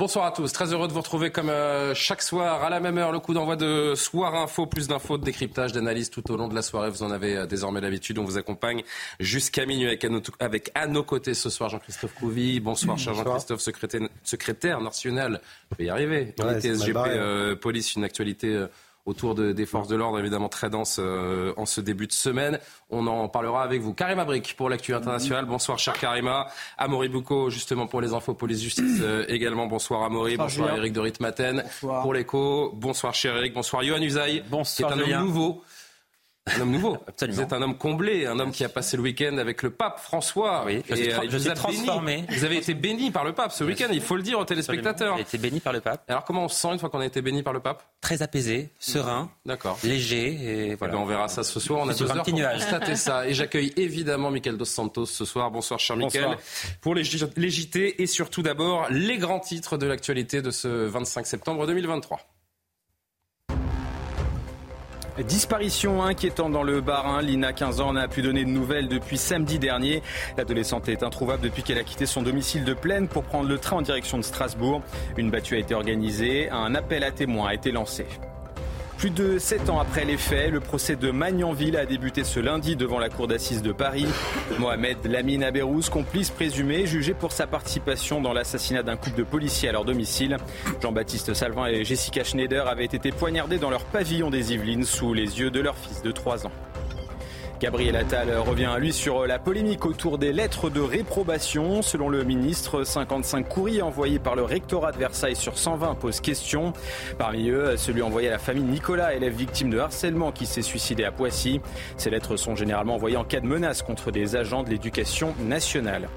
Bonsoir à tous, très heureux de vous retrouver comme euh, chaque soir à la même heure, le coup d'envoi de Soir Info, plus d'infos, de décryptage, d'analyse tout au long de la soirée. Vous en avez euh, désormais l'habitude, on vous accompagne jusqu'à minuit avec à, nos, avec à nos côtés ce soir Jean-Christophe Couvi. Bonsoir, cher Jean-Christophe, secrétaire, secrétaire national, je vais y arriver, Ouais, SGP hein. euh, Police, une actualité euh, autour de- des forces de l'ordre, évidemment très dense euh, en ce début de semaine. On en parlera avec vous. Karima Brick pour l'actu internationale. Bonsoir, cher Karima. Amaury Boucaud, justement, pour les infos police-justice euh, également. Bonsoir, Amaury. Bonsoir. Eric de Ritmaten. Bonsoir. Pour l'écho. Bonsoir, cher Eric. Bonsoir, Johan Usaï. Bonsoir, qui est un homme nouveau. Un homme nouveau. Absolument. Vous êtes un homme comblé, un homme qui a passé le week-end avec le pape François. Oui, je Et, euh, je vous suis béni. transformé. Vous avez été béni par le pape ce week-end, il faut le dire aux téléspectateurs. J'ai été béni par le pape. Alors comment on se sent une fois qu'on a été béni par le pape? Très apaisé, serein, D'accord. léger. Et Eh voilà. ben, on verra ça ce soir. On a deux heures pour constater ça. Et j'accueille évidemment Michael Dos Santos ce soir. Bonsoir, cher Michael. Bonsoir. Pour les, les JT et surtout d'abord les grands titres de l'actualité de ce 25 septembre 2023. Disparition inquiétante dans le Bas-Rhin. Lina, 15 ans, n'a pu donner de nouvelles depuis samedi dernier. L'adolescente est introuvable depuis qu'elle a quitté son domicile de Plaine pour prendre le train en direction de Strasbourg. Une battue a été organisée. Un appel à témoins a été lancé. Plus de sept ans après les faits, le procès de Magnanville a débuté ce lundi devant la cour d'assises de Paris. Mohamed Lamine Aberouz, complice présumé, jugé pour sa participation dans l'assassinat d'un couple de policiers à leur domicile. Jean-Baptiste Salvin et Jessica Schneider avaient été poignardés dans leur pavillon des Yvelines sous les yeux de leur fils de 3 ans. Gabriel Attal revient, lui, sur la polémique autour des lettres de réprobation. Selon le ministre, 55 courriers envoyés par le rectorat de Versailles sur 120 posent question. Parmi eux, celui envoyé à la famille Nicolas, élève victime de harcèlement qui s'est suicidé à Poissy. Ces lettres sont généralement envoyées en cas de menace contre des agents de l'éducation nationale.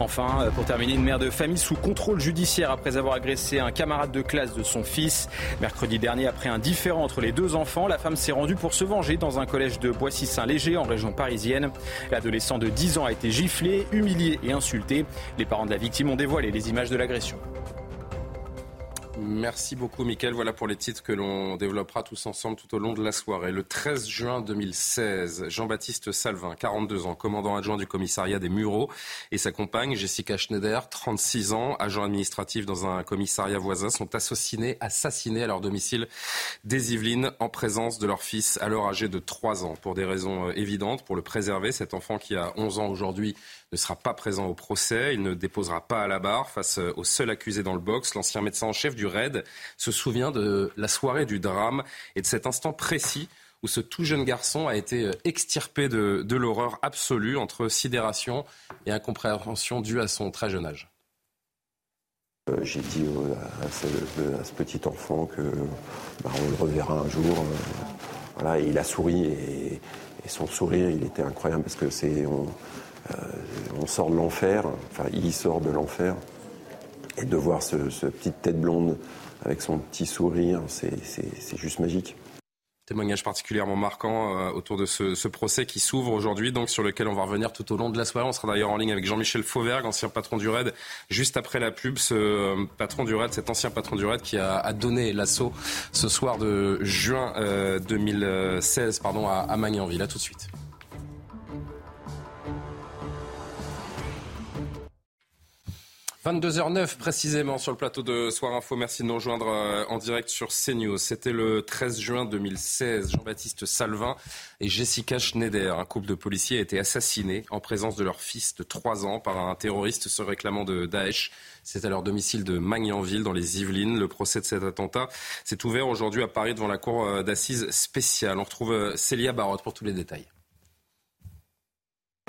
Enfin, euh, pour terminer, une mère de famille sous contrôle judiciaire après avoir agressé un camarade de classe de son fils. Mercredi dernier, après un différend entre les deux enfants, la femme s'est rendue pour se venger dans un collège de Boissy-Saint-Léger en région parisienne. L'adolescent de 10 ans a été giflé, humilié et insulté. Les parents de la victime ont dévoilé les images de l'agression. Merci beaucoup, Mickaël. Voilà pour les titres que l'on développera tous ensemble tout au long de la soirée. Le 13 juin 2016, Jean-Baptiste Salvin, 42 ans, commandant adjoint du commissariat des Mureaux, et sa compagne, Jessica Schneider, 36 ans, agent administratif dans un commissariat voisin, sont assassinés, assassinés à leur domicile des Yvelines en présence de leur fils, alors âgé de 3 ans. Pour des raisons euh, évidentes, pour le préserver, cet enfant qui a 11 ans aujourd'hui ne sera pas présent au procès. Il ne déposera pas à la barre face euh, au seul accusé dans le box. L'ancien médecin en chef du RAID se souvient de la soirée du drame et de cet instant précis où ce tout jeune garçon a été euh, extirpé de, l'horreur absolue entre sidération et incompréhension due à son très jeune âge. Euh, J'ai dit à, ce, petit enfant que bah, on le reverra un jour. voilà, il a souri et, son sourire, il était incroyable parce que c'est on sort de l'enfer, enfin il sort de l'enfer, et de voir ce, petite tête blonde avec son petit sourire, c'est juste magique. Témoignage particulièrement marquant euh, autour de ce, procès qui s'ouvre aujourd'hui, donc sur lequel on va revenir tout au long de la soirée. On sera d'ailleurs en ligne avec Jean-Michel Fauvergue, ancien patron du RAID, juste après la pub. Ce euh, patron du RAID, cet ancien patron du RAID qui a, a donné l'assaut ce soir de juin euh, 2016 pardon, à, à Magnanville. À tout de suite. « 22h09 précisément sur le plateau de Soir Info. Merci de nous rejoindre euh, en direct sur CNews. C'était le 13 juin 2016. Jean-Baptiste Salvin et Jessica Schneider, un couple de policiers, a été assassinés en présence de leur fils de 3 ans par un terroriste se réclamant de Daesh. C'est à leur domicile de Magnanville, dans les Yvelines. Le procès de cet attentat s'est ouvert aujourd'hui à Paris devant la cour euh, d'assises spéciale. On retrouve euh, Célia Barotte pour tous les détails.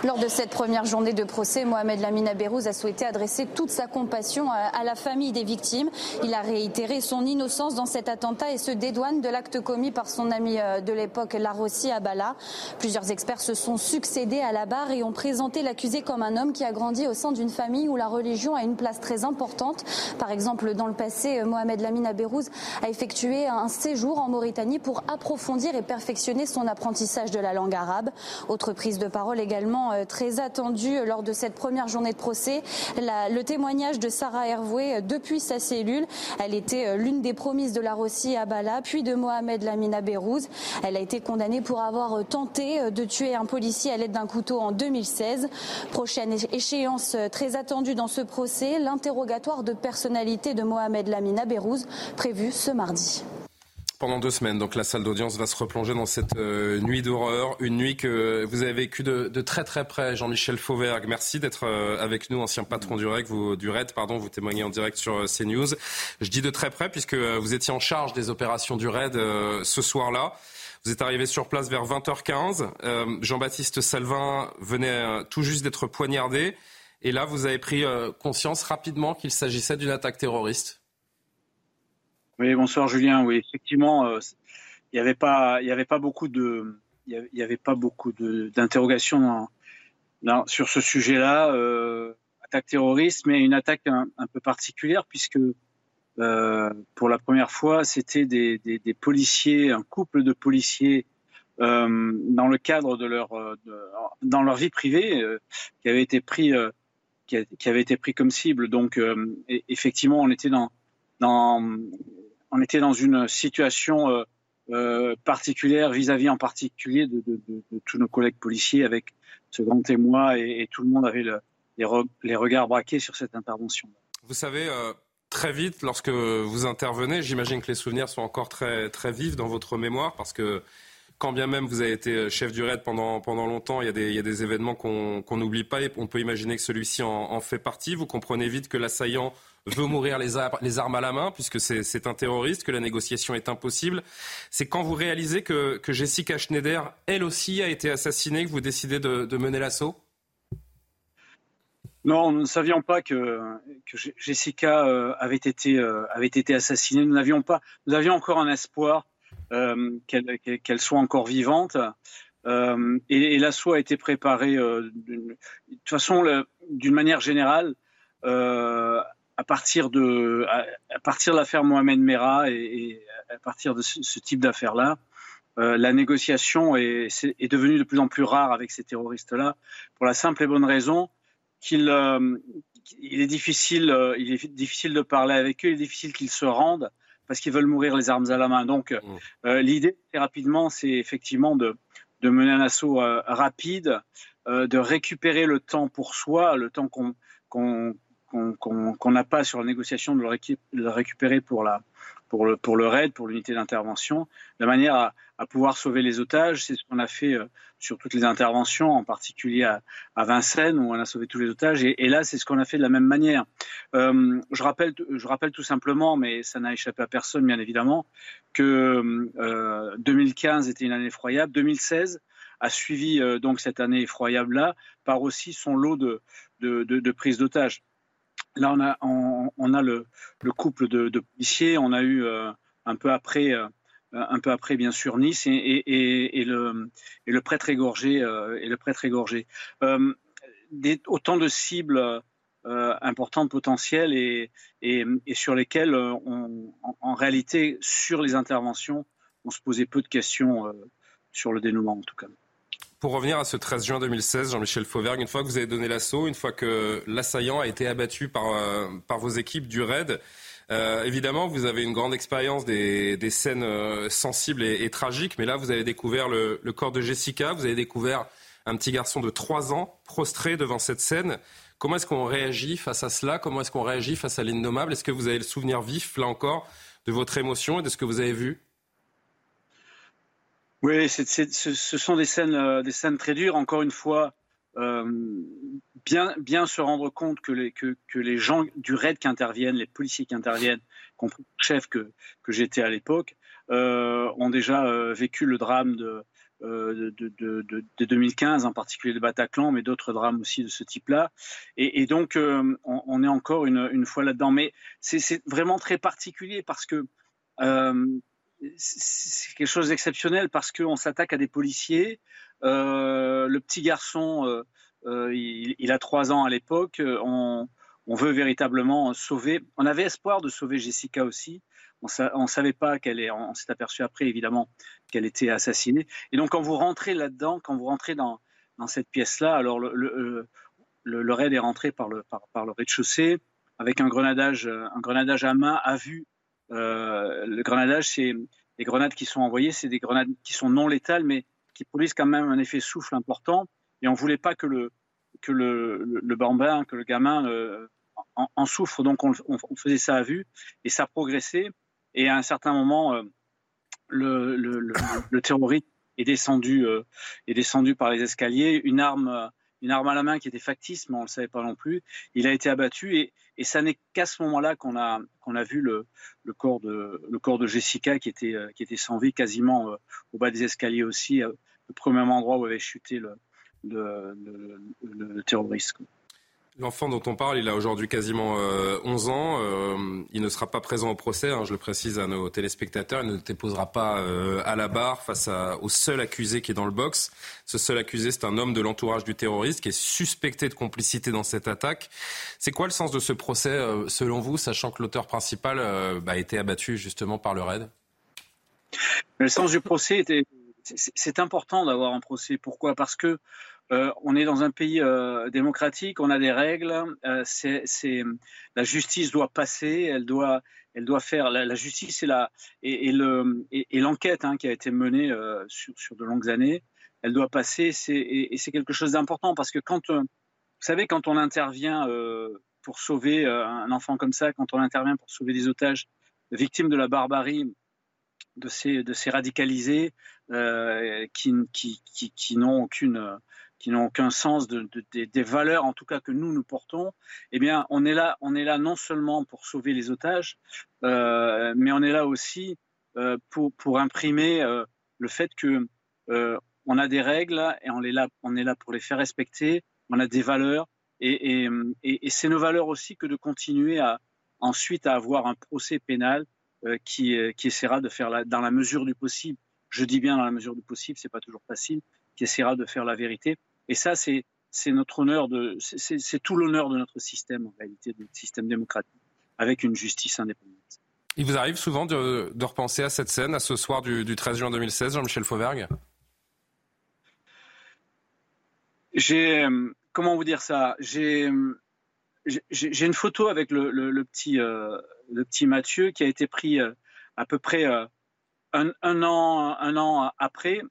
Lors de cette première journée de procès, Mohamed Lamine Abérouz a souhaité adresser toute sa compassion à la famille des victimes. Il a réitéré son innocence dans cet attentat et se dédouane de l'acte commis par son ami euh, de l'époque, Larossi Abala. Plusieurs experts se sont succédés à la barre et ont présenté l'accusé comme un homme qui a grandi au sein d'une famille où la religion a une place très importante. Par exemple, dans le passé, Mohamed Lamine Abérouz a effectué un séjour en Mauritanie pour approfondir et perfectionner son apprentissage de la langue arabe. Autre prise de parole également euh, très attendu lors de cette première journée de procès. le témoignage de Sarah Hervoué euh, depuis sa cellule. Elle était euh, l'une des promises de la Rossi à Bala, puis de Mohamed Lamina Bérouz. Elle a été condamnée pour avoir tenté de tuer un policier à l'aide d'un couteau en 2016. Prochaine échéance très attendue dans ce procès, l'interrogatoire de personnalité de Mohamed Lamina Bérouz prévu ce mardi pendant deux semaines. Donc la salle d'audience va se replonger dans cette euh, nuit d'horreur, une nuit que vous avez vécue de, très très près. Jean-Michel Fauvergue, merci d'être euh, avec nous, ancien patron du REC, vous, du RAID, pardon, vous témoignez en direct sur euh, CNews. Je dis de très près puisque vous étiez en charge des opérations du RAID ce soir-là. Vous êtes arrivé sur place vers 20h15. Jean-Baptiste Salvin venait tout juste d'être poignardé. Et là, vous avez pris conscience rapidement qu'il s'agissait d'une attaque terroriste. Oui, bonsoir Julien. Oui, effectivement, euh, il n'y avait pas, il y avait pas beaucoup de, il y avait pas beaucoup d'interrogations sur ce sujet-là. Euh, attaque terroriste, mais une attaque un, peu particulière puisque euh, pour la première fois, c'était des, policiers, un couple de policiers dans le cadre de leur, dans leur vie privée, qui avait été pris, qui, avait été pris comme cible. Donc, effectivement, on était dans, dans on était dans une situation euh, euh, particulière vis-à-vis en particulier de, tous nos collègues policiers avec ce grand témoin et, tout le monde avait les, regards braqués sur cette intervention. Vous savez, euh, très vite, lorsque vous intervenez, j'imagine que les souvenirs sont encore très, très vifs dans votre mémoire parce que quand bien même vous avez été chef du RAID pendant, pendant longtemps, il y a des, il y a des événements qu'on n'oublie pas et on peut imaginer que celui-ci en, fait partie. Vous comprenez vite que l'assaillant veut mourir les, armes à la main, puisque c'est un terroriste, que la négociation est impossible. C'est quand vous réalisez que, Jessica Schneider, elle aussi, a été assassinée, que vous décidez de, mener l'assaut? Non, nous ne savions pas que, Jessica euh, avait, été, euh, avait été assassinée. Nous n'avions pas, nous avions encore un espoir euh, qu'elle soit encore vivante. et, l'assaut a été préparé de toute façon, d'une manière générale, à partir de, à, partir de l'affaire Mohamed Merah et, à partir de ce, type d'affaires-là, euh, la négociation est, est, devenue de plus en plus rare avec ces terroristes-là, pour la simple et bonne raison qu'il euh, il est difficile, euh, il est difficile de parler avec eux, il est difficile qu'ils se rendent parce qu'ils veulent mourir les armes à la main. Donc, mmh. l'idée, rapidement, c'est effectivement de, de, mener un assaut rapide, de récupérer le temps pour soi, le temps qu'on qu'on n'a pas sur la négociation de le, récupérer pour, la, pour, le, pour le raid, pour l'unité d'intervention, de manière à, à, pouvoir sauver les otages. C'est ce qu'on a fait euh, sur toutes les interventions, en particulier à, à, Vincennes, où on a sauvé tous les otages. Et, là, c'est ce qu'on a fait de la même manière. Euh, je, rappelle, je rappelle tout simplement, mais ça n'a échappé à personne, bien évidemment, que euh, 2015 était une année effroyable. 2016 a suivi euh, donc cette année effroyable-là par aussi son lot de, de, prises d'otages. Là, on a, on, a le, couple de, policiers. On a eu euh, un peu après, euh, un peu après, bien sûr, Nice et, le, prêtre égorgé. Euh, et le prêtre égorgé. Des, autant de cibles importantes, potentielles et, sur lesquelles, en, réalité, sur les interventions, on se posait peu de questions sur le dénouement, en tout cas. Pour revenir à ce 13 juin 2016, Jean-Michel Fauvergue, une fois que vous avez donné l'assaut, une fois que l'assaillant a été abattu par, euh, par vos équipes du RAID, euh, évidemment, vous avez une grande expérience des, scènes euh, sensibles et, tragiques, mais là, vous avez découvert le, corps de Jessica, vous avez découvert un petit garçon de 3 ans prostré devant cette scène. Comment est-ce qu'on réagit face à cela? Comment est-ce qu'on réagit face à l'innommable? Est-ce que vous avez le souvenir vif, là encore, de votre émotion et de ce que vous avez vu? Oui, ce, sont des scènes, euh, des scènes très dures. Encore une fois, bien, se rendre compte que les, que, les gens du raid qui interviennent, les policiers qui interviennent, le chef que, j'étais à l'époque, euh, ont déjà vécu le drame de, de, de, de, 2015, en particulier de Bataclan, mais d'autres drames aussi de ce type-là. Et, donc, on, est encore une fois là-dedans. Mais c'est vraiment très particulier parce que c'est quelque chose d'exceptionnel parce qu'on s'attaque à des policiers. le petit garçon, il, il, a trois ans à l'époque. On, on veut véritablement sauver. On avait espoir de sauver Jessica aussi. On ne savait pas qu'elle est. On s'est aperçu après, évidemment, qu'elle était assassinée. Et donc, quand vous rentrez là-dedans, quand vous rentrez dans, cette pièce-là, alors le, le, raid est rentré par le, par, le rez-de-chaussée avec un grenadage, un grenadage à main à vue. Euh, le grenadage, c'est les grenades qui sont envoyées, c'est des grenades qui sont non létales, mais qui produisent quand même un effet souffle important. Et on voulait pas que le que le, le, bambin, que le gamin euh, en, souffre, donc on, faisait ça à vue et ça progressait. Et à un certain moment, euh, le, le, terroriste est descendu, euh, est descendu par les escaliers, une arme, euh, une arme à la main qui était factice, mais on ne le savait pas non plus. Il a été abattu et, et ça n'est qu'à ce moment-là qu'on a, qu'on a vu le, le, corps de, le corps de Jessica qui était, qui était sans vie quasiment au bas des escaliers aussi, le premier endroit où avait chuté le, le, le terroriste. L'enfant dont on parle, il a aujourd'hui quasiment 11 euh, ans. Euh, il ne sera pas présent au procès, hein, je le précise à nos téléspectateurs. Il ne déposera pas euh, à la barre face au seul accusé qui est dans le box. Ce seul accusé, c'est un homme de l'entourage du terroriste qui est suspecté de complicité dans cette attaque. C'est quoi le sens de ce procès, selon vous, sachant que l'auteur principal bah, a été abattu justement par le raid? Le sens du procès était... C'est important d'avoir un procès. Pourquoi? Parce que euh, on est dans un pays euh, démocratique, on a des règles. Euh, la justice doit passer, elle doit, faire la, justice et l'enquête hein, qui a été menée sur, de longues années, elle doit passer. Et, c'est quelque chose d'important parce que quand vous savez quand on intervient pour sauver un enfant comme ça, quand on intervient pour sauver des otages victimes de la barbarie de ces radicalisés qui, qui, n'ont aucune qui n'ont aucun sens de, des valeurs, en tout cas que nous nous portons, eh bien, on est là, on est là non seulement pour sauver les otages, euh, mais on est là aussi euh, pour, pour imprimer euh, le fait que on a des règles et on est là, on est là pour les faire respecter. On a des valeurs et, et, c'est nos valeurs aussi que de continuer à ensuite à avoir un procès pénal qui, qui essaiera de faire dans la mesure du possible. Je dis bien dans la mesure du possible, c'est pas toujours facile, qui essaiera de faire la vérité. Et ça, c'est notre honneur de, c'est tout l'honneur de notre système en réalité, de notre système démocratique, avec une justice indépendante. Il vous arrive souvent de, repenser à cette scène, à ce soir du, 13 juin 2016, Jean-Michel Fauvergue? J'ai, euh, comment vous dire ça? J'ai j'ai une photo avec le, le, petit, euh, le petit Mathieu qui a été pris euh, à peu près un, un, an, un an après.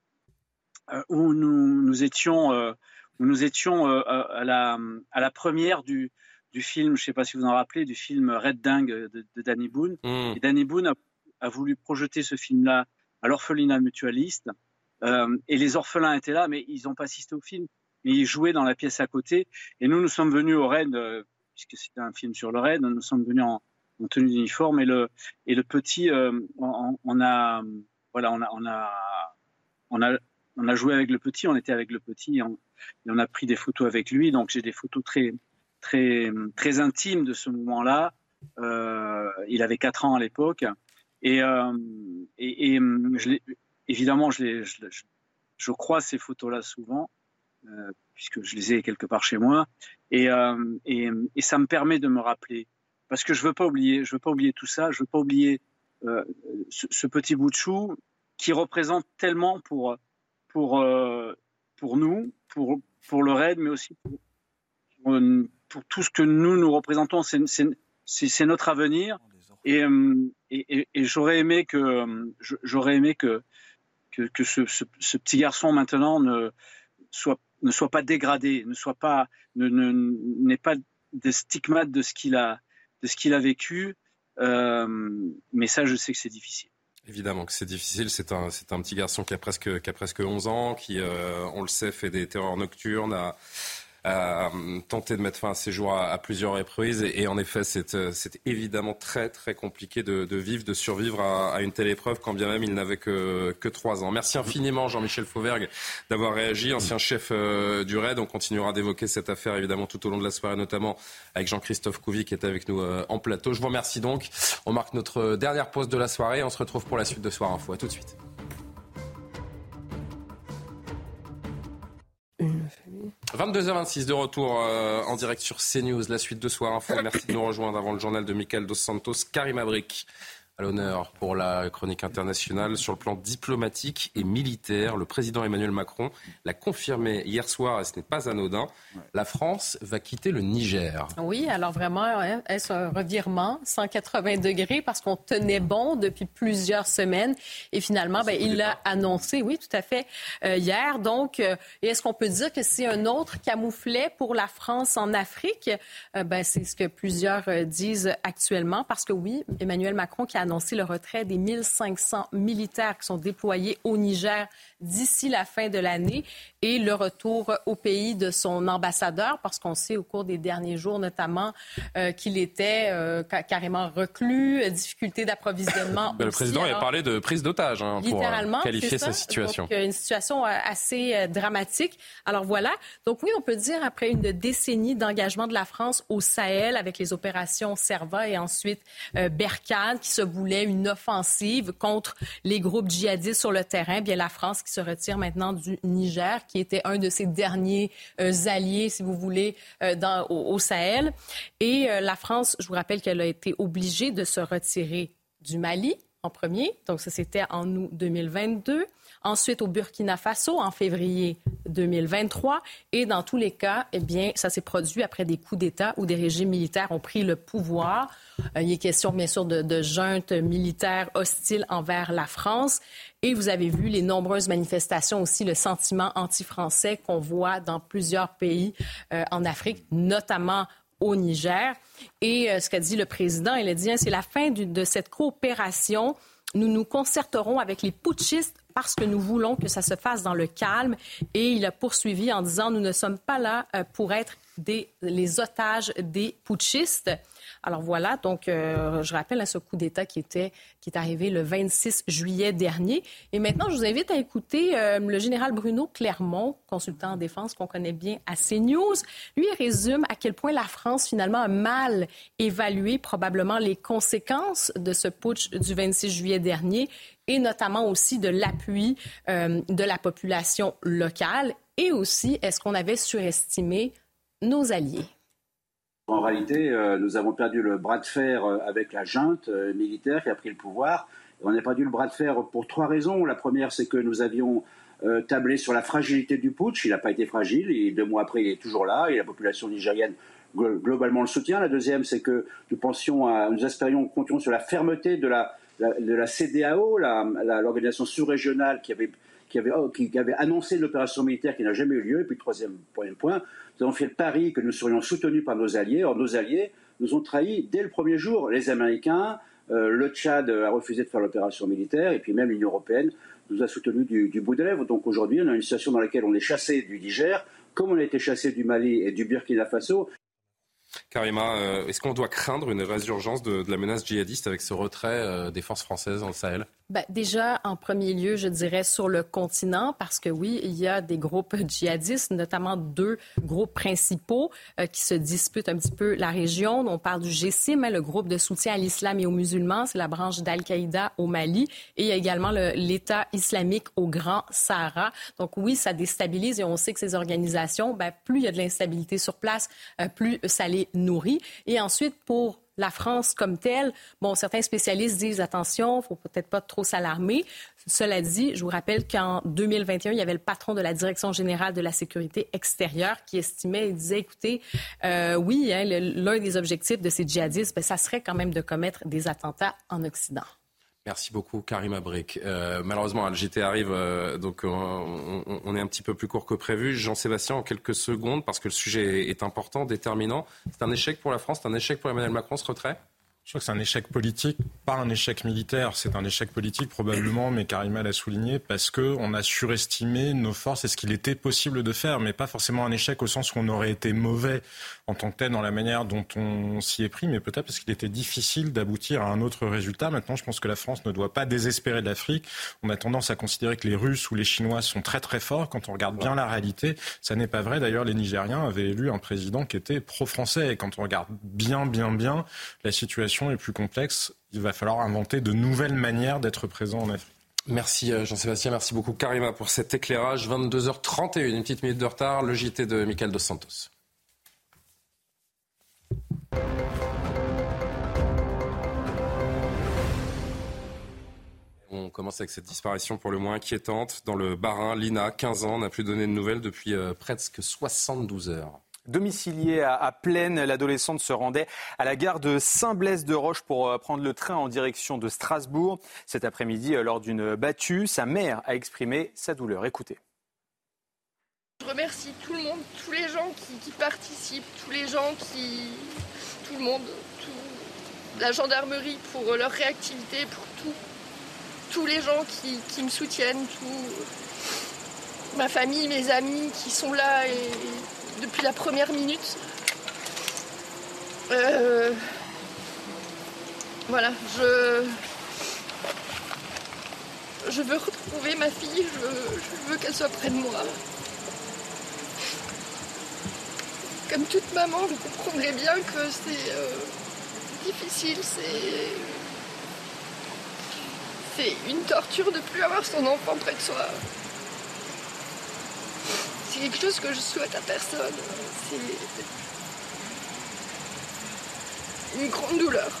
Euh, où nous, nous étions, euh, où nous étions euh, à, la, à la première du, du film, je ne sais pas si vous en rappelez, du film Red Dingue de, de Danny Boone. Mm. Et Danny Boone a, a, voulu projeter ce film-là à l'orphelinat mutualiste. Euh, et les orphelins étaient là, mais ils n'ont pas assisté au film. Mais ils jouaient dans la pièce à côté. Et nous, nous sommes venus au Raid, euh, puisque c'était un film sur le Raid, nous sommes venus en, en tenue d'uniforme. Et le, et le petit, euh, on, a, voilà, on a, on a, on a joué avec le petit, on était avec le petit, et on, a pris des photos avec lui. Donc j'ai des photos très, très, très intimes de ce moment-là. Euh, il avait 4 ans à l'époque. Et, euh, évidemment, je, je, crois ces photos-là souvent, euh, puisque je les ai quelque part chez moi. Et, ça me permet de me rappeler. Parce que je veux pas oublier, je veux pas oublier tout ça, je veux pas oublier ce, ce, petit bout de chou qui représente tellement pour, pour, euh, pour nous, pour, pour le RAID, mais aussi pour, pour, tout ce que nous, nous représentons. C'est notre avenir. Et, euh, et, et, j'aurais aimé que, j'aurais aimé que, que, que ce, ce, petit garçon maintenant ne soit, ne soit pas dégradé, ne soit pas, n'ait ne, pas des stigmates de ce qu'il a, de ce qu'il a vécu. Euh, mais ça, je sais que c'est difficile. Évidemment que c'est difficile. C'est un, c'est un petit garçon qui a presque, qui a presque 11 ans, qui, euh, on le sait, fait des terreurs nocturnes, a tenté de mettre fin à ses jours à, plusieurs reprises. Et, en effet, c'est évidemment très très compliqué de, vivre, de survivre à, une telle épreuve, quand bien même il n'avait que, que trois ans. Merci infiniment Jean-Michel Fauvergue d'avoir réagi, ancien chef du RAID. On continuera d'évoquer cette affaire évidemment tout au long de la soirée, notamment avec Jean-Christophe Couvi qui est avec nous en plateau. Je vous remercie donc. On marque notre dernière pause de la soirée. On se retrouve pour la suite de Soir Info. À tout de suite. 22h26 de retour euh, en direct sur CNews, la suite de Soir Info. Merci de nous rejoindre avant le journal de Michael Dos Santos, Karim Abric à l'honneur pour la chronique internationale sur le plan diplomatique et militaire. Le président Emmanuel Macron l'a confirmé hier soir et ce n'est pas anodin. La France va quitter le Niger. Oui, alors vraiment, hein, est-ce un revirement? 180 degrés parce qu'on tenait bon depuis plusieurs semaines et finalement, ben, il l'a annoncé, oui, tout à fait, euh, hier. Donc, euh, est-ce qu'on peut dire que c'est un autre camouflet pour la France en Afrique? Euh, ben, c'est ce que plusieurs disent actuellement parce que oui, Emmanuel Macron qui a annoncé le retrait des 1500 militaires qui sont déployés au Niger d'ici la fin de l'année et le retour au pays de son ambassadeur, parce qu'on sait au cours des derniers jours notamment euh, qu'il était euh, carrément reclus, euh, difficulté d'approvisionnement. le président a parlé de prise d'otage hein, pour qualifier sa situation. Donc, une situation assez dramatique. Alors voilà. Donc oui, on peut dire après une décennie d'engagement de la France au Sahel avec les opérations Serva et ensuite Berkane qui se voulait une offensive contre les groupes djihadistes sur le terrain, bien la France se retire maintenant du Niger, qui était un de ses derniers euh, alliés, si vous voulez, euh, au, Sahel. Et euh, la France, je vous rappelle qu'elle a été obligée de se retirer du Mali en premier. Donc ça, c'était en août 2022 ensuite au Burkina Faso en février 2023. Et dans tous les cas, eh bien, ça s'est produit après des coups d'État où des régimes militaires ont pris le pouvoir. Euh, il est question, bien sûr, de, de juntes militaires hostiles envers la France. Et vous avez vu les nombreuses manifestations aussi, le sentiment anti-français qu'on voit dans plusieurs pays euh, en Afrique, notamment au Niger. Et euh, ce qu'a dit le président, il a dit, hein, c'est la fin de cette coopération. Nous nous concerterons avec les putschistes parce que nous voulons que ça se fasse dans le calme. Et il a poursuivi en disant, nous ne sommes pas là euh, pour être des, les otages des putschistes. Alors voilà, donc euh, je rappelle à ce coup d'État qui, était, qui est arrivé le 26 juillet dernier. Et maintenant, je vous invite à écouter euh, le général Bruno Clermont, consultant en défense qu'on connaît bien à CNews. Lui, résume à quel point la France, finalement, a mal évalué probablement les conséquences de ce putsch du 26 juillet dernier et notamment aussi de l'appui euh, de la population locale. Et aussi, est-ce qu'on avait surestimé nos alliés? En réalité, euh, nous avons perdu le bras de fer euh, avec la junte euh, militaire qui a pris le pouvoir. on a perdu le bras de fer pour trois raisons. La première, c'est que nous avions tablé sur la fragilité du putsch. Il n'a pas été fragile. Et deux mois après, il est toujours là. Et la population nigérienne globalement le soutient. La deuxième, c'est que nous pensions, nous espérions, comptions sur la fermeté de la, de la CDAO, l'organisation sous-régionale qui avait qui avait, oh, qui, avait annoncé l'opération militaire qui n'a jamais eu lieu. Et puis, troisième point, nous avons fait le pari que nous serions soutenus par nos alliés. Or, nos alliés nous ont trahis dès le premier jour. Les Américains, euh, le Tchad a refusé de faire l'opération militaire, et puis même l'Union européenne nous a soutenus du, du bout des lèvres. Donc aujourd'hui, on a une situation dans laquelle on est chassé du Niger, comme on a été chassé du Mali et du Burkina Faso. Karima, euh, est-ce qu'on doit craindre une résurgence de, de, la menace djihadiste avec ce retrait euh, des forces françaises dans le Sahel? Ben, déjà, en premier lieu, je dirais sur le continent, parce que oui, il y a des groupes djihadistes, notamment deux groupes principaux euh, qui se disputent un petit peu la région. On parle du GSIM, hein, le groupe de soutien à l'islam et aux musulmans, c'est la branche d'Al-Qaïda au Mali, et il y a également l'État islamique au Grand Sahara. Donc oui, ça déstabilise et on sait que ces organisations, ben, plus il y a de l'instabilité sur place, euh, plus ça les nourrit. Et ensuite, pour la France comme telle, bon, certains spécialistes disent attention, faut peut-être pas trop s'alarmer. Cela dit, je vous rappelle qu'en 2021, il y avait le patron de la Direction générale de la sécurité extérieure qui estimait, il disait, écoutez, euh, oui, hein, l'un des objectifs de ces djihadistes, ben, ça serait quand même de commettre des attentats en Occident. Merci beaucoup, Karim Abrik. Euh, malheureusement, JT arrive, euh, donc on, est un petit peu plus court que prévu. Jean-Sébastien, en quelques secondes, parce que le sujet est, important, déterminant. C'est un échec pour la France, c'est un échec pour Emmanuel Macron, ce retrait? Je crois que c'est un échec politique, pas un échec militaire. C'est un échec politique probablement, mais Karima l'a souligné, parce qu'on a surestimé nos forces et ce qu'il était possible de faire, mais pas forcément un échec au sens où on aurait été mauvais en tant que tel dans la manière dont on s'y est pris, mais peut-être parce qu'il était difficile d'aboutir à un autre résultat. Maintenant, je pense que la France ne doit pas désespérer de l'Afrique. On a tendance à considérer que les Russes ou les Chinois sont très très forts. Quand on regarde bien la réalité, ça n'est pas vrai. D'ailleurs, les Nigériens avaient élu un président qui était pro-français. Et quand on regarde bien, bien, bien la situation, est plus complexe, il va falloir inventer de nouvelles manières d'être présent en Afrique. Merci euh, Jean-Sébastien, merci beaucoup Karima pour cet éclairage. 22h31, une petite minute de retard, le JT de Michael Dos Santos. On commence avec cette disparition pour le moins inquiétante. Dans le Barin, Lina, 15 ans, n'a plus donné de nouvelles depuis euh, presque 72 heures. Domiciliée à, Plaine, l'adolescente se rendait à la gare de Saint-Blaise-de-Roche pour euh, prendre le train en direction de Strasbourg. Cet après-midi, euh, lors d'une battue, sa mère a exprimé sa douleur. Écoutez. Je remercie tout le monde, tous les gens qui, participent, tous les gens qui. tout le monde, la gendarmerie pour leur réactivité, pour tout. Tous les gens qui, qui me soutiennent, tout. Ma famille, mes amis qui sont là et, depuis la première minute. Euh, voilà, je. Je veux retrouver ma fille, je veux, qu'elle soit près de moi. Comme toute maman, vous comprendrez bien que c'est euh, difficile, c'est. C'est une torture de plus avoir son enfant près de soi. C'est quelque chose que je souhaite à personne. C'est une grande douleur.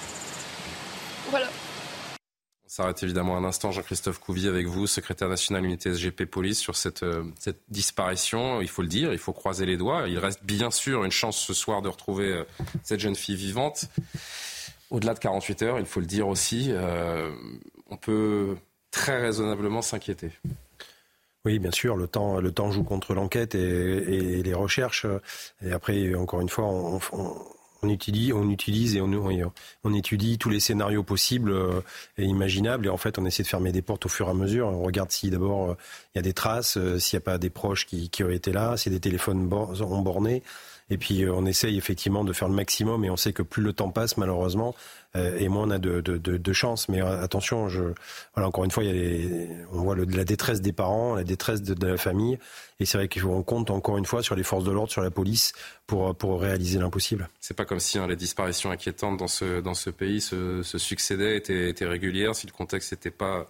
Voilà. On s'arrête évidemment un instant, Jean-Christophe Couvi, avec vous, secrétaire national unité SGP Police, sur cette, euh, cette disparition. Il faut le dire, il faut croiser les doigts. Il reste bien sûr une chance ce soir de retrouver euh, cette jeune fille vivante. Au-delà de 48 heures, il faut le dire aussi, euh, on peut très raisonnablement s'inquiéter. Oui, bien sûr, le temps, le temps joue contre l'enquête et, et les recherches. Et après, encore une fois, on, on- on utilise, on utilise et on, on, étudie tous les scénarios possibles euh, et imaginables. Et en fait, on essaie de fermer des portes au fur et à mesure. On regarde si d'abord euh, il y a des traces, euh, s'il n'y a pas des proches qui, qui auraient été là, si des téléphones ont borné. Et puis euh, on essaye effectivement de faire le maximum. Et on sait que plus le temps passe, malheureusement, euh, et moins on a de, de, chance. Mais euh, attention, encore une fois, on voit la détresse des parents, la détresse de, la famille. Et c'est vrai qu'on compte encore une fois sur les forces de l'ordre, sur la police, pour, réaliser l'impossible. C'est pas comme si hein, les disparitions inquiétantes dans ce, dans ce pays se, se succédaient, étaient, étaient régulières, si le contexte n'était pas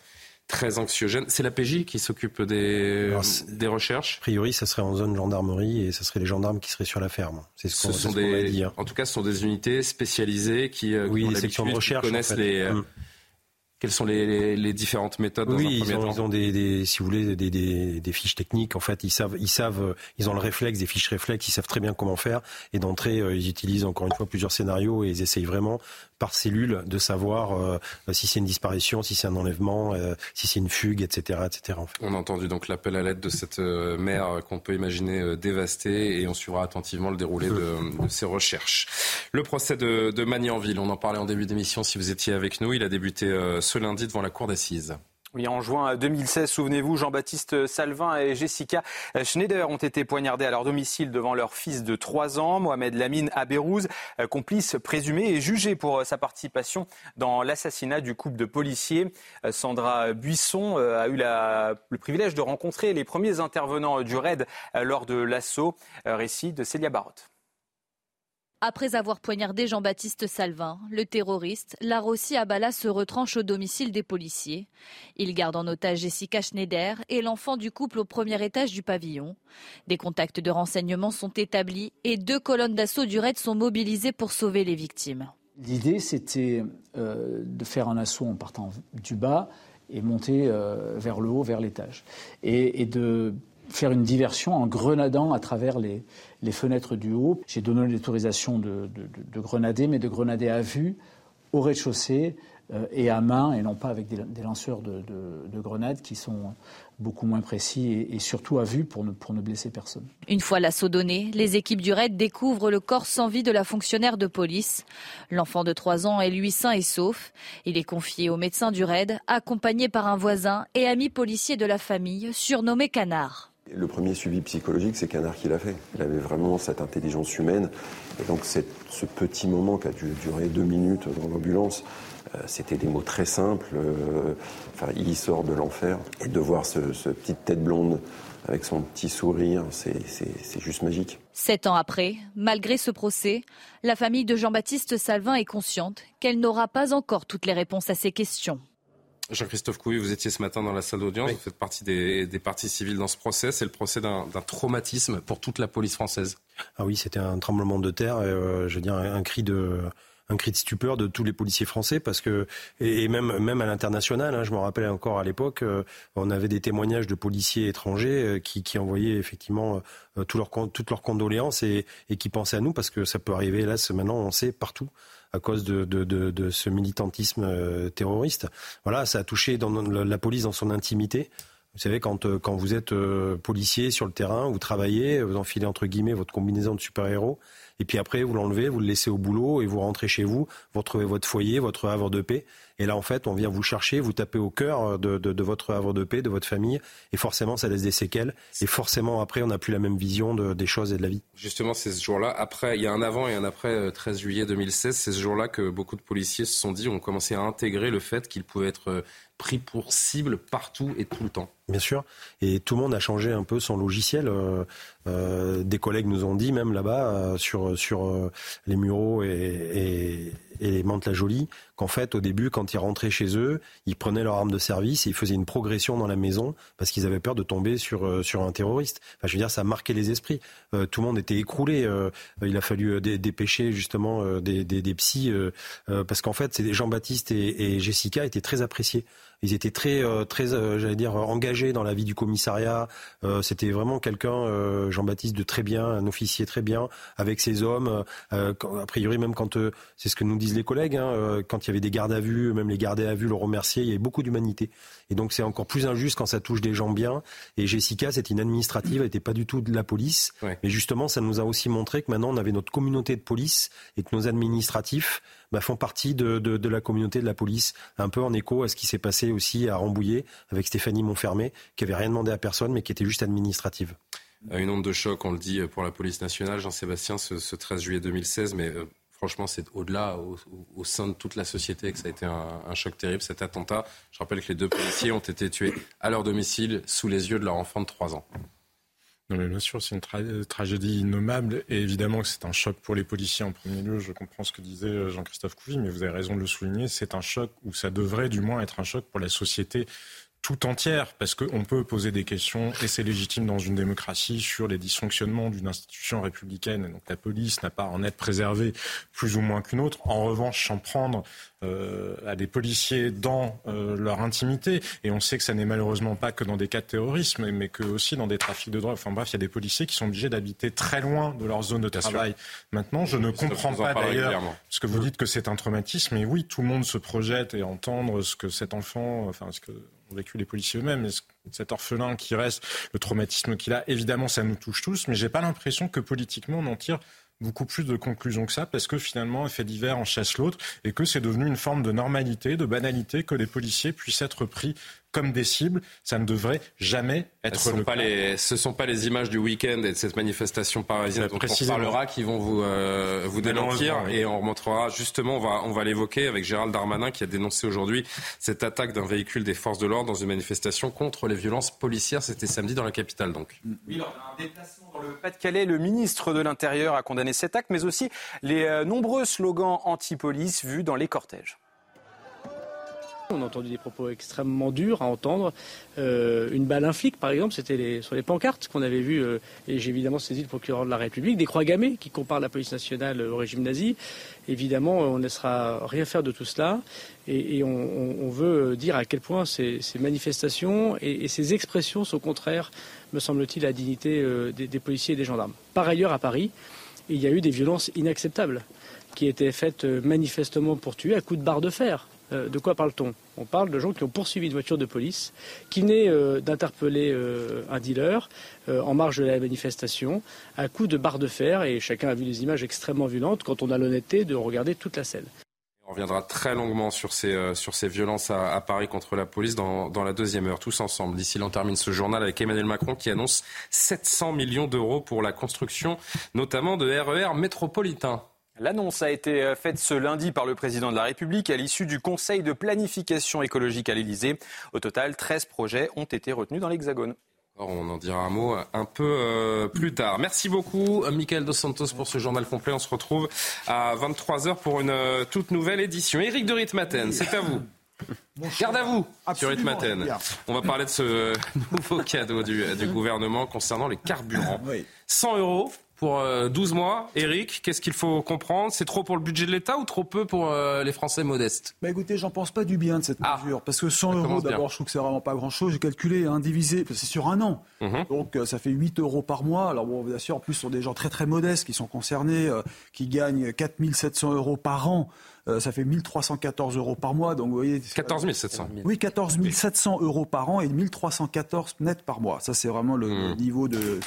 très anxiogène. C'est la PJ qui s'occupe des, Alors, c'est- des recherches. A priori, ça serait en zone gendarmerie et ça serait les gendarmes qui seraient sur la ferme. C'est ce qu'on ce dit. hein. en tout cas, ce sont des unités spécialisées qui, euh, qui Oui, sections de l'habitude, qui recherche, en connaissent fait. les. euh, Mm. Quelles sont les, les- les différentes méthodes dans un Oui, ils ont, temps ils ont des, des- si vous voulez, des, des, des fiches techniques. En fait, ils savent, ils savent, ils ont le réflexe, des fiches réflexes. Ils savent très bien comment faire. Et d'entrée, euh, ils utilisent encore une fois plusieurs scénarios et ils essayent vraiment par cellule de savoir euh, si c'est une disparition, si c'est un enlèvement, euh, si c'est une fugue, etc., etc. On a entendu donc l'appel à l'aide de cette euh, mère qu'on peut imaginer dévastée et on suivra attentivement le déroulé de, ces recherches. Le procès de, de Magnanville, on en parlait en début d'émission si vous étiez avec nous, il a débuté ce lundi devant la cour d'assises. Oui, en juin 2016, souvenez-vous, Jean-Baptiste Salvin et Jessica Schneider ont été poignardés à leur domicile devant leur fils de 3 ans, Mohamed Lamine Abérouz, complice présumé et jugé pour sa participation dans l'assassinat du couple de policiers. Sandra Buisson euh, a eu le privilège de rencontrer les premiers intervenants du raid euh, lors de l'assaut. Euh, Récit de Célia Barotte. Après avoir poignardé Jean-Baptiste Salvin, le terroriste, Larossi Abala se retranche au domicile des policiers. Il garde en otage Jessica Schneider et l'enfant du couple au premier étage du pavillon. Des contacts de renseignement sont établis et deux colonnes d'assaut du raid sont mobilisées pour sauver les victimes. L'idée, c'était euh, de faire un assaut en partant du bas et monter euh, vers le haut, vers l'étage. Et, et de faire une diversion en grenadant à travers les, les fenêtres du haut. J'ai donné l'autorisation de, de- de- de grenader, mais de grenader à vue au rez-de-chaussée et à main, et non pas avec des, lanceurs de, grenades qui sont beaucoup moins précis et, surtout à vue pour ne, pour ne blesser personne. Une fois l'assaut donné, les équipes du raid découvrent le corps sans vie de la fonctionnaire de police. L'enfant de 3 ans est lui sain et sauf. Il est confié au médecin du raid, accompagné par un voisin et ami policier de la famille, surnommé Canard. Le premier suivi psychologique, c'est Canard qui l'a fait. Il avait vraiment cette intelligence humaine. Et donc ce petit moment qui a dû durer deux minutes dans l'ambulance, euh, c'était des mots très simples. Euh, enfin, il sort de l'enfer. Et de voir ce, petite tête blonde avec son petit sourire, c'est juste magique. Sept ans après, malgré ce procès, la famille de Jean-Baptiste Salvin est consciente qu'elle n'aura pas encore toutes les réponses à ses questions. Jean-Christophe Couy, vous étiez ce matin dans la salle d'audience, vous faites partie des, parties civiles dans ce procès. C'est le procès d'un traumatisme pour toute la police française. Ah oui, c'était un tremblement de terre, euh, je veux dire un cri de un cri de stupeur de tous les policiers français parce que et, même même à l'international, hein, je me rappelle encore à l'époque, euh, on avait des témoignages de policiers étrangers euh, qui, qui envoyaient effectivement euh, tout leur, toutes leurs condoléances et, et qui pensaient à nous parce que ça peut arriver là maintenant on sait partout à cause de, de, de, de ce militantisme terroriste. Voilà, ça a touché dans la police dans son intimité. Vous savez, quand, quand vous êtes policier sur le terrain, vous travaillez, vous enfilez entre guillemets votre combinaison de super-héros, et puis après, vous l'enlevez, vous le laissez au boulot et vous rentrez chez vous, vous retrouvez votre foyer, votre havre de paix. Et là, en fait, on vient vous chercher, vous tapez au cœur de, votre havre de paix, de votre famille. Et forcément, ça laisse des séquelles. Et forcément, après, on n'a plus la même vision de, des choses et de la vie. Justement, c'est ce jour-là. Après, il y a un avant et un après 13 euh, juillet 2016. C'est ce jour-là que beaucoup de policiers se sont dit, ont commencé à intégrer le fait qu'ils pouvaient être euh, pris pour cible partout et tout le temps. Bien sûr. Et tout le monde a changé un peu son logiciel. Euh, euh, des collègues nous ont dit même là-bas euh, sur sur les Mureaux et, et, les Mantes-la-Jolie qu'en fait au début quand ils rentraient chez eux, ils prenaient leur arme de service et ils faisaient une progression dans la maison parce qu'ils avaient peur de tomber sur sur un terroriste. Enfin, je veux dire, ça a marqué les esprits. tout le monde était écroulé. il a fallu dépêcher justement des, des, des psys parce qu'en fait, Jean-Baptiste et, et Jessica étaient très appréciés. Ils étaient très, euh, très, euh, j'allais dire, engagés dans la vie du commissariat. Euh, c'était vraiment quelqu'un, Jean-Baptiste, de très bien, un officier très bien, avec ses hommes. a priori, même quand, c'est ce que nous disent les collègues, hein, quand il y avait des gardes à vue, même les gardés à vue le remerciaient. Il y avait beaucoup d'humanité. Et donc, c'est encore plus injuste quand ça touche des gens bien. Et Jessica, c'est une administrative, elle n'était pas du tout de la police. Mais justement, ça nous a aussi montré que maintenant, on avait notre communauté de police et que nos administratifs bah, font partie de, la communauté de la police, un peu en écho à ce qui s'est passé aussi à Rambouillet avec Stéphanie Montfermé, qui avait rien demandé à personne, mais qui était juste administrative. Euh, une onde de choc, on le dit, pour la police nationale, Jean-Sébastien, ce, ce, 13 juillet 2016, mais euh, franchement, c'est au-delà, au, au, sein de toute la société, que ça a été un, un, choc terrible, cet attentat. Je rappelle que les deux policiers ont été tués à leur domicile, sous les yeux de leur enfant de 3 ans. Non, mais bien sûr, c'est une tragédie innommable et évidemment que c'est un choc pour les policiers en premier lieu. Je comprends ce que disait euh, Jean-Christophe Couvi, mais vous avez raison de le souligner. C'est un choc ou ça devrait du moins être un choc pour la société tout entière, parce qu'on peut poser des questions, et c'est légitime dans une démocratie, sur les dysfonctionnements d'une institution républicaine. Donc la police n'a pas à en être préservée plus ou moins qu'une autre. En revanche, s'en prendre euh, à des policiers dans euh, leur intimité, et on sait que ça n'est malheureusement pas que dans des cas de terrorisme, mais que aussi dans des trafics de drogue. Enfin bref, il y a des policiers qui sont obligés d'habiter très loin de leur zone de travail. Maintenant, je ne comprends pas d'ailleurs, ce que vous dites que c'est un traumatisme, et oui, tout le monde se projette et entendre ce que cet enfant, enfin ce que ont vécu les policiers eux-mêmes. Cet orphelin qui reste, le traumatisme qu'il a, évidemment, ça nous touche tous, mais j'ai pas l'impression que politiquement on en tire beaucoup plus de conclusions que ça, parce que finalement, un fait divers en chasse l'autre, et que c'est devenu une forme de normalité, de banalité, que les policiers puissent être pris comme des cibles. Ça ne devrait jamais être ce le pas Les, ce ne sont pas les images du week-end et de cette manifestation parisienne dont on parlera qui vont vous, euh, vous démentir. Et on remontrera justement, on va, on va l'évoquer avec Gérald Darmanin qui a dénoncé aujourd'hui cette attaque d'un véhicule des forces de l'ordre dans une manifestation contre les violences policières. C'était samedi dans la capitale donc. Oui, lors d'un déplacement dans le Pas-de-Calais, le ministre de l'Intérieur a condamné cet acte, mais aussi les euh, nombreux slogans anti-police vus dans les cortèges. On a entendu des propos extrêmement durs à entendre. Euh, une balle, un par exemple, c'était sur les pancartes qu'on avait vues, euh, et j'ai évidemment saisi le procureur de la République, des croix gammées qui comparent la police nationale au régime nazi. Évidemment, on ne laissera rien faire de tout cela, et, on, veut dire à quel point ces, manifestations et, ces expressions sont contraires, me semble-t-il, à la dignité euh, des policiers et des gendarmes. Par ailleurs, à Paris, il y a eu des violences inacceptables. qui étaient faites euh, manifestement pour tuer à coups de barre de fer. Euh, de quoi parle-t-on? On parle de gens qui ont poursuivi une voiture de police, qui naît euh, d'interpeller un dealer en marge de la manifestation à coups de barre de fer. Et chacun a vu des images extrêmement violentes quand on a l'honnêteté de regarder toute la scène. On reviendra très longuement sur ces, euh, violences à, Paris contre la police dans, dans la deuxième heure, tous ensemble. D'ici là, on termine ce journal avec Emmanuel Macron qui annonce 700 millions d'euros pour la construction, notamment de RER e métropolitains. L'annonce a été euh, faite ce lundi par le président de la République à l'issue du Conseil de planification écologique à l'Élysée. Au total, 13 projets ont été retenus dans l'Hexagone. On en dira un mot un peu euh, plus tard. Merci beaucoup, Michael Dos Santos, pour ce journal complet. On se retrouve à 23h pour une euh, toute nouvelle édition. Éric de Ritmaten, c'est à vous. Garde à vous sur Ritmaten. On va parler de ce nouveau cadeau du, du gouvernement concernant les carburants. 100 euros pour 12 euh, mois. Eric, qu'est-ce qu'il faut comprendre? C'est trop pour le budget de l'État ou trop peu pour euh, les Français modestes? Bah Écoutez, j'en pense pas du bien de cette ah. mesure. Parce que 100 euros, d'abord, je trouve que c'est vraiment pas grand-chose. J'ai calculé, hein, divisé, c'est sur un an. Mhm. Donc euh, ça fait 8 euros par mois. Alors bon, bien sûr, en plus, ce sont des gens très très modestes qui sont concernés, qui gagnent 4700 euros par an. Euh, ça fait 1314 euros par mois. Donc, vous voyez, 14 700. Oui, 14 700 euros par an et 1314 net par mois. Ça, c'est vraiment le hmm. niveau de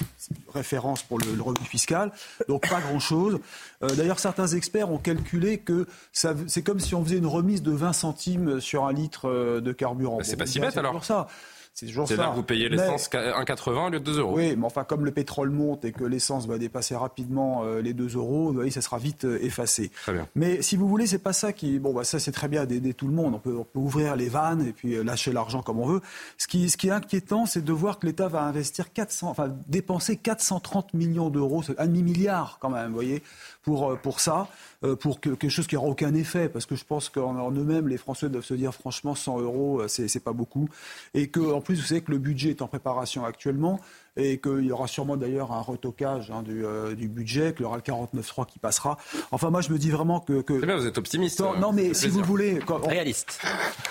référence pour le, revenu fiscal. Donc, pas grand-chose. Euh, d'ailleurs, certains experts ont calculé que c'est comme si on faisait une remise de 20 centimes sur un litre euh, de carburant. Bah, c'est pas si bête alors. Pour ça. C'est toujours ça. là que vous payez l'essence 1,80 au lieu de 2 euros. Oui, mais enfin, comme le pétrole monte et que l'essence va dépasser rapidement euh, les 2 euros, vous voyez, ça sera vite euh, effacé. Très bien. Mais si vous voulez, c'est pas ça qui. Bon, bah, ça, c'est très bien d'aider tout le monde. On peut, on peut, ouvrir les vannes et puis euh, lâcher l'argent comme on veut. Ce qui, ce qui est inquiétant, c'est de voir que l'État va investir 400, enfin, dépenser 430 millions d'euros, un demi-milliard quand même, vous voyez, pour, pour ça. Euh, pour quelque chose qui n'aura aucun effet, parce que je pense qu'en eux-mêmes, les Français doivent se dire franchement 100 euros, euh, c'est pas beaucoup, et qu'en plus, vous savez que le budget est en préparation actuellement, et qu'il y aura sûrement d'ailleurs un retocage hein, du, euh, du, budget, qu'il y aura le 49.3 qui passera. Enfin, moi, je me dis vraiment que... que... C'est bien, vous êtes optimiste. Non, non mais si vous voulez... Quand, Réaliste.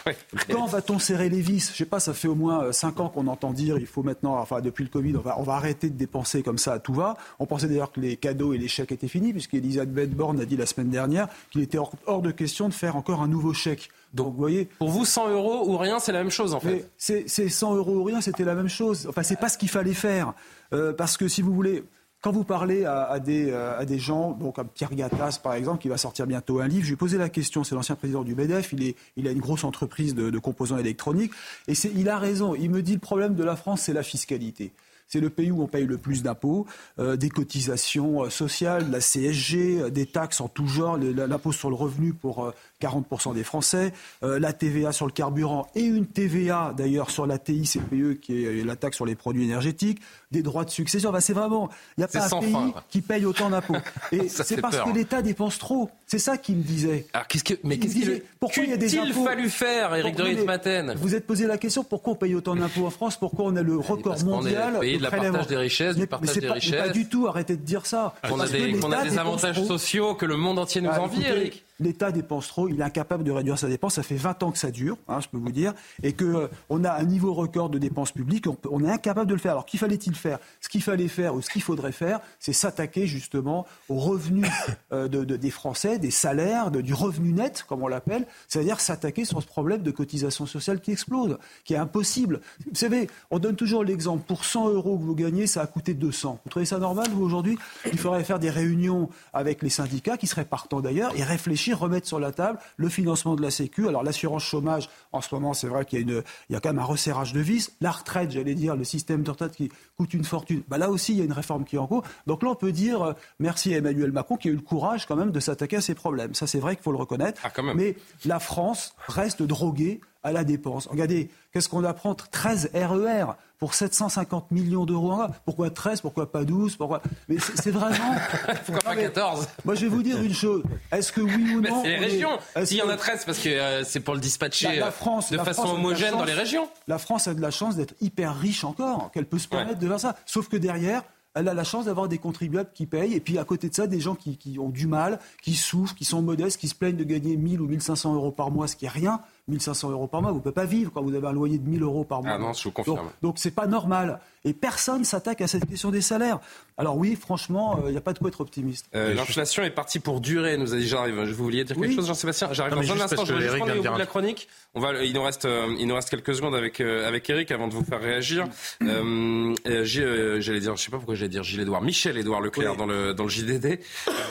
Quand va-t-on serrer les vis? Je sais pas, ça fait au moins 5 ans qu'on entend dire il faut maintenant, enfin depuis le Covid, on va, on va arrêter de dépenser comme ça à tout va. On pensait d'ailleurs que les cadeaux et les chèques étaient finis, puisqu'Elisabeth Borne a dit la semaine dernière qu'il était hors de question de faire encore un nouveau chèque. Donc, vous voyez. Pour vous, 100 euros ou rien, c'est la même chose, en fait. C'est 100 euros ou rien, c'était la même chose. Enfin, c'est pas ce qu'il fallait faire. Euh, parce que si vous voulez. Quand vous parlez à, des, euh, à des gens, donc à Pierre Gattaz par exemple, qui va sortir bientôt un livre, je lui ai posé la question, c'est l'ancien président du BDF, il, est, il a une grosse entreprise de, de composants électroniques, et il a raison, il me dit le problème de la France, c'est la fiscalité. C'est le pays où on paye le plus d'impôts, euh, des cotisations sociales, la CSG, des taxes en tout genre, l'impôt sur le revenu pour 40% des Français, euh, la TVA sur le carburant et une TVA d'ailleurs sur la TICPE qui est la taxe sur les produits énergétiques, des droits de succession. c'est vraiment, il n'y a pas un pays qui paye autant d'impôts. Et c'est parce que l'État dépense trop. C'est ça qu'il me disait. Alors qu'est-ce que, mais qu'est-ce qu'il pourquoi il y a des impôts fallu faire, Éric de Maten Vous êtes posé la question pourquoi on paye autant d'impôts en France? Pourquoi on a le record mondial on est de la partage des richesses, du partage des richesses. Pas du tout. Arrêtez de dire ça. On a des, avantages sociaux que le monde entier nous ah, envie, Éric l'État dépense trop, il est incapable de réduire sa dépense. Ça fait 20 ans que ça dure, hein, je peux vous dire, et qu'on euh, a un niveau record de dépenses publiques. On, est incapable de le faire. Alors qu'il fallait-il faire? Ce qu'il fallait faire ou ce qu'il faudrait faire, c'est s'attaquer justement aux revenus euh, des Français, des salaires, du revenu net, comme on l'appelle, c'est-à-dire s'attaquer sur ce problème de cotisation sociale qui explose, qui est impossible. Vous savez, on donne toujours l'exemple. Pour 100 euros que vous gagnez, ça a coûté 200. Vous trouvez ça normal, vous, aujourd'hui? Il faudrait faire des réunions avec les syndicats, qui seraient partants d'ailleurs, et réfléchir remettre sur la table le financement de la Sécu. Alors l'assurance chômage, en ce moment, c'est vrai qu'il y, a une, il y a quand même un resserrage de vis. La retraite, j'allais dire, le système de retraite qui coûte une fortune. Bah, là aussi, il y a une réforme qui est en cours. Donc là, on peut dire euh, merci à Emmanuel Macron qui a eu le courage quand même de s'attaquer à ces problèmes. Ça, c'est vrai qu'il faut le reconnaître. Ah, Mais la France reste droguée à la dépense. Regardez, qu'est-ce qu'on apprend? 13 RER pour 750 millions d'euros. Pourquoi 13 Pourquoi pas 12 Pourquoi? Mais c'est vraiment. Pourquoi pas 14 Moi, je vais vous dire une chose. Est-ce que oui ou non C'est les régions. S'il y en a 13, parce que euh, c'est pour le dispatcher la, France, de façon homogène dans les régions. La France a de la chance d'être hyper riche encore, qu'elle peut se permettre de faire ça. Sauf que derrière, elle a la chance d'avoir des contribuables qui payent, et puis à côté de ça, des gens qui, ont du mal, qui souffrent, qui sont modestes, qui se plaignent de gagner 1000 ou 1500 euros par mois, ce qui est rien, 1500 euros par mois, vous ne pouvez pas vivre quand vous avez un loyer de 1000 euros par mois. Ah non, je vous confirme. Donc c'est pas normal. Et personne s'attaque à cette question des salaires. Alors oui, franchement, il n'y a pas de quoi être optimiste. Euh, L'inflation est partie pour durer, nous a dit j'arrive. Vous vouliez dire quelque chose, Jean-Sébastien? J'arrive dans un instant, je vais juste prendre au bout de la chronique. On va, il, nous reste, euh, il nous reste quelques secondes avec, euh, avec Eric avant de vous faire réagir. Euh, j'allais dire, je sais pas pourquoi j'allais dire Gilles Edouard. Michel Edouard Leclerc dans, le, dans le JDD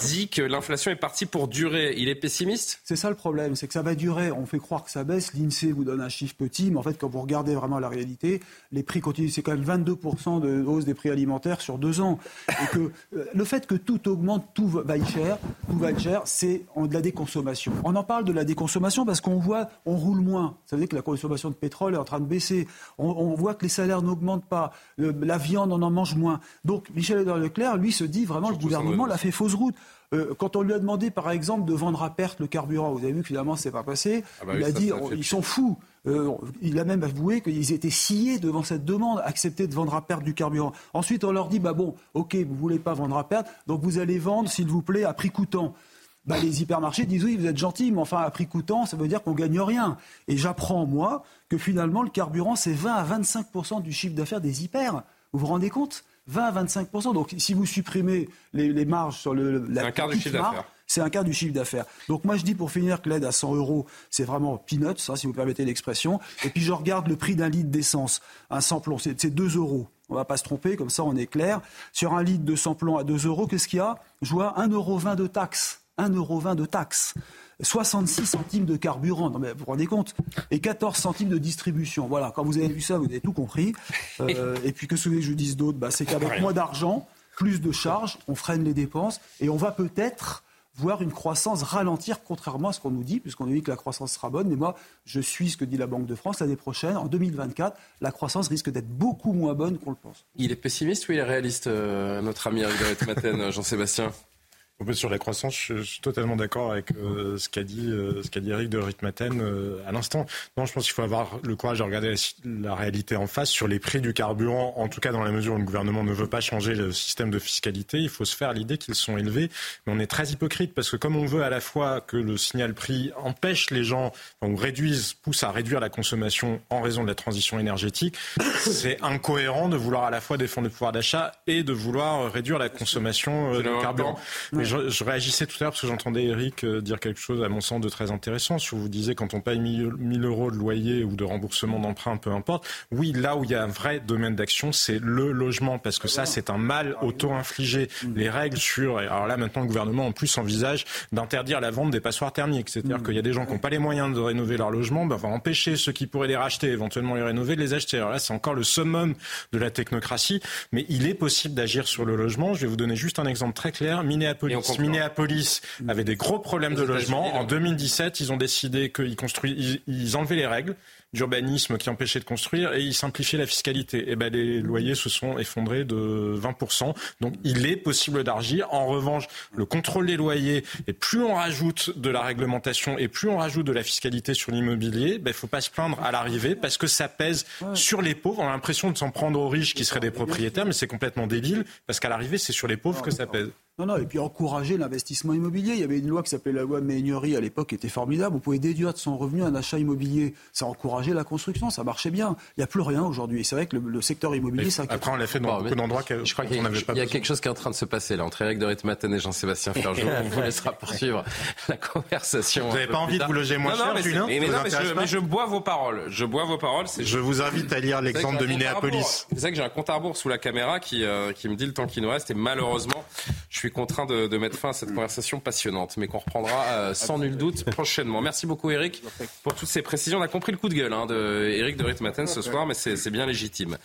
dit que l'inflation est partie pour durer. Il est pessimiste? C'est ça le problème, c'est que ça va durer. On fait croire que ça baisse. L'INSEE vous donne un chiffre petit, mais en fait, quand vous regardez vraiment la réalité, les prix continuent. C'est quand même 22% de hausse des prix alimentaires sur deux ans. Et que le fait que tout augmente, tout va cher, tout va cher, c'est de la déconsommation. On en parle de la déconsommation parce qu'on voit, on roule moins. Ça veut dire que la consommation de pétrole est en train de baisser. On, voit que les salaires n'augmentent pas. la viande, on en mange moins. Donc Michel Leclerc, lui, se dit vraiment le gouvernement l'a fait fausse route. Euh, quand on lui a demandé, par exemple, de vendre à perte le carburant, vous avez vu que finalement, c'est pas passé. Ah bah il a dit, ils sont fous. Euh, il a même avoué qu'ils étaient sciés devant cette demande, accepter de vendre à perte du carburant. Ensuite, on leur dit, bah bon, ok, vous voulez pas vendre à perte, donc vous allez vendre, s'il vous plaît, à prix coûtant. Bah, les hypermarchés disent oui, vous êtes gentils, mais enfin, à prix coûtant, ça veut dire qu'on gagne rien. Et j'apprends, moi, que finalement, le carburant, c'est 20 à 25 du chiffre d'affaires des hyper. Vous vous rendez compte? 20 à 25% Donc, si vous supprimez les, marges sur le, la un quart du chiffre d'affaires c'est un quart du chiffre d'affaires. Donc moi je dis pour finir que l'aide à 100 euros, c'est vraiment peanuts, ça, si vous permettez l'expression. Et puis je regarde le prix d'un litre d'essence, un samplon, c'est 2 euros. On ne va pas se tromper, comme ça on est clair. Sur un litre de samplon à 2 euros, qu'est-ce qu'il y a? Je vois 1,20 euro de taxes. 1,20 euro de taxes. 66 centimes de carburant, non mais vous vous rendez compte? Et 14 centimes de distribution. Voilà, quand vous avez vu ça, vous avez tout compris. Euh, et puis que ce que je dise d'autre? Bah, C'est qu'avec moins d'argent, plus de charges, on freine les dépenses et on va peut-être voir une croissance ralentir, contrairement à ce qu'on nous dit, puisqu'on nous dit que la croissance sera bonne. Mais moi, je suis ce que dit la Banque de France l'année prochaine. En 2024, la croissance risque d'être beaucoup moins bonne qu'on le pense. Il est pessimiste ou il est réaliste, euh, notre ami Eric Maten, Jean-Sébastien? Sur la croissance, je, suis totalement d'accord avec euh, ce qu'a dit, euh, ce qu'a dit Eric de Ritmaten euh, à l'instant. Non, je pense qu'il faut avoir le courage de regarder la, réalité en face sur les prix du carburant. En tout cas, dans la mesure où le gouvernement ne veut pas changer le système de fiscalité, il faut se faire l'idée qu'ils sont élevés. Mais on est très hypocrite parce que comme on veut à la fois que le signal prix empêche les gens, ou réduise, pousse à réduire la consommation en raison de la transition énergétique, c'est incohérent de vouloir à la fois défendre le pouvoir d'achat et de vouloir réduire la consommation de carburant je, réagissais tout à l'heure parce que j'entendais Eric euh, dire quelque chose, à mon sens, de très intéressant. Si vous disiez quand on paye 1000 euros de loyer ou de remboursement d'emprunt, peu importe. Oui, là où il y a un vrai domaine d'action, c'est le logement, parce que ça, c'est un mal auto-infligé. Les règles sur. Alors là, maintenant, le gouvernement, en plus, envisage d'interdire la vente des passoires thermiques. C'est-à-dire qu'il y a des gens qui n'ont pas les moyens de rénover leur logement, ben, on va empêcher ceux qui pourraient les racheter, éventuellement les rénover, de les acheter. Alors là, c'est encore le summum de la technocratie. Mais il est possible d'agir sur le logement. Je vais vous donner juste un exemple très clair. Minneapolis Minneapolis avait des gros problèmes de logement. En 2017, ils ont décidé qu'ils construisent, ils enlevaient les règles d'urbanisme qui empêchait de construire et ils simplifiaient la fiscalité. Et eh ben les loyers se sont effondrés de 20%. Donc il est possible d'agir. En revanche, le contrôle des loyers et plus on rajoute de la réglementation et plus on rajoute de la fiscalité sur l'immobilier, ben il faut pas se plaindre à l'arrivée parce que ça pèse sur les pauvres. On a l'impression de s'en prendre aux riches qui seraient des propriétaires, mais c'est complètement débile parce qu'à l'arrivée c'est sur les pauvres que ça pèse. Non, non, et puis encourager l'investissement immobilier. Il y avait une loi qui s'appelait la loi Méignerie à l'époque, qui était formidable. Vous pouvez déduire de son revenu un achat immobilier. Ça encourageait la construction, ça marchait bien. Il n'y a plus rien aujourd'hui. C'est vrai que le, secteur immobilier, ça. Après, on l'a fait dans beaucoup d'endroits Je crois qu'il y, a, quelque chose qui est en train de se passer là entre Eric de Ritmaten et Jean-Sébastien Ferjou. on vous laissera poursuivre la conversation. Vous n'avez pas envie de vous loger moins cher, Julien mais, mais, je, bois vos paroles. Je bois vos paroles. Je vous invite à lire l'exemple de Minneapolis. C'est ça que j'ai un compte à rebours sous la caméra qui, euh, qui me dit le temps qui nous reste et malheureusement, je suis contraint de, mettre fin à cette conversation passionnante, mais qu'on reprendra euh, sans nul doute prochainement. Merci beaucoup Eric pour toutes ces précisions. On a compris le coup de gueule hein, de de ce soir, mais c'est bien légitime.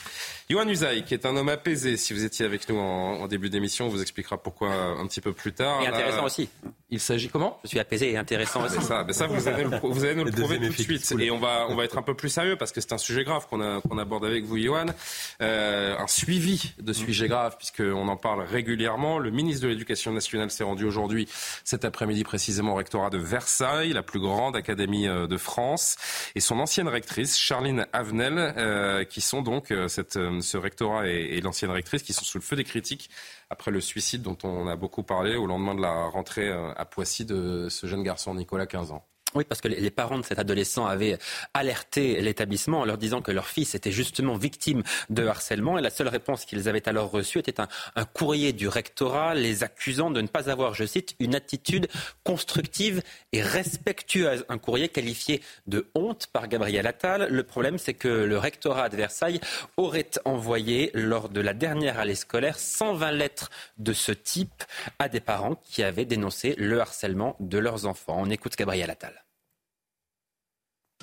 Yohann Usaï, qui est un homme apaisé, si vous étiez avec nous en, début d'émission, on vous expliquera pourquoi un petit peu plus tard. Et intéressant euh, aussi. Il s'agit comment? Je suis apaisé et intéressant aussi. Ça, ça vous, allez, vous allez nous le prouver tout de suite. Et on va, on va être un peu plus sérieux parce que c'est un sujet grave qu'on qu'on aborde avec vous, Yohann. Euh, un suivi de sujet grave, puisqu'on en parle régulièrement. Le ministre de l'Éducation nationale s'est rendu aujourd'hui, cet après-midi précisément, au rectorat de Versailles, la plus grande académie euh, de France. Et son ancienne rectrice, Charline Avenel, euh, qui sont donc, cette, ce rectorat et, l'ancienne rectrice, qui sont sous le feu des critiques après le suicide dont on a beaucoup parlé au lendemain de la rentrée euh, à Poissy de ce jeune garçon Nicolas, 15 ans. Oui, parce que les parents de cet adolescent avaient alerté l'établissement en leur disant que leur fils était justement victime de harcèlement. Et la seule réponse qu'ils avaient alors reçue était un, courrier du rectorat les accusant de ne pas avoir, je cite, une attitude constructive et respectueuse. Un courrier qualifié de honte par Gabriel Attal. Le problème, c'est que le rectorat de Versailles aurait envoyé, lors de la dernière année scolaire, 120 lettres de ce type à des parents qui avaient dénoncé le harcèlement de leurs enfants. On écoute Gabriel Attal.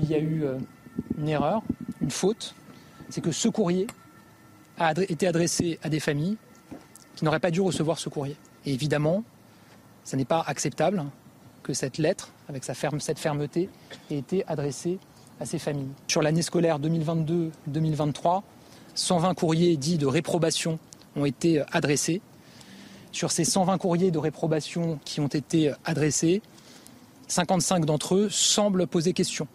Il y a eu euh, une erreur, une faute, c'est que ce courrier a été adressé à des familles qui n'auraient pas dû recevoir ce courrier. Et évidemment, ce n'est pas acceptable que cette lettre, avec cette fermeté, ait été adressée à ces familles. Sur l'année scolaire 2022-2023, 120 courriers dits de réprobation ont été adressés. Sur ces 120 courriers de réprobation qui ont été adressés, 55 d'entre eux semblent poser question.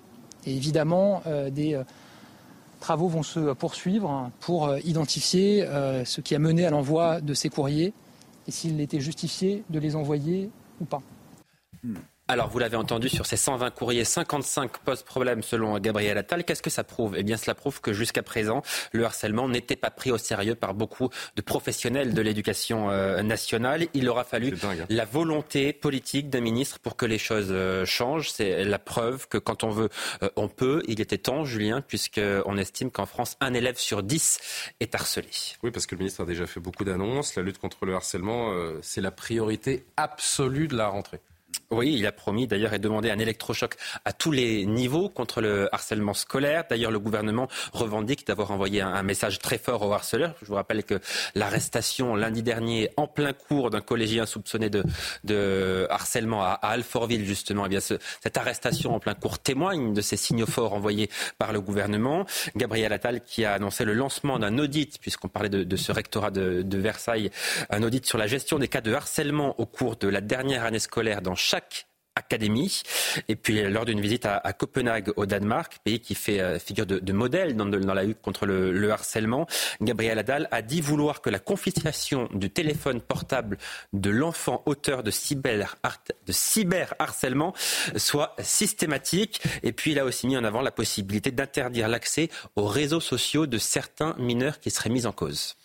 Évidemment, euh, des euh, travaux vont se poursuivre pour euh, identifier ce qui a mené à l'envoi de ces courriers et s'il était justifié de les envoyer ou pas. Alors, vous l'avez entendu, sur ces 120 courriers, 55 posent problème selon Gabriel Attal. Qu'est-ce que ça prouve? Eh bien, cela prouve que jusqu'à présent, le harcèlement n'était pas pris au sérieux par beaucoup de professionnels de l'éducation euh, nationale. Il aura fallu dingue, hein. la volonté politique d'un ministre pour que les choses euh, changent. C'est la preuve que quand on veut, euh, on peut. Il était temps, Julien, puisqu'on estime qu'en France, un élève sur dix est harcelé. Oui, parce que le ministre a déjà fait beaucoup d'annonces. La lutte contre le harcèlement, c'est la priorité absolue de la rentrée. Oui, il a promis d'ailleurs et demandé un électrochoc à tous les niveaux contre le harcèlement scolaire. D'ailleurs, le gouvernement revendique d'avoir envoyé un, message très fort aux harceleurs. Je vous rappelle que l'arrestation lundi dernier en plein cours d'un collégien soupçonné de, harcèlement à, Alfortville, justement, eh bien ce- cette arrestation en plein cours témoigne de ces signaux forts envoyés par le gouvernement. Gabriel Attal qui a annoncé le lancement d'un audit, puisqu'on parlait de, ce rectorat de Versailles, un audit sur la gestion des cas de harcèlement au cours de la dernière année scolaire dans chaque académie. Et puis lors d'une visite à, Copenhague au Danemark, pays qui fait euh, figure de, modèle dans, la lutte contre le, le harcèlement, Gabriel Attal a dit vouloir que la confiscation du téléphone portable de l'enfant auteur de cyber, de cyberharcèlement soit systématique. Et puis il a aussi mis en avant la possibilité d'interdire l'accès aux réseaux sociaux de certains mineurs qui seraient mis en cause.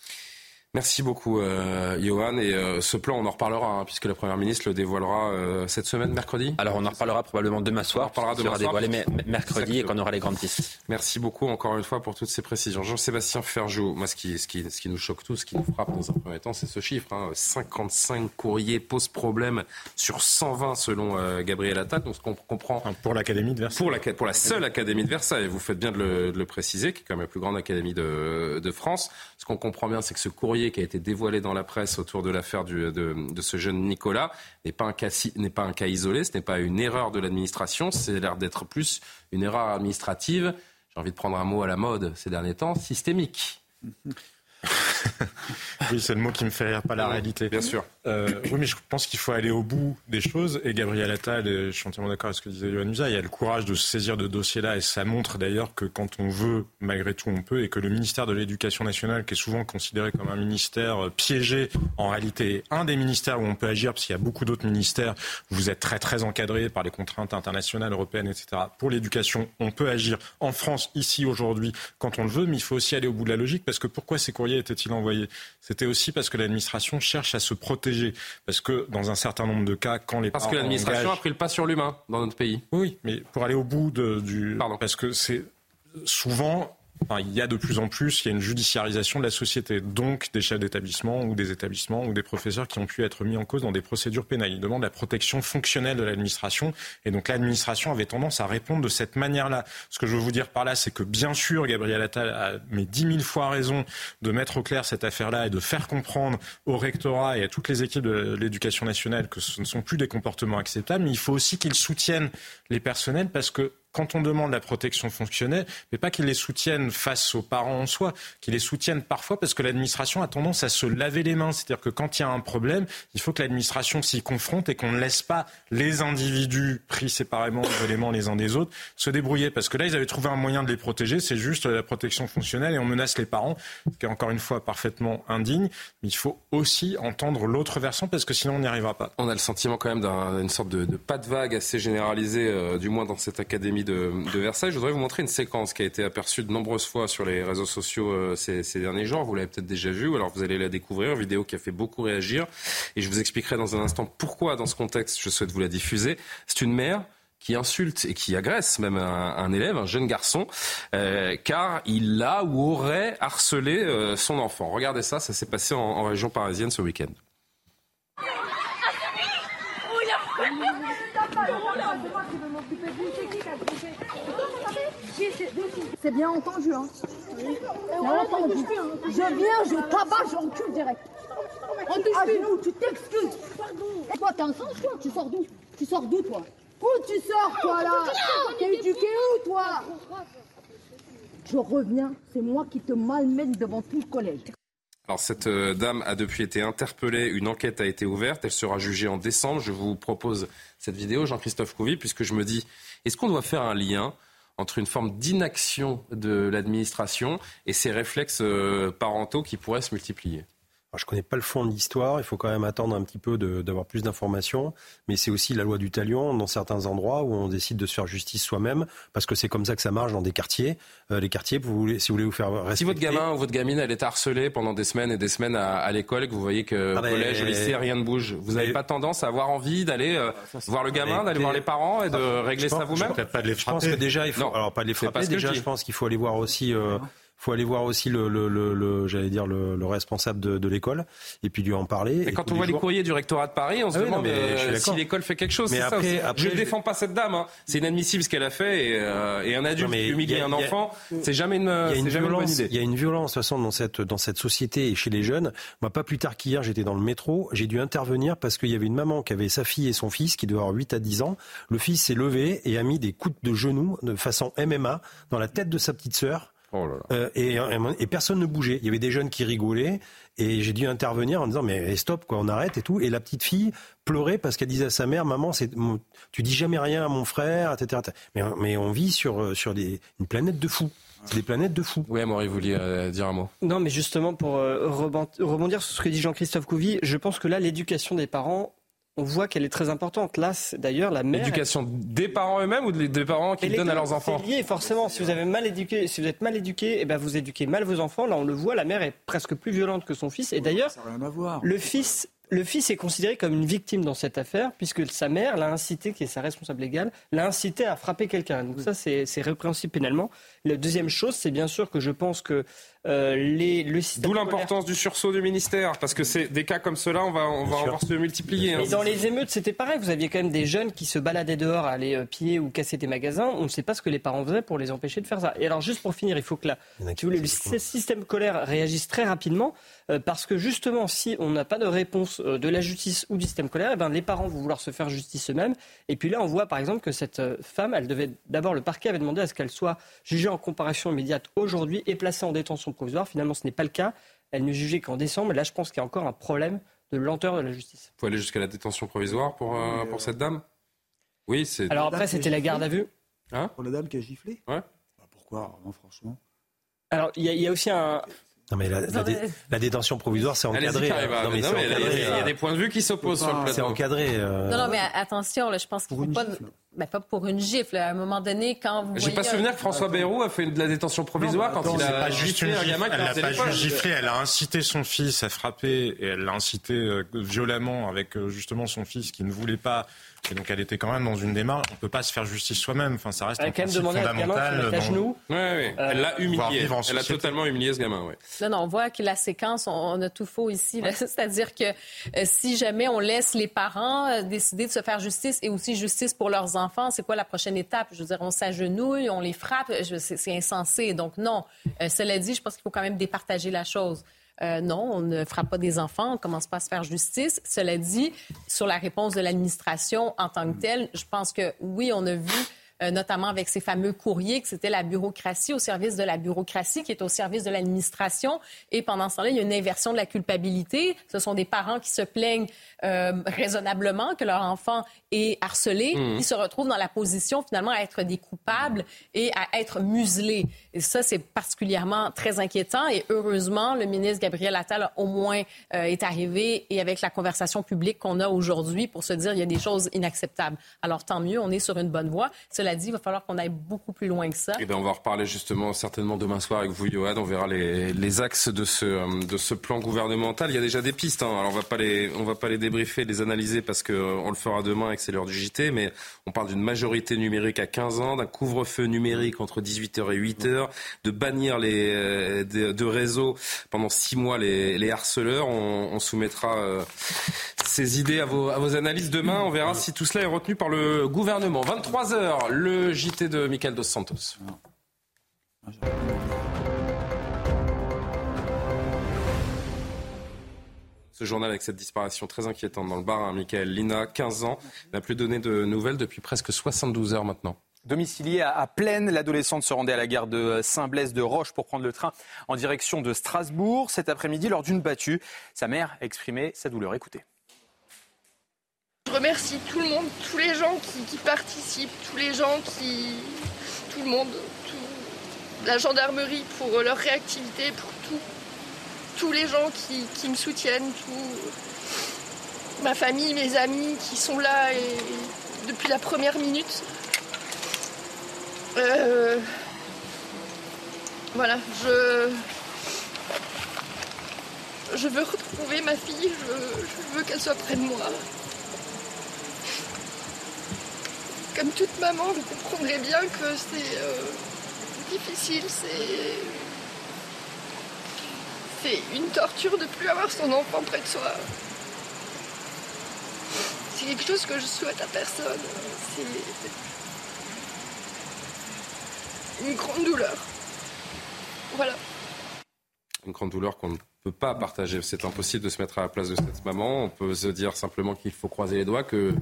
Merci beaucoup, euh, Johan. Et euh, ce plan, on en reparlera, hein, puisque la Première ministre le dévoilera euh, cette semaine, mercredi Alors on en reparlera probablement demain soir. On en reparlera demain sera soir. dévoilé mercredi et qu'on aura les grandes pistes. Merci beaucoup encore une fois pour toutes ces précisions. Jean-Sébastien Ferjou, moi ce qui, ce, qui, ce qui nous choque tous, ce qui nous frappe dans un premier temps, c'est ce chiffre. Hein. 55 courriers posent problème sur 120 selon euh, Gabriel Attal. Donc ce qu'on comprend... Pour l'Académie de Versailles. Pour la, pour la seule Académie de Versailles, vous faites bien de le, de le préciser, qui est quand même la plus grande académie de, de France. Ce qu'on comprend bien, c'est que ce courrier qui a été dévoilé dans la presse autour de l'affaire de, ce jeune Nicolas n'est pas, un cas n'est pas un cas isolé, ce n'est pas une erreur de l'administration, c'est l'air d'être plus une erreur administrative, j'ai envie de prendre un mot à la mode ces derniers temps, systémique. Oui, c'est le mot qui me fait rire, pas la réalité. Bien sûr. Euh, oui, mais je pense qu'il faut aller au bout des choses. Et Gabriel Attal, et je suis entièrement d'accord avec ce que disait Yohann Usa, il a le courage de se saisir de dossiers-là. Et ça montre d'ailleurs que quand on veut, malgré tout, on peut. Et que le ministère de l'Éducation nationale, qui est souvent considéré comme un ministère euh, piégé, en réalité est un des ministères où on peut agir, parce qu'il y a beaucoup d'autres ministères vous êtes très, très encadré par les contraintes internationales, européennes, etc. Pour l'éducation, on peut agir en France, ici, aujourd'hui, quand on le veut. Mais il faut aussi aller au bout de la logique, parce que pourquoi ces courriers étaient-ils envoyés C'était aussi parce que l'administration cherche à se protéger. Parce que dans un certain nombre de cas, quand les Parce que l'administration engagent- a pris le pas sur l'humain dans notre pays. Oui, mais pour aller au bout de, du... Parce que c'est souvent... il y a de plus en plus, il y a une judiciarisation de la société, donc des chefs d'établissement ou des établissements ou des professeurs qui ont pu être mis en cause dans des procédures pénales. Ils demandent la protection fonctionnelle de l'administration, et donc l'administration avait tendance à répondre de cette manière-là. Ce que je veux vous dire par là, c'est que bien sûr, Gabriel Attal a mais dix mille fois raison de mettre au clair cette affaire-là et de faire comprendre au rectorat et à toutes les équipes de l'éducation nationale que ce ne sont plus des comportements acceptables, mais il faut aussi qu'ils soutiennent les personnels parce que quand on demande la protection fonctionnelle, mais pas qu'ils les soutiennent face aux parents en soi, qu'ils les soutiennent parfois parce que l'administration a tendance à se laver les mains. C'est-à-dire que quand il y a un problème, il faut que l'administration s'y confronte et qu'on ne laisse pas les individus pris séparément les éléments les uns des autres se débrouiller. Parce que là, ils avaient trouvé un moyen de les protéger, c'est juste la protection fonctionnelle et on menace les parents, ce qui est encore une fois parfaitement indigne. Mais il faut aussi entendre l'autre versant parce que sinon on n'y arrivera pas. On a le sentiment quand même d'une sorte de, pas de vague assez généralisée, euh, du moins dans cette académie de, Versailles. Je voudrais vous montrer une séquence qui a été aperçue de nombreuses fois sur les réseaux sociaux euh, ces, derniers jours. Vous l'avez peut-être déjà vu, ou alors vous allez la découvrir, une vidéo qui a fait beaucoup réagir. Et je vous expliquerai dans un instant pourquoi, dans ce contexte, je souhaite vous la diffuser. C'est une mère qui insulte et qui agresse même un, élève, un jeune garçon, euh, car il a ou aurait harcelé son enfant. Regardez ça, ça s'est passé en région parisienne ce week-end. C'est bien entendu, hein. entendu. Je viens, je tabac, j'encule direct. On genoux, tu t'excuses. Et toi, t'es un sens, toi Tu sors d'où? Tu sors d'où, toi? Où tu sors, toi, là? T'es éduqué où, toi? Je reviens, c'est moi qui te malmène devant tout le collège. Alors cette euh, dame a depuis été interpellée, une enquête a été ouverte, elle sera jugée en décembre. Je vous propose cette vidéo, Jean-Christophe Couvi, puisque je me dis, est-ce qu'on doit faire un lien entre une forme d'inaction de l'administration et ces réflexes euh, parentaux qui pourraient se multiplier je ne connais pas le fond de l'histoire, il faut quand même attendre un petit peu d'avoir plus d'informations, mais c'est aussi la loi du talion dans certains endroits où on décide de se faire justice soi-même, parce que c'est comme ça que ça marche dans des quartiers. Euh, les quartiers, vous voulez, si vous voulez vous faire respecter... Si votre gamin ou votre gamine, elle est harcelée pendant des semaines et des semaines à, l'école, et que vous voyez que ah collège, au lycée, rien ne bouge, vous n'avez pas tendance à avoir envie d'aller euh, voir le gamin, d'aller voir les parents et de régler ça vous-même. Je pense que déjà, il faut... alors pas de les frapper, déjà, je pense qu'il faut aller voir aussi... Euh, faut aller voir aussi le, le, le, j'allais dire le, le, responsable de, de l'école et puis lui en parler. Et, quand on voit les courriers du rectorat de Paris, on se ah demande euh, si l'école fait quelque chose. Mais après, je ne défends pas cette dame. Hein. C'est inadmissible ce qu'elle a fait et, euh, et un adulte humilier un enfant, c'est jamais une, il y a une jamais violence, idée. Il y a une violence de toute façon dans cette dans cette société et chez les jeunes. Moi, pas plus tard qu'hier, j'étais dans le métro, j'ai dû intervenir parce qu'il y avait une maman qui avait sa fille et son fils qui devait avoir 8 à 10 ans. Le fils s'est levé et a mis des coups de genoux de façon MMA dans la tête de sa petite sœur Oh euh, et, et, personne ne bougeait. Il y avait des jeunes qui rigolaient et j'ai dû intervenir en disant mais stop quoi, on arrête et tout. Et la petite fille pleurait parce qu'elle disait à sa mère maman c'est tu dis jamais rien à mon frère etc. Mais, mais on vit sur sur des, une planète de fous. C'est des planètes de fous. Oui, Amaury, vous vouliez euh, dire un mot Non, mais justement, pour euh, rebondir sur ce que dit Jean-Christophe Couvi, je pense que là, l'éducation des parents, on voit qu'elle est très importante. Là, d'ailleurs, la mère. L'éducation des parents eux-mêmes ou des parents qui donnent à leurs enfants C'est lié, forcément. Si vous avez mal éduqué, si vous êtes mal éduqué, eh ben vous éduquez mal vos enfants. Là, on le voit, la mère est presque plus violente que son fils. Et d'ailleurs, le fils le fils est considéré comme une victime dans cette affaire, puisque sa mère l'a incité, qui est sa responsable légale, l'a incité à frapper quelqu'un. Donc ça, c'est répréhensible pénalement. La deuxième chose, c'est bien sûr que je pense que euh, les, le système. D'où l'importance du sursaut du ministère, parce que c'est des cas comme cela, on va, on va voir se multiplier. Hein. Et dans les émeutes, c'était pareil. Vous aviez quand même des jeunes qui se baladaient dehors, à aller euh, piller ou casser des magasins. On ne sait pas ce que les parents faisaient pour les empêcher de faire ça. Et alors, juste pour finir, il faut que là, si vous voulez, le système scolaire réagisse très rapidement. Euh, parce que justement, si on n'a pas de réponse euh, de la justice ou du système scolaire, eh ben, les parents vont vouloir se faire justice eux-mêmes. Et puis là, on voit par exemple que cette euh, femme, elle devait d'abord, le parquet avait demandé à ce qu'elle soit jugée en comparation immédiate aujourd'hui et placée en détention provisoire. Finalement, ce n'est pas le cas. Elle ne jugeait qu'en décembre. Et là, je pense qu'il y a encore un problème de lenteur de la justice. Il faut aller jusqu'à la détention provisoire pour, pour cette dame? Oui, c'est. Alors après, c'était la garde à vue. Hein? Pour la dame qui a giflé? Ouais. Bah, pourquoi, franchement alors, il y, a aussi un, non mais la, détention provisoire, c'est encadré. Hein. il y, a des points de vue qui s'opposent sur le plateau. C'est encadré. Euh. Non, non, mais attention, là, je pense qu'il ne faut pas... Mais pas pour une gifle. À un moment donné, quand vous. J'ai pas souvenir que François Bayrou a fait de la détention provisoire quand il a pas juste un gamin Elle n'a pas juste giflé, elle a incité son fils à frapper et elle l'a incité euh, violemment avec euh, justement son fils qui ne voulait pas et donc elle était quand même dans une démarche. On peut pas se faire justice soi-même. Enfin, ça reste elle un principe fondamental. À genoux. Oui, oui. Elle l'a humilié. Elle a totalement humilié ce gamin. Oui. Non, non. On voit que la séquence, on, a tout faux ici. C'est-à-dire que euh, si jamais on laisse les parents euh, décider de se faire justice et aussi justice pour leurs enfants, c'est quoi la prochaine étape? Je veux dire, on s'agenouille, on les frappe. C'est insensé. Donc non. Euh, cela dit, je pense qu'il faut quand même départager la chose. Euh, non, on ne frappe pas des enfants, on ne commence pas à se faire justice. Cela dit, sur la réponse de l'administration en tant que telle, je pense que oui, on a vu notamment avec ces fameux courriers, que c'était la bureaucratie au service de la bureaucratie, qui est au service de l'administration. Et pendant ce temps-là, il y a une inversion de la culpabilité. Ce sont des parents qui se plaignent raisonnablement que leur enfant est harcelé. Mmh. Ils se retrouvent dans la position, finalement, à être des coupables et à être muselés. Et ça, c'est particulièrement très inquiétant. Et heureusement, le ministre Gabriel Attal, au moins, est arrivé et avec la conversation publique qu'on a aujourd'hui pour se dire il y a des choses inacceptables. Alors tant mieux, on est sur une bonne voie. Cela dit, il va falloir qu'on aille beaucoup plus loin que ça. Et eh bien, on va reparler justement certainement demain soir avec vous, Johan. On verra les, axes de ce, euh, de ce plan gouvernemental. Il y a déjà des pistes. Hein. Alors on on va pas les débriefer, les analyser parce qu'on euh, le fera demain et que c'est l'heure du JT. Mais on parle d'une majorité numérique à 15 ans, d'un couvre-feu numérique entre 18h et 8h, de bannir les euh, de, de réseaux pendant six mois les, harceleurs. On, soumettra ces idées à vos, à vos analyses demain. On verra si tout cela est retenu par le gouvernement. 23h, le JT de Michael Dos Santos. Ce journal avec cette disparition très inquiétante dans le bar, hein, Michael Lina, 15 ans, n'a plus donné de nouvelles depuis presque 72 heures maintenant. Domiciliée à, Plaine, l'adolescente se rendait à la gare de Saint-Blaise de Roche pour prendre le train en direction de Strasbourg. Cet après-midi, lors d'une battue, sa mère a exprimé sa douleur. Écoutez. Je remercie tout le monde, tous les gens qui, participent, tous les gens qui. tout le monde, la gendarmerie pour leur réactivité, pour tout. Tous les gens qui, me soutiennent, tout. Ma famille, mes amis qui sont là depuis la première minute. Euh, voilà, je. Je veux retrouver ma fille, je veux qu'elle soit près de moi. Comme toute maman, vous comprendrez bien que c'est euh, difficile, c'est. C'est une torture de plus avoir son enfant près de soi. C'est quelque chose que je souhaite à personne. C'est une grande douleur. Voilà. Une grande douleur qu'on ne peut pas partager. C'est impossible de se mettre à la place de cette maman. On peut se dire simplement qu'il faut croiser les doigts, que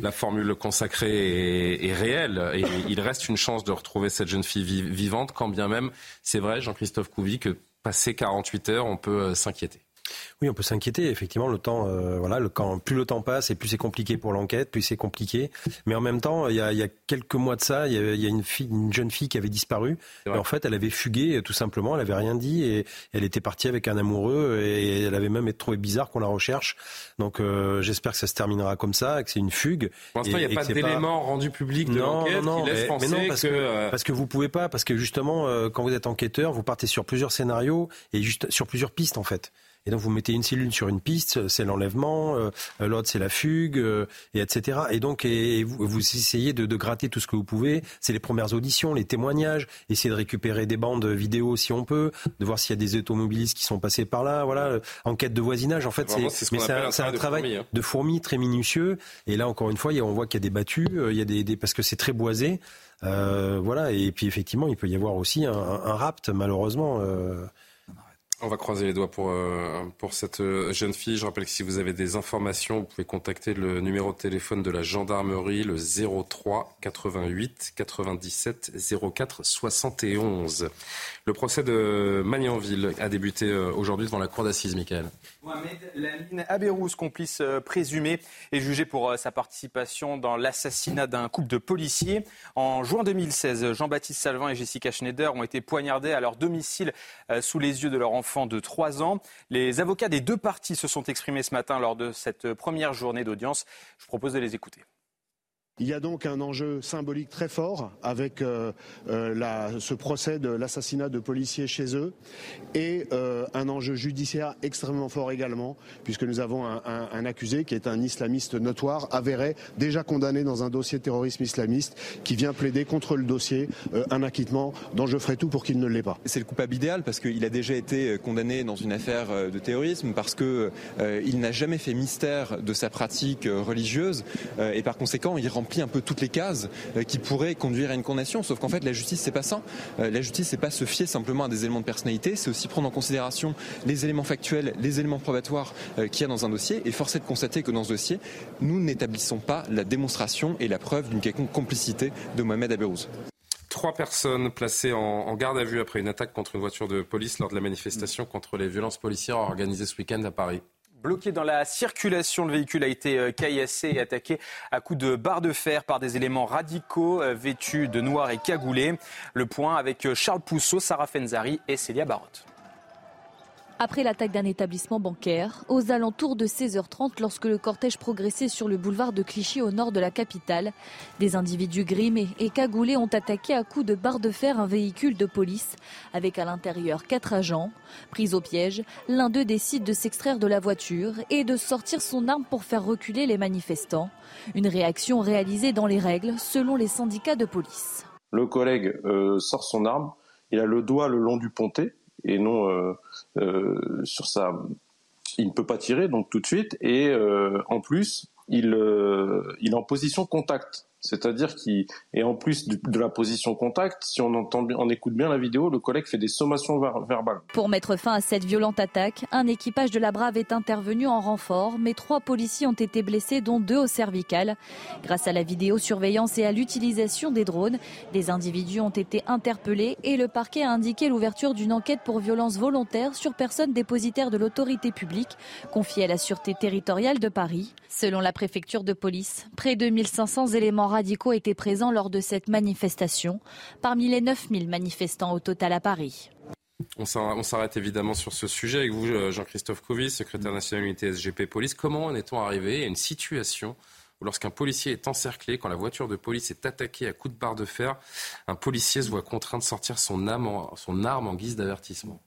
la formule consacrée est, est réelle. Et il reste une chance de retrouver cette jeune fille vi- vivante, quand bien même, c'est vrai, Jean-Christophe Couvi, que passé 48 heures, on peut euh, s'inquiéter. Oui, on peut s'inquiéter. Effectivement, le temps, euh, voilà, le, quand plus le temps passe et plus c'est compliqué pour l'enquête, plus c'est compliqué. Mais en même temps, il y a, il y a quelques mois de ça, il y a, il y a une, fille, une jeune fille qui avait disparu. Et en fait, elle avait fugué euh, tout simplement. Elle avait rien dit et elle était partie avec un amoureux et elle avait même trouvé bizarre qu'on la recherche. Donc, euh, j'espère que ça se terminera comme ça, que c'est une fugue. Pour l'instant, il n'y a pas d'éléments rendus publics de l'enquête non, qui laissent mais- penser mais non, parce que... que, euh, parce que vous pouvez pas, parce que justement, euh, quand vous êtes enquêteur, vous partez sur plusieurs scénarios et juste sur plusieurs pistes en fait. Et donc vous mettez une cellule sur une piste, c'est l'enlèvement, euh, l'autre c'est la fugue, euh, et etc. Et donc et, et vous, vous essayez de, de gratter tout ce que vous pouvez. C'est les premières auditions, les témoignages, essayer de récupérer des bandes vidéo si on peut, de voir s'il y a des automobilistes qui sont passés par là. Voilà, euh, enquête de voisinage. En fait, c'est ce un, un un travail de travail fourmi, hein. de fourmi très minutieux. Et là encore une fois, on voit qu'il y a des battues, euh, il y a des, des- parce que c'est très boisé. Euh, voilà, et puis effectivement, il peut y avoir aussi un, un, un rapt, malheureusement. euh, On va croiser les doigts pour, euh, pour cette euh, jeune fille. Je rappelle que si vous avez des informations, vous pouvez contacter le numéro de téléphone de la gendarmerie, le 03 88 97 04 71. Le procès de Magnanville a débuté euh, aujourd'hui devant la cour d'assises, Michael. Mohamed Lamine Aberouz, complice euh, présumé, est jugé pour euh, sa participation dans l'assassinat d'un couple de policiers. En juin 2016, Jean-Baptiste Salvin et Jessica Schneider ont été poignardés à leur domicile sous les yeux de leur enfant de 3 ans. Les avocats des deux parties se sont exprimés ce matin lors de cette première journée d'audience. Je propose de les écouter. Il y a donc un enjeu symbolique très fort avec euh, euh, ce procès de l'assassinat de policiers chez eux et euh, un enjeu judiciaire extrêmement fort également puisque nous avons un, accusé qui est un islamiste notoire, avéré, déjà condamné dans un dossier de terrorisme islamiste qui vient plaider contre le dossier un acquittement dont je ferai tout pour qu'il ne l'ait pas. C'est le coupable idéal parce qu'il a déjà été condamné dans une affaire de terrorisme, parce que euh, il n'a jamais fait mystère de sa pratique religieuse et par conséquent il remplit remplit un peu toutes les cases qui pourraient conduire à une condamnation. Sauf qu'en fait, la justice, c'est pas ça. la justice, c'est pas se fier simplement à des éléments de personnalité, c'est aussi prendre en considération les éléments factuels, les éléments probatoires qu'il y a dans un dossier. Et force est de constater que dans ce dossier, nous n'établissons pas la démonstration et la preuve d'une quelconque complicité de Mohamed Aberouz. Trois personnes placées en, garde à vue après une attaque contre une voiture de police lors de la manifestation contre les violences policières organisée ce week-end à Paris. Bloqué dans la circulation, le véhicule a été euh, caillassé et attaqué à coups de barre de fer par des éléments radicaux euh, vêtus de noir et cagoulés. Le point avec euh, Charles Pousseau, Sarah Fenzari et Célia Barotte après l'attaque d'un établissement bancaire, aux alentours de 16h30, lorsque le cortège progressait sur le boulevard de Clichy au nord de la capitale, des individus grimés et cagoulés ont attaqué à coups de barre de fer un véhicule de police, avec à l'intérieur quatre agents. Pris au piège, l'un d'eux décide de s'extraire de la voiture et de sortir son arme pour faire reculer les manifestants. Une réaction réalisée dans les règles, selon les syndicats de police. Le collègue euh, sort son arme, il a le doigt le long du pontet, et non euh, euh, sur sa. Il ne peut pas tirer donc tout de suite et euh, en plus il, il est en position contact. C'est-à-dire qu'il et en plus de la position contact, si on entend on écoute bien la vidéo, le collègue fait des sommations verbales. Pour mettre fin à cette violente attaque, un équipage de la Brave est intervenu en renfort, mais trois policiers ont été blessés, dont deux au cervical. Grâce à la vidéosurveillance et à l'utilisation des drones, des individus ont été interpellés et le parquet a indiqué l'ouverture d'une enquête pour violence volontaire sur personne dépositaire de l'autorité publique, confiée à la Sûreté territoriale de Paris. Selon la préfecture de police, près de 1500 éléments radicaux étaient présents lors de cette manifestation, parmi les 9000 manifestants au total à Paris. On s'arrête évidemment sur ce sujet avec vous, euh, Jean-Christophe Couvis, secrétaire national unité SGP Police. Comment en est-on arrivé à une situation où lorsqu'un policier est encerclé, quand la voiture de police est attaquée à coups de barre de fer, un policier se voit contraint de sortir son, arme en guise d'avertissement?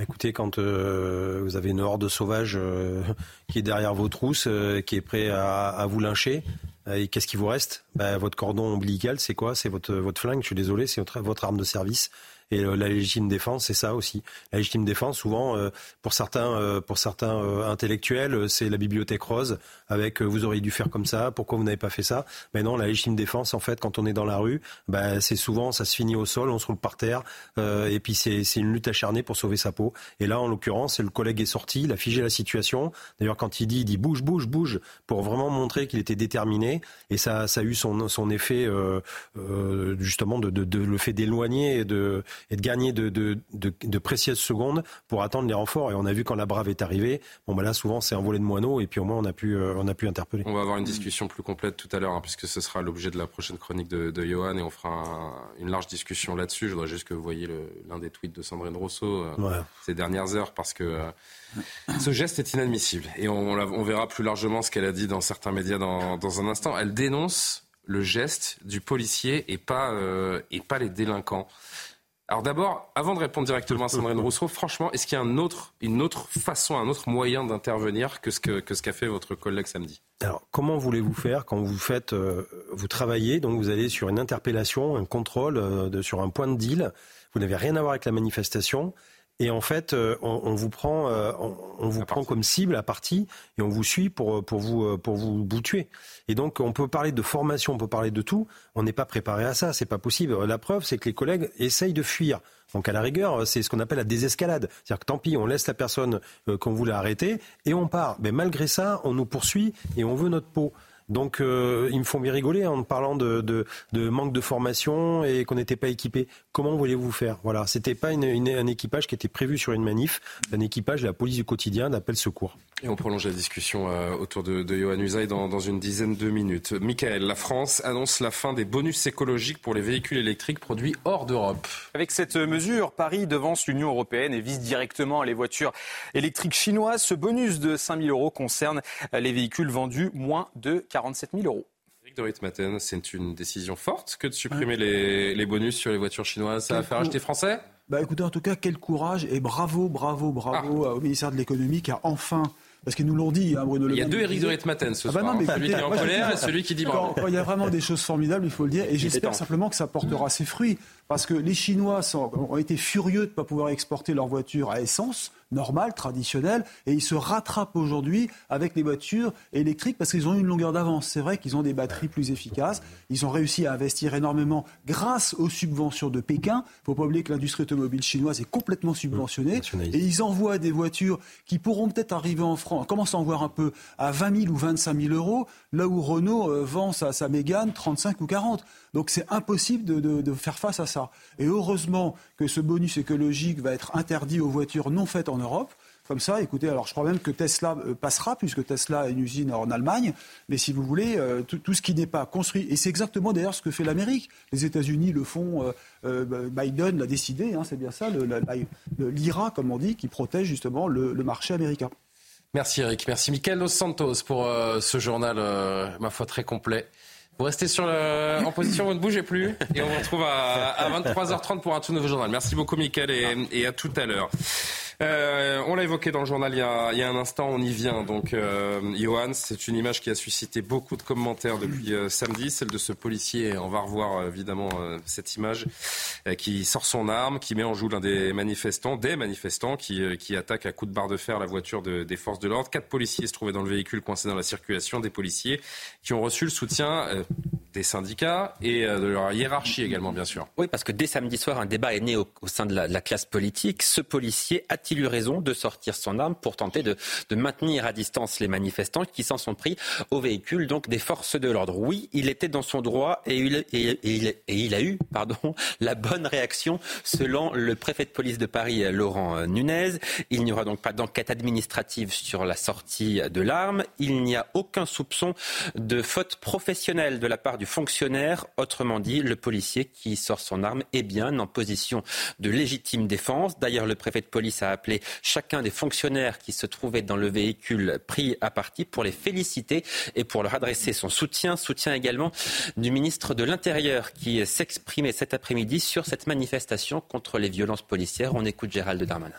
Écoutez, quand euh, vous avez une horde sauvage euh, qui est derrière vos trousses, qui est prêt à, vous lyncher, et qu'est-ce qui vous reste? Bah, Votre cordon ombilical, c'est quoi? C'est votre, votre flingue, je suis désolé, c'est votre arme de service. Et euh, la légitime défense, c'est ça aussi. La légitime défense, souvent, euh, pour certains, euh, pour certains intellectuels, c'est la bibliothèque rose avec vous auriez dû faire comme ça, pourquoi vous n'avez pas fait ça? Mais non, la légitime défense, en fait, quand on est dans la rue, bah, c'est souvent, ça se finit au sol, on se roule par terre, et puis c'est une lutte acharnée pour sauver sa peau. Et là, en l'occurrence, le collègue est sorti, il a figé la situation. D'ailleurs, quand il dit, il dit bouge, bouge, bouge, pour vraiment montrer qu'il était déterminé. Et ça, ça a eu son, son effet, justement, de, de, de, le fait d'éloigner et de, et de gagner de, de, de, précieuses secondes pour attendre les renforts. Et on a vu quand la Brave est arrivée, bon bah là souvent c'est un volet de moineau et puis au moins on a pu, euh, on a pu interpeller. On va avoir une discussion plus complète tout à l'heure hein, puisque ce sera l'objet de la prochaine chronique de, de Johan et on fera une large discussion là-dessus. Je voudrais juste que vous voyez l'un des tweets de Sandrine Rousseau euh, ces dernières heures parce que euh, ce geste est inadmissible et on, on, verra plus largement ce qu'elle a dit dans certains médias dans, dans un instant. Elle dénonce le geste du policier et pas, et pas les délinquants. Alors d'abord, avant de répondre directement à Sandrine Rousseau, franchement, est-ce qu'il y a un autre, une autre façon, un autre moyen d'intervenir que ce qu'a que ce qu'a fait votre collègue samedi? Alors, comment voulez-vous faire quand vous faites, euh, vous travaillez, donc vous allez sur une interpellation, un contrôle euh, de, sur un point de deal, vous n'avez rien à voir avec la manifestation, et en fait, euh, on, vous prend, euh, on, vous prend comme cible à partie et on vous suit pour, pour, vous, euh, pour vous, vous tuer. Et donc, on peut parler de formation, on peut parler de tout. On n'est pas préparé à ça, c'est pas possible. La preuve, c'est que les collègues essayent de fuir. Donc, à la rigueur, c'est ce qu'on appelle la désescalade. C'est-à-dire que tant pis, on laisse la personne qu'on voulait arrêter et on part. Mais malgré ça, on nous poursuit et on veut notre peau. Donc euh, ils me font bien rigoler en parlant de, de, manque de formation et qu'on n'était pas équipé. Comment voulez-vous faire? Voilà, c'était pas un équipage qui était prévu sur une manif, un équipage de la police du quotidien d'appel secours. Et on prolonge la discussion euh, autour de, de Johan Usaï dans, dans, une dizaine de minutes. Michael, la France annonce la fin des bonus écologiques pour les véhicules électriques produits hors d'Europe. Avec cette mesure, Paris devance l'Union européenne et vise directement les voitures électriques chinoises. Ce bonus de 5 000 euros concerne les véhicules vendus moins de 47 000 euros. Eric Dorit Maten, c'est une décision forte que de supprimer les, les, bonus sur les voitures chinoises. Ça va faire acheter français? Bah écoutez, en tout cas, quel courage et bravo, bravo, bravo ah. au ministère de l'économie qui a enfin parce qu'ils nous l'ont dit, hein, Bruno Le Il y a deux Eric de Ritmaten ce ah bah soir. Non, hein. celui qui est en colère et celui qui dit bravo. il y a vraiment des choses formidables, il faut le dire. Et j'espère simplement que ça portera ses fruits. Parce que les Chinois ont été furieux de ne pas pouvoir exporter leur voiture à essence normales, traditionnelles, et ils se rattrapent aujourd'hui avec les voitures électriques parce qu'ils ont une longueur d'avance. C'est vrai qu'ils ont des batteries plus efficaces. Ils ont réussi à investir énormément grâce aux subventions de Pékin. Il ne faut pas oublier que l'industrie automobile chinoise est complètement subventionnée. Et ils envoient des voitures qui pourront peut-être arriver en France, on commence à en voir un peu, à 20 000 ou 25 000 euros, là où Renault euh, vend sa, sa Mégane 35 ou 40. Donc c'est impossible de, faire face à ça. Et heureusement que ce bonus écologique va être interdit aux voitures non faites en Europe. Comme ça, écoutez, alors je crois même que Tesla euh, passera, puisque Tesla a une usine en Allemagne. Mais si vous voulez, euh, tout, ce qui n'est pas construit, et c'est exactement d'ailleurs ce que fait l'Amérique. Les États-Unis le font, euh, Biden l'a décidé, hein, c'est bien ça, l'IRA, comme on dit, qui protège justement le, marché américain. Merci Eric, merci Michael Los Santos pour ce journal, ma foi, très complet. Vous restez sur le... en position, vous ne bougez plus. Et on vous retrouve à, à 23h30 pour un tout nouveau journal. Merci beaucoup, Mickaël, et, et à tout à l'heure. Euh, on l'a évoqué dans le journal il y a, un instant, on y vient. Donc, euh, Johan, c'est une image qui a suscité beaucoup de commentaires depuis euh, samedi, celle de ce policier. On va revoir euh, évidemment cette image qui sort son arme, qui met en joue l'un des manifestants, des manifestants qui, qui attaquent à coups de barre de fer la voiture de, des forces de l'ordre. Quatre policiers se trouvaient dans le véhicule coincé dans la circulation, des policiers qui ont reçu le soutien des syndicats et de leur hiérarchie également, bien sûr. Oui, parce que dès samedi soir, un débat est né au, sein de la, classe politique. Ce policier a-t-il eu raison de sortir son arme pour tenter de, maintenir à distance les manifestants qui s'en sont pris au véhicule donc des forces de l'ordre? Oui, il était dans son droit et il, et, il, a eu pardon, la bonne réaction selon le préfet de police de Paris, Laurent Nunez. Il n'y aura donc pas d'enquête administrative sur la sortie de l'arme. Il n'y a aucun soupçon de faute professionnelle de la part du fonctionnaire. Autrement dit, le policier qui sort son arme est bien en position de légitime défense. D'ailleurs, le préfet de police a appelé chacun des fonctionnaires qui se trouvaient dans le véhicule pris à partie pour les féliciter et pour leur adresser son soutien. Soutien également du ministre de l'Intérieur qui s'exprimait cet après-midi sur cette manifestation contre les violences policières. On écoute Gérald Darmanin.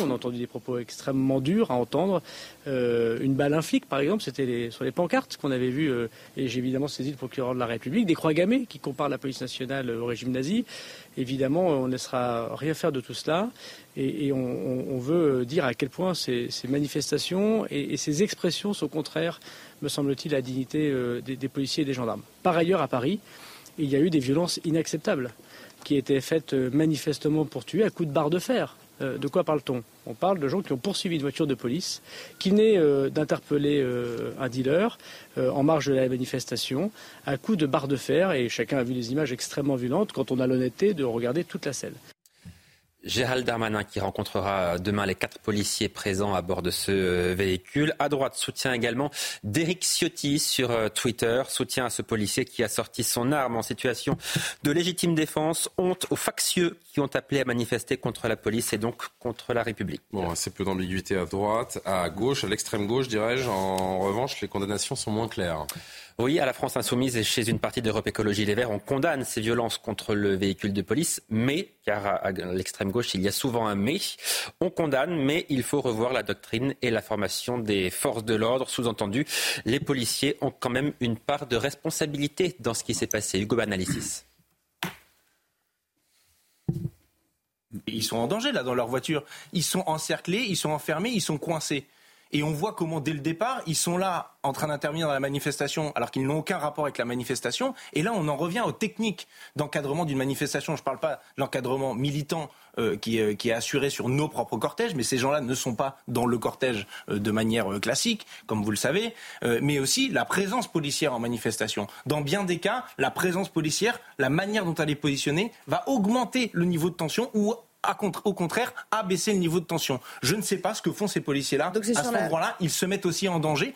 On a entendu des propos extrêmement durs à entendre. Euh, une balle, un flic, par exemple, c'était sur les pancartes qu'on avait vu, euh, et j'ai évidemment saisi le procureur de la République, des croix gammées qui comparent la police nationale au régime nazi. Évidemment, on ne laissera rien faire de tout cela, et, on, veut dire à quel point ces, manifestations et, ces expressions sont contraires, me semble-t-il, à la dignité euh, des, des policiers et des gendarmes. Par ailleurs, à Paris, il y a eu des violences inacceptables qui étaient faites manifestement pour tuer à coups de barre de fer. Euh, de quoi parle-t-on? On parle de gens qui ont poursuivi une voiture de police, qui naît euh, d'interpeller euh, un dealer en marge de la manifestation, à coup de barre de fer, et chacun a vu des images extrêmement violentes quand on a l'honnêteté de regarder toute la scène. Gérald Darmanin qui rencontrera demain les quatre policiers présents à bord de ce euh, véhicule. À droite, soutien également d'Éric Ciotti sur euh, Twitter. Soutien à ce policier qui a sorti son arme en situation de légitime défense. Honte aux factieux qui ont appelé à manifester contre la police et donc contre la République. Bon, assez peu d'ambiguïté à droite. À gauche, à l'extrême gauche, dirais-je. En revanche, les condamnations sont moins claires. Oui, à la France insoumise et chez une partie d'Europe Écologie Les Verts, on condamne ces violences contre le véhicule de police, mais, car à l'extrême gauche, il y a souvent un mais, on condamne, mais il faut revoir la doctrine et la formation des forces de l'ordre. Sous-entendu, les policiers ont quand même une part de responsabilité dans ce qui s'est passé. Hugo Banalicis. Ils sont en danger là dans leur voiture. Ils sont encerclés, ils sont enfermés, ils sont coincés. Et on voit comment, dès le départ, ils sont là en train d'intervenir dans la manifestation alors qu'ils n'ont aucun rapport avec la manifestation. Et là, on en revient aux techniques d'encadrement d'une manifestation. Je ne parle pas de l'encadrement militant euh, qui, euh, qui, est assuré sur nos propres cortèges, mais ces gens-là ne sont pas dans le cortège euh, de manière classique, comme vous le savez, mais aussi la présence policière en manifestation. Dans bien des cas, la présence policière, la manière dont elle est positionnée, va augmenter le niveau de tension ou au contraire, abaisser le niveau de tension. Je ne sais pas ce que font ces policiers-là. À ce moment-là, ils se mettent aussi en danger.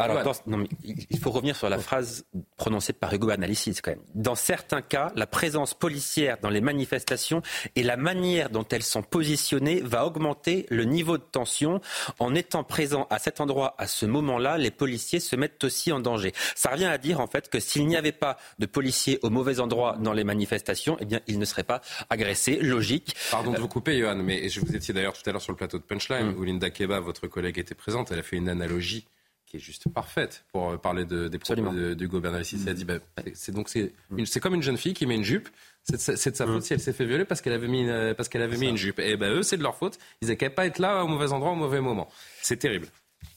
Alors, il faut revenir sur la phrase prononcée par Hugo Analysis quand même. Dans certains cas, la présence policière dans les manifestations et la manière dont elles sont positionnées va augmenter le niveau de tension. En étant présent à cet endroit, à ce moment-là, les policiers se mettent aussi en danger. Ça revient à dire en fait que s'il n'y avait pas de policiers au mauvais endroit dans les manifestations, eh bien, ils ne seraient pas agressés. Logique. Pardon de vous couper, Johan, mais je vous étiez d'ailleurs tout à l'heure sur le plateau de Punchline mm. où Linda Keba, votre collègue, était présente. Elle a fait une analogie qui est juste parfaite pour euh, parler de, des propos d'Hugo Bernalicis. Il a dit, bah, c'est donc c'est c'est comme une jeune fille qui met une jupe. C'est de, sa faute si elle s'est fait violer parce qu'elle avait mis une, parce qu'elle avait mis une jupe. Et ben eux, c'est de leur faute. Ils n'avaient qu'à pas être là au mauvais endroit au mauvais moment. C'est terrible.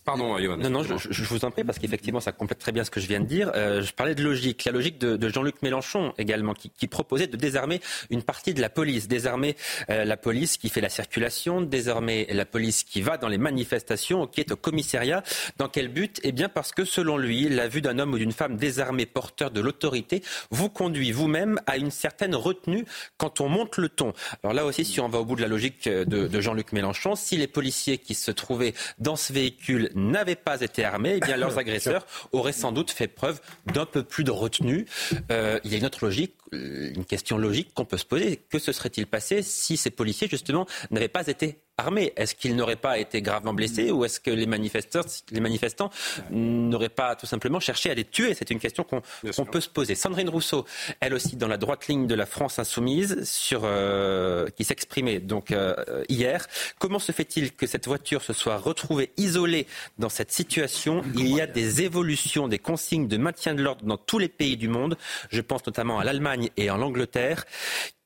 Pardon. Non, non, je, vous en prie, parce qu'effectivement, ça complète très bien ce que je viens de dire. Euh, je parlais de logique. La logique de, Jean-Luc Mélenchon également, qui, proposait de désarmer une partie de la police. Désarmer euh, la police qui fait la circulation, désarmer la police qui va dans les manifestations, qui est au commissariat. Dans quel but? Eh bien, parce que selon lui, la vue d'un homme ou d'une femme désarmé, porteur de l'autorité, vous conduit vous-même à une certaine retenue quand on monte le ton. Alors là aussi, si on va au bout de la logique de, de Jean-Luc Mélenchon, si les policiers qui se trouvaient dans ce véhicule n'avaient pas été armés, eh bien leurs agresseurs auraient sans doute fait preuve d'un peu plus de retenue. Euh, il y a une autre logique, une question logique qu'on peut se poser. Que se serait-il passé si ces policiers, justement, n'avaient pas été armés Est-ce qu'ils n'auraient pas été gravement blessés ou est-ce que les manifestants, les manifestants n'auraient pas tout simplement cherché à les tuer? C'est une question qu'on peut se poser. Sandrine Rousseau, elle aussi dans la droite ligne de la France insoumise, sur, euh, qui s'exprimait donc euh, hier. Comment se fait-il que cette voiture se soit retrouvée isolée dans cette situation? Il y a des évolutions des consignes de maintien de l'ordre dans tous les pays du monde. Je pense notamment à l'Allemagne et en Angleterre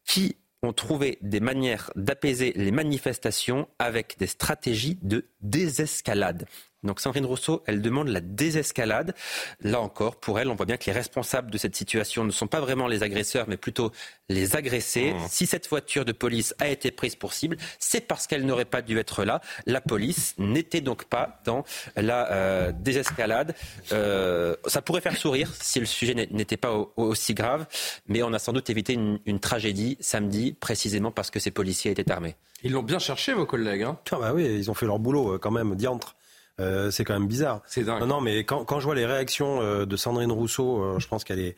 qui ont trouvé des manières d'apaiser les manifestations avec des stratégies de désescalade. Donc Sandrine Rousseau, elle demande la désescalade. Là encore, pour elle, on voit bien que les responsables de cette situation ne sont pas vraiment les agresseurs, mais plutôt les agressés. Mmh. Si cette voiture de police a été prise pour cible, c'est parce qu'elle n'aurait pas dû être là. La police n'était donc pas dans la euh, désescalade. Euh, ça pourrait faire sourire si le sujet n'était pas aussi grave, mais on a sans doute évité une, une, tragédie samedi, précisément parce que ces policiers étaient armés. Ils l'ont bien cherché, vos collègues. Hein? Ah bah oui, ils ont fait leur boulot euh, quand même, diantre. Euh, c'est quand même bizarre. C'est dingue. Non, non, mais quand, quand je vois les réactions euh, de Sandrine Rousseau, euh, je pense qu'elle est,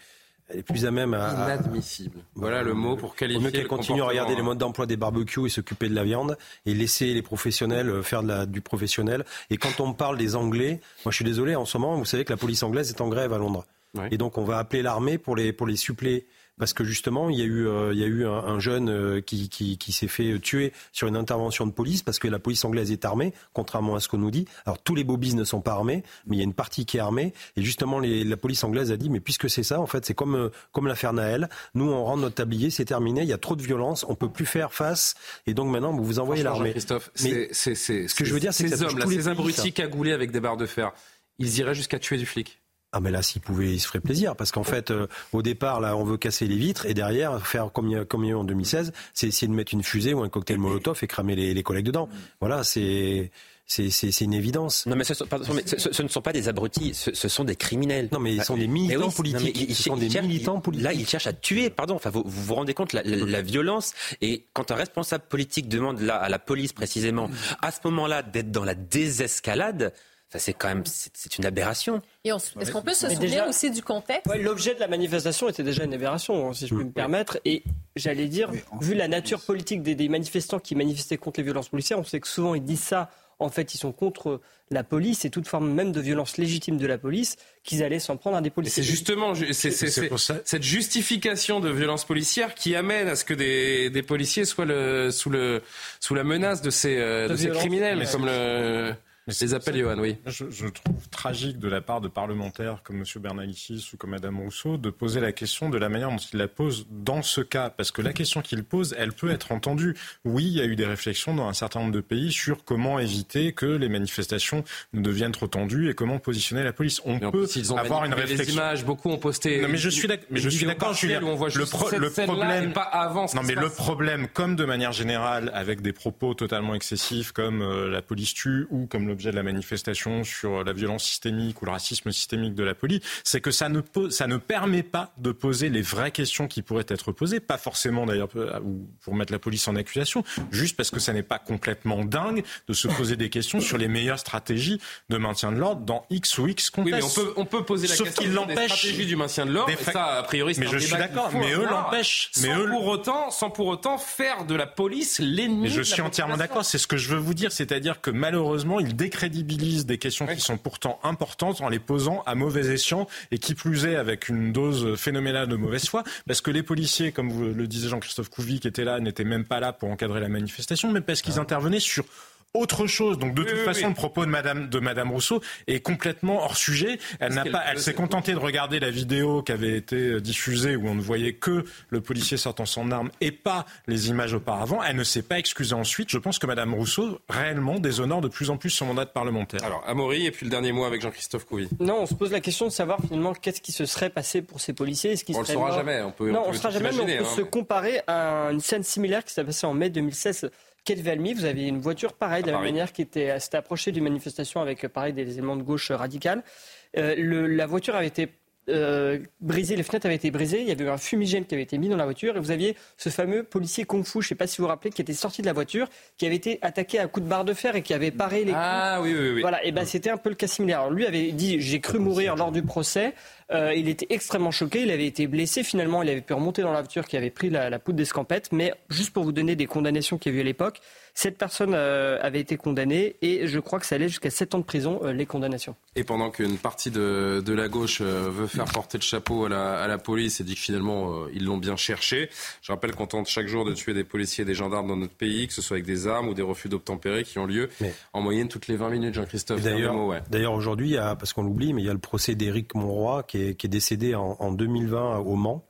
elle est plus à même à. Inadmissible. Voilà le mot pour qualifier. Au mieux qu'elle continue à regarder les modes d'emploi des barbecues et s'occuper de la viande et laisser les professionnels faire de la, du professionnel. Et quand on parle des Anglais, moi je suis désolé, en ce moment, vous savez que la police anglaise est en grève à Londres. Et donc on va appeler l'armée pour les, pour les suppléer parce que justement, il y a eu, euh, il y a eu un, jeune euh, qui, qui, qui s'est fait tuer sur une intervention de police parce que la police anglaise est armée, contrairement à ce qu'on nous dit. Alors tous les bobbies ne sont pas armés, mais il y a une partie qui est armée. Et justement, les, la police anglaise a dit, mais puisque c'est ça, en fait, c'est comme, euh, comme l'affaire Naël. Nous, on rentre notre tablier, c'est terminé. Il y a trop de violence, on peut plus faire face. Et donc maintenant, vous vous envoyez l'armée. Christophe, mais c'est, ce que je veux dire, c'est que ces hommes, là, ces abrutis cagoulés avec des barres de fer, ils iraient jusqu'à tuer du flic. Ah mais là, s'il pouvait, il se ferait plaisir parce qu'en fait, euh, au départ, là, on veut casser les vitres et derrière faire comme il y a, comme il y a eu en 2016, c'est essayer de mettre une fusée ou un cocktail Molotov et cramer les, les collègues dedans. Voilà, c'est c'est une évidence. Non, mais ce, ce, ne sont pas des abrutis, ce, sont des criminels. Non, mais ils sont des militants politiques. ils, sont des militants politiques. Là, ils cherchent à tuer, pardon. Enfin, vous vous, rendez compte la, la, violence et quand un responsable politique demande là, à la police précisément, à ce moment-là, d'être dans la désescalade c'est quand même c'est une aberration. Est-ce qu'on peut se souvenir aussi du contexte? L'objet de la manifestation était déjà une aberration, hein, si je peux me permettre. Et j'allais dire, vu la nature politique des, manifestants qui manifestaient contre les violences policières, on sait que souvent ils disent ça. En fait, ils sont contre la police et toute forme même de violence légitime de la police, qu'ils allaient s'en prendre à des policiers. C'est justement cette justification de violence policière qui amène à ce que des, policiers soient le, sous, le, sous la menace de ces, euh, de ces criminels, comme le les appels, Johan, oui. Je, je, trouve tragique de la part de parlementaires comme M. Bernalicis ou comme Mme Rousseau de poser la question de la manière dont ils la posent dans ce cas. Parce que la question qu'ils posent, elle peut être entendue. Oui, il y a eu des réflexions dans un certain nombre de pays sur comment éviter que les manifestations ne deviennent trop tendues et comment positionner la police. On peut avoir une réflexion. Les images, beaucoup ont posté. Non, mais je suis d'accord. Mais je suis d'accord. on voit le, pro le problème, pas avant. Non, mais le problème, comme de manière générale, avec des propos totalement excessifs, comme euh, la police tue ou comme le l'objet de la manifestation sur la violence systémique ou le racisme systémique de la police, c'est que ça ne, ça ne permet pas de poser les vraies questions qui pourraient être posées, pas forcément d'ailleurs pour mettre la police en accusation, juste parce que ça n'est pas complètement dingue de se poser des questions sur les meilleures stratégies de maintien de l'ordre dans X ou X contexte. Oui, mais on peut, on peut poser la Sauf question des stratégies du maintien de l'ordre, ça, a priori, Mais je suis d'accord, mais eux l'empêchent. Sans, eux... pour autant, sans pour autant faire de la police l'ennemi. Je suis entièrement d'accord, c'est ce que je veux vous dire, c'est-à-dire que malheureusement, ils décrédibilise des questions qui sont pourtant importantes en les posant à mauvais escient et qui plus est avec une dose phénoménale de mauvaise foi, parce que les policiers, comme vous le disait Jean-Christophe Couvi, qui étaient là, n'étaient même pas là pour encadrer la manifestation, mais parce qu'ils ah. intervenaient sur autre chose. Donc de toute façon, le propos de Madame de Madame Rousseau est complètement hors sujet. Elle n'a pas, elle s'est contentée de regarder la vidéo qui avait été diffusée où on ne voyait que le policier sortant son arme et pas les images auparavant. Elle ne s'est pas excusée ensuite. Je pense que Madame Rousseau réellement déshonore de plus en plus son mandat de parlementaire. Alors Amaury et puis le dernier mot avec Jean-Christophe Couvi. Non, on se pose la question de savoir finalement qu'est-ce qui se serait passé pour ces policiers? on ne le saura jamais. On peut, non, on, ne saura jamais. Mais on peut hein, se comparer à une scène similaire qui s'est passée en mai 2016 Quai de Valmy, vous aviez une voiture pareille, de la même manière, qui était, s'était approchée d'une manifestation avec, pareil, des éléments de gauche radicale. Euh, le, la voiture avait été euh, brisé, les fenêtres avaient été brisées, il y avait eu un fumigène qui avait été mis dans la voiture, et vous aviez ce fameux policier Kung Fu, je ne sais pas si vous vous rappelez, qui était sorti de la voiture, qui avait été attaqué à coups de barre de fer et qui avait paré les ah, oui, oui, oui. Voilà, et ben c'était un peu le cas similaire. Alors, lui avait dit j'ai cru mourir lors du procès. Euh, il était extrêmement choqué, il avait été blessé. Finalement, il avait pu remonter dans la voiture qui avait pris la, la poudre d'escampette. Mais juste pour vous donner des condamnations qu'il y a eu à l'époque, cette personne euh, avait été condamnée et je crois que ça allait jusqu'à 7 ans de prison, euh, les condamnations. Et pendant qu'une partie de, de, la gauche euh, veut faire porter le chapeau à la, à la police et dit que finalement ils l'ont bien cherché, je rappelle qu'on tente chaque jour de tuer des policiers et des gendarmes dans notre pays, que ce soit avec des armes ou des refus d'obtempérer qui ont lieu en moyenne toutes les 20 minutes, Jean-Christophe. D'ailleurs, ouais. d'ailleurs aujourd'hui, parce qu'on l'oublie, mais il y a le procès d'Éric Monroy qui est, qui est décédé en, en, 2020 au Mans.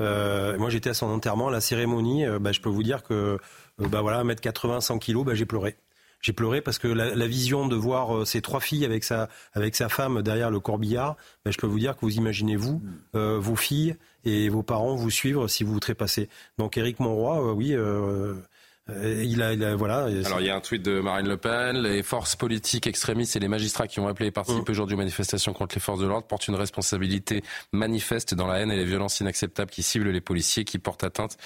Moi j'étais à son enterrement, la cérémonie, bah, je peux vous dire que euh, bah voilà, 1m80, 100 kilos, bah, j'ai pleuré. J'ai pleuré parce que la, vision de voir euh, ces trois filles avec sa, avec sa femme derrière le corbillard, bah, je peux vous dire que vous imaginez, vous, mm. euh, vos filles et vos parents vous suivre si vous vous trépassez. Donc Éric Monroy, oui, euh, il a, voilà. Alors il y a un tweet de Marine Le Pen. Les forces politiques extrémistes et les magistrats qui ont appelé et participé aujourd'hui aux manifestations contre les forces de l'ordre portent une responsabilité manifeste dans la haine et les violences inacceptables qui ciblent les policiers, qui portent atteinte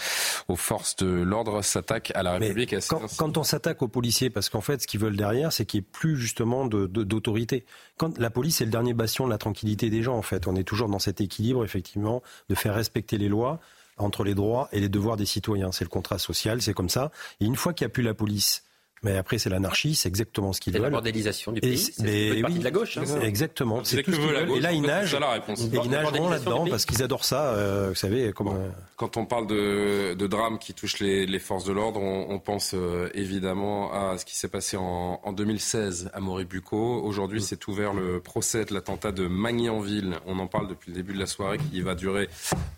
aux forces de l'ordre, s'attaquent à la République. quand, on s'attaque aux policiers, parce qu'en fait, ce qu'ils veulent derrière, c'est qu'il n'y ait plus justement d'autorité. quand la police est le dernier bastion de la tranquillité des gens, en fait, on est toujours dans cet équilibre, effectivement, de faire respecter les lois entre les droits et les devoirs des citoyens. C'est le contrat social, c'est comme ça. Et une fois qu'il n'y a plus la police, mais après, c'est l'anarchie, c'est exactement ce qu'ils veulent. C'est la bordélisation du pays. C'est partie de la gauche. Hein. Exactement. C'est tout ce Et là, ils nagent. Et ils nageront là-dedans parce qu'ils adorent ça. Euh, vous savez, comment. Quand on parle de, de drames qui touchent les, les forces de l'ordre, on, on, pense euh, évidemment à ce qui s'est passé en, en 2016 à Moribuco. Aujourd'hui, mm. s'est ouvert le procès de l'attentat de Magny-en-Ville. On en parle depuis le début de la soirée, qui va durer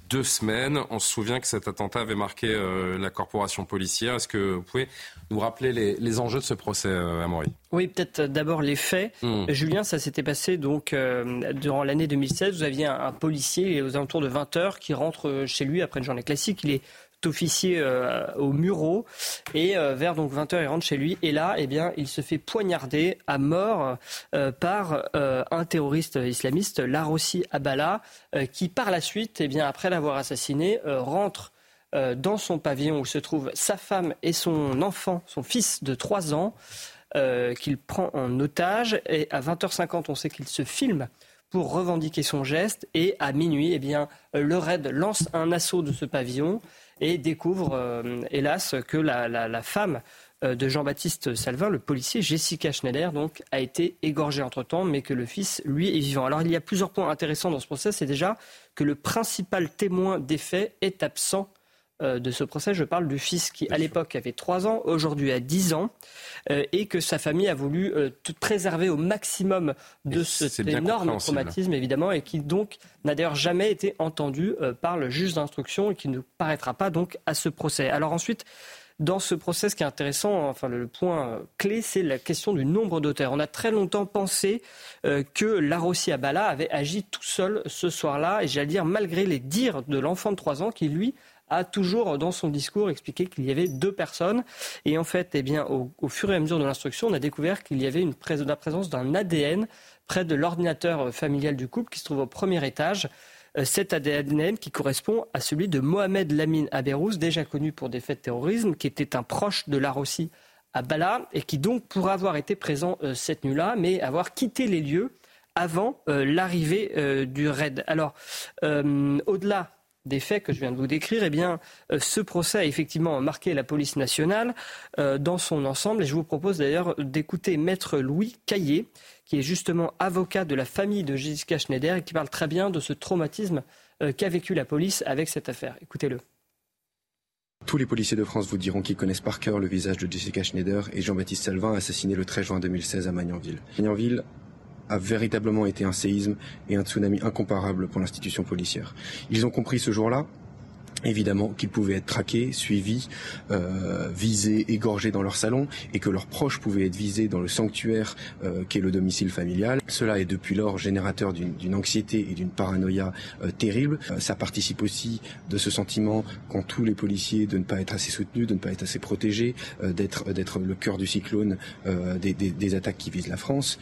deux semaines. On se souvient que cet attentat avait marqué euh, la corporation policière. Est-ce que vous pouvez nous rappeler les, les enjeux de ce procès, euh, Amaury Oui, peut-être d'abord les faits. Hmm. Julien, ça s'était passé donc euh, durant l'année 2016. Vous aviez un, policier aux alentours de 20 heures qui rentre chez lui après une journée classique. Il est officier euh, au Muro et euh, vers donc 20h il rentre chez lui et là eh bien il se fait poignarder à mort euh, par un terroriste islamiste Larossi Abala qui par la suite eh bien après l'avoir assassiné rentre dans son pavillon où se trouvent sa femme et son enfant, son fils de 3 ans, qu'il prend en otage. Et à 20h50, on sait qu'il se filme pour revendiquer son geste. Et à minuit, eh bien, le raid lance un assaut de ce pavillon et découvre, euh, hélas, que la, femme euh, de Jean-Baptiste Salvin, le policier Jessica Schneider, donc, a été égorgée entre-temps, mais que le fils, lui, est vivant. Alors il y a plusieurs points intéressants dans ce procès. C'est déjà que le principal témoin des faits est absent euh, de ce procès. Je parle du fils qui, à l'époque, avait 3 ans, aujourd'hui a 10 ans, euh, et que sa famille a voulu euh, tout préserver au maximum de cet énorme traumatisme, évidemment, et qui donc n'a d'ailleurs jamais été entendu par le juge d'instruction et qui ne paraîtra pas donc à ce procès. Alors ensuite, dans ce procès, ce qui est intéressant, enfin le, point clé, c'est la question du nombre d'auteurs. On a très longtemps pensé que Larossi Abala avait agi tout seul ce soir-là, et j'allais dire malgré les dires de l'enfant de 3 ans qui, lui, a toujours dans son discours expliqué qu'il y avait deux personnes. Et en fait, eh bien, au, fur et à mesure de l'instruction, on a découvert qu'il y avait une la présence d'un ADN près de l'ordinateur familial du couple qui se trouve au premier étage. Euh, cet ADN qui correspond à celui de Mohamed Lamine Aberouz, déjà connu pour des faits de terrorisme, qui était un proche de Larossi à Bala et qui donc pourrait avoir été présent euh, cette nuit-là, mais avoir quitté les lieux avant euh, l'arrivée du raid. Alors, au-delà des faits que je viens de vous décrire, eh bien, euh, ce procès a effectivement marqué la police nationale euh, dans son ensemble. Et je vous propose d'ailleurs d'écouter Maître Louis Caillé, qui est justement avocat de la famille de Jessica Schneider et qui parle très bien de ce traumatisme euh, qu'a vécu la police avec cette affaire. Écoutez-le. Tous les policiers de France vous diront qu'ils connaissent par cœur le visage de Jessica Schneider et Jean-Baptiste Salvin, assassiné le 13 juin 2016 à Magnanville. Magnanville a véritablement été un séisme et un tsunami incomparable pour l'institution policière. Ils ont compris ce jour-là évidemment qu'ils pouvaient être traqués, suivis, euh, visés, égorgés dans leur salon et que leurs proches pouvaient être visés dans le sanctuaire euh, qu'est le domicile familial. Cela est depuis lors générateur d'une anxiété et d'une paranoïa euh, terrible. Euh, ça participe aussi de ce sentiment qu'ont tous les policiers de ne pas être assez soutenus, de ne pas être assez protégés, euh, d'être d'être le cœur du cyclone euh, des, des, des attaques qui visent la France.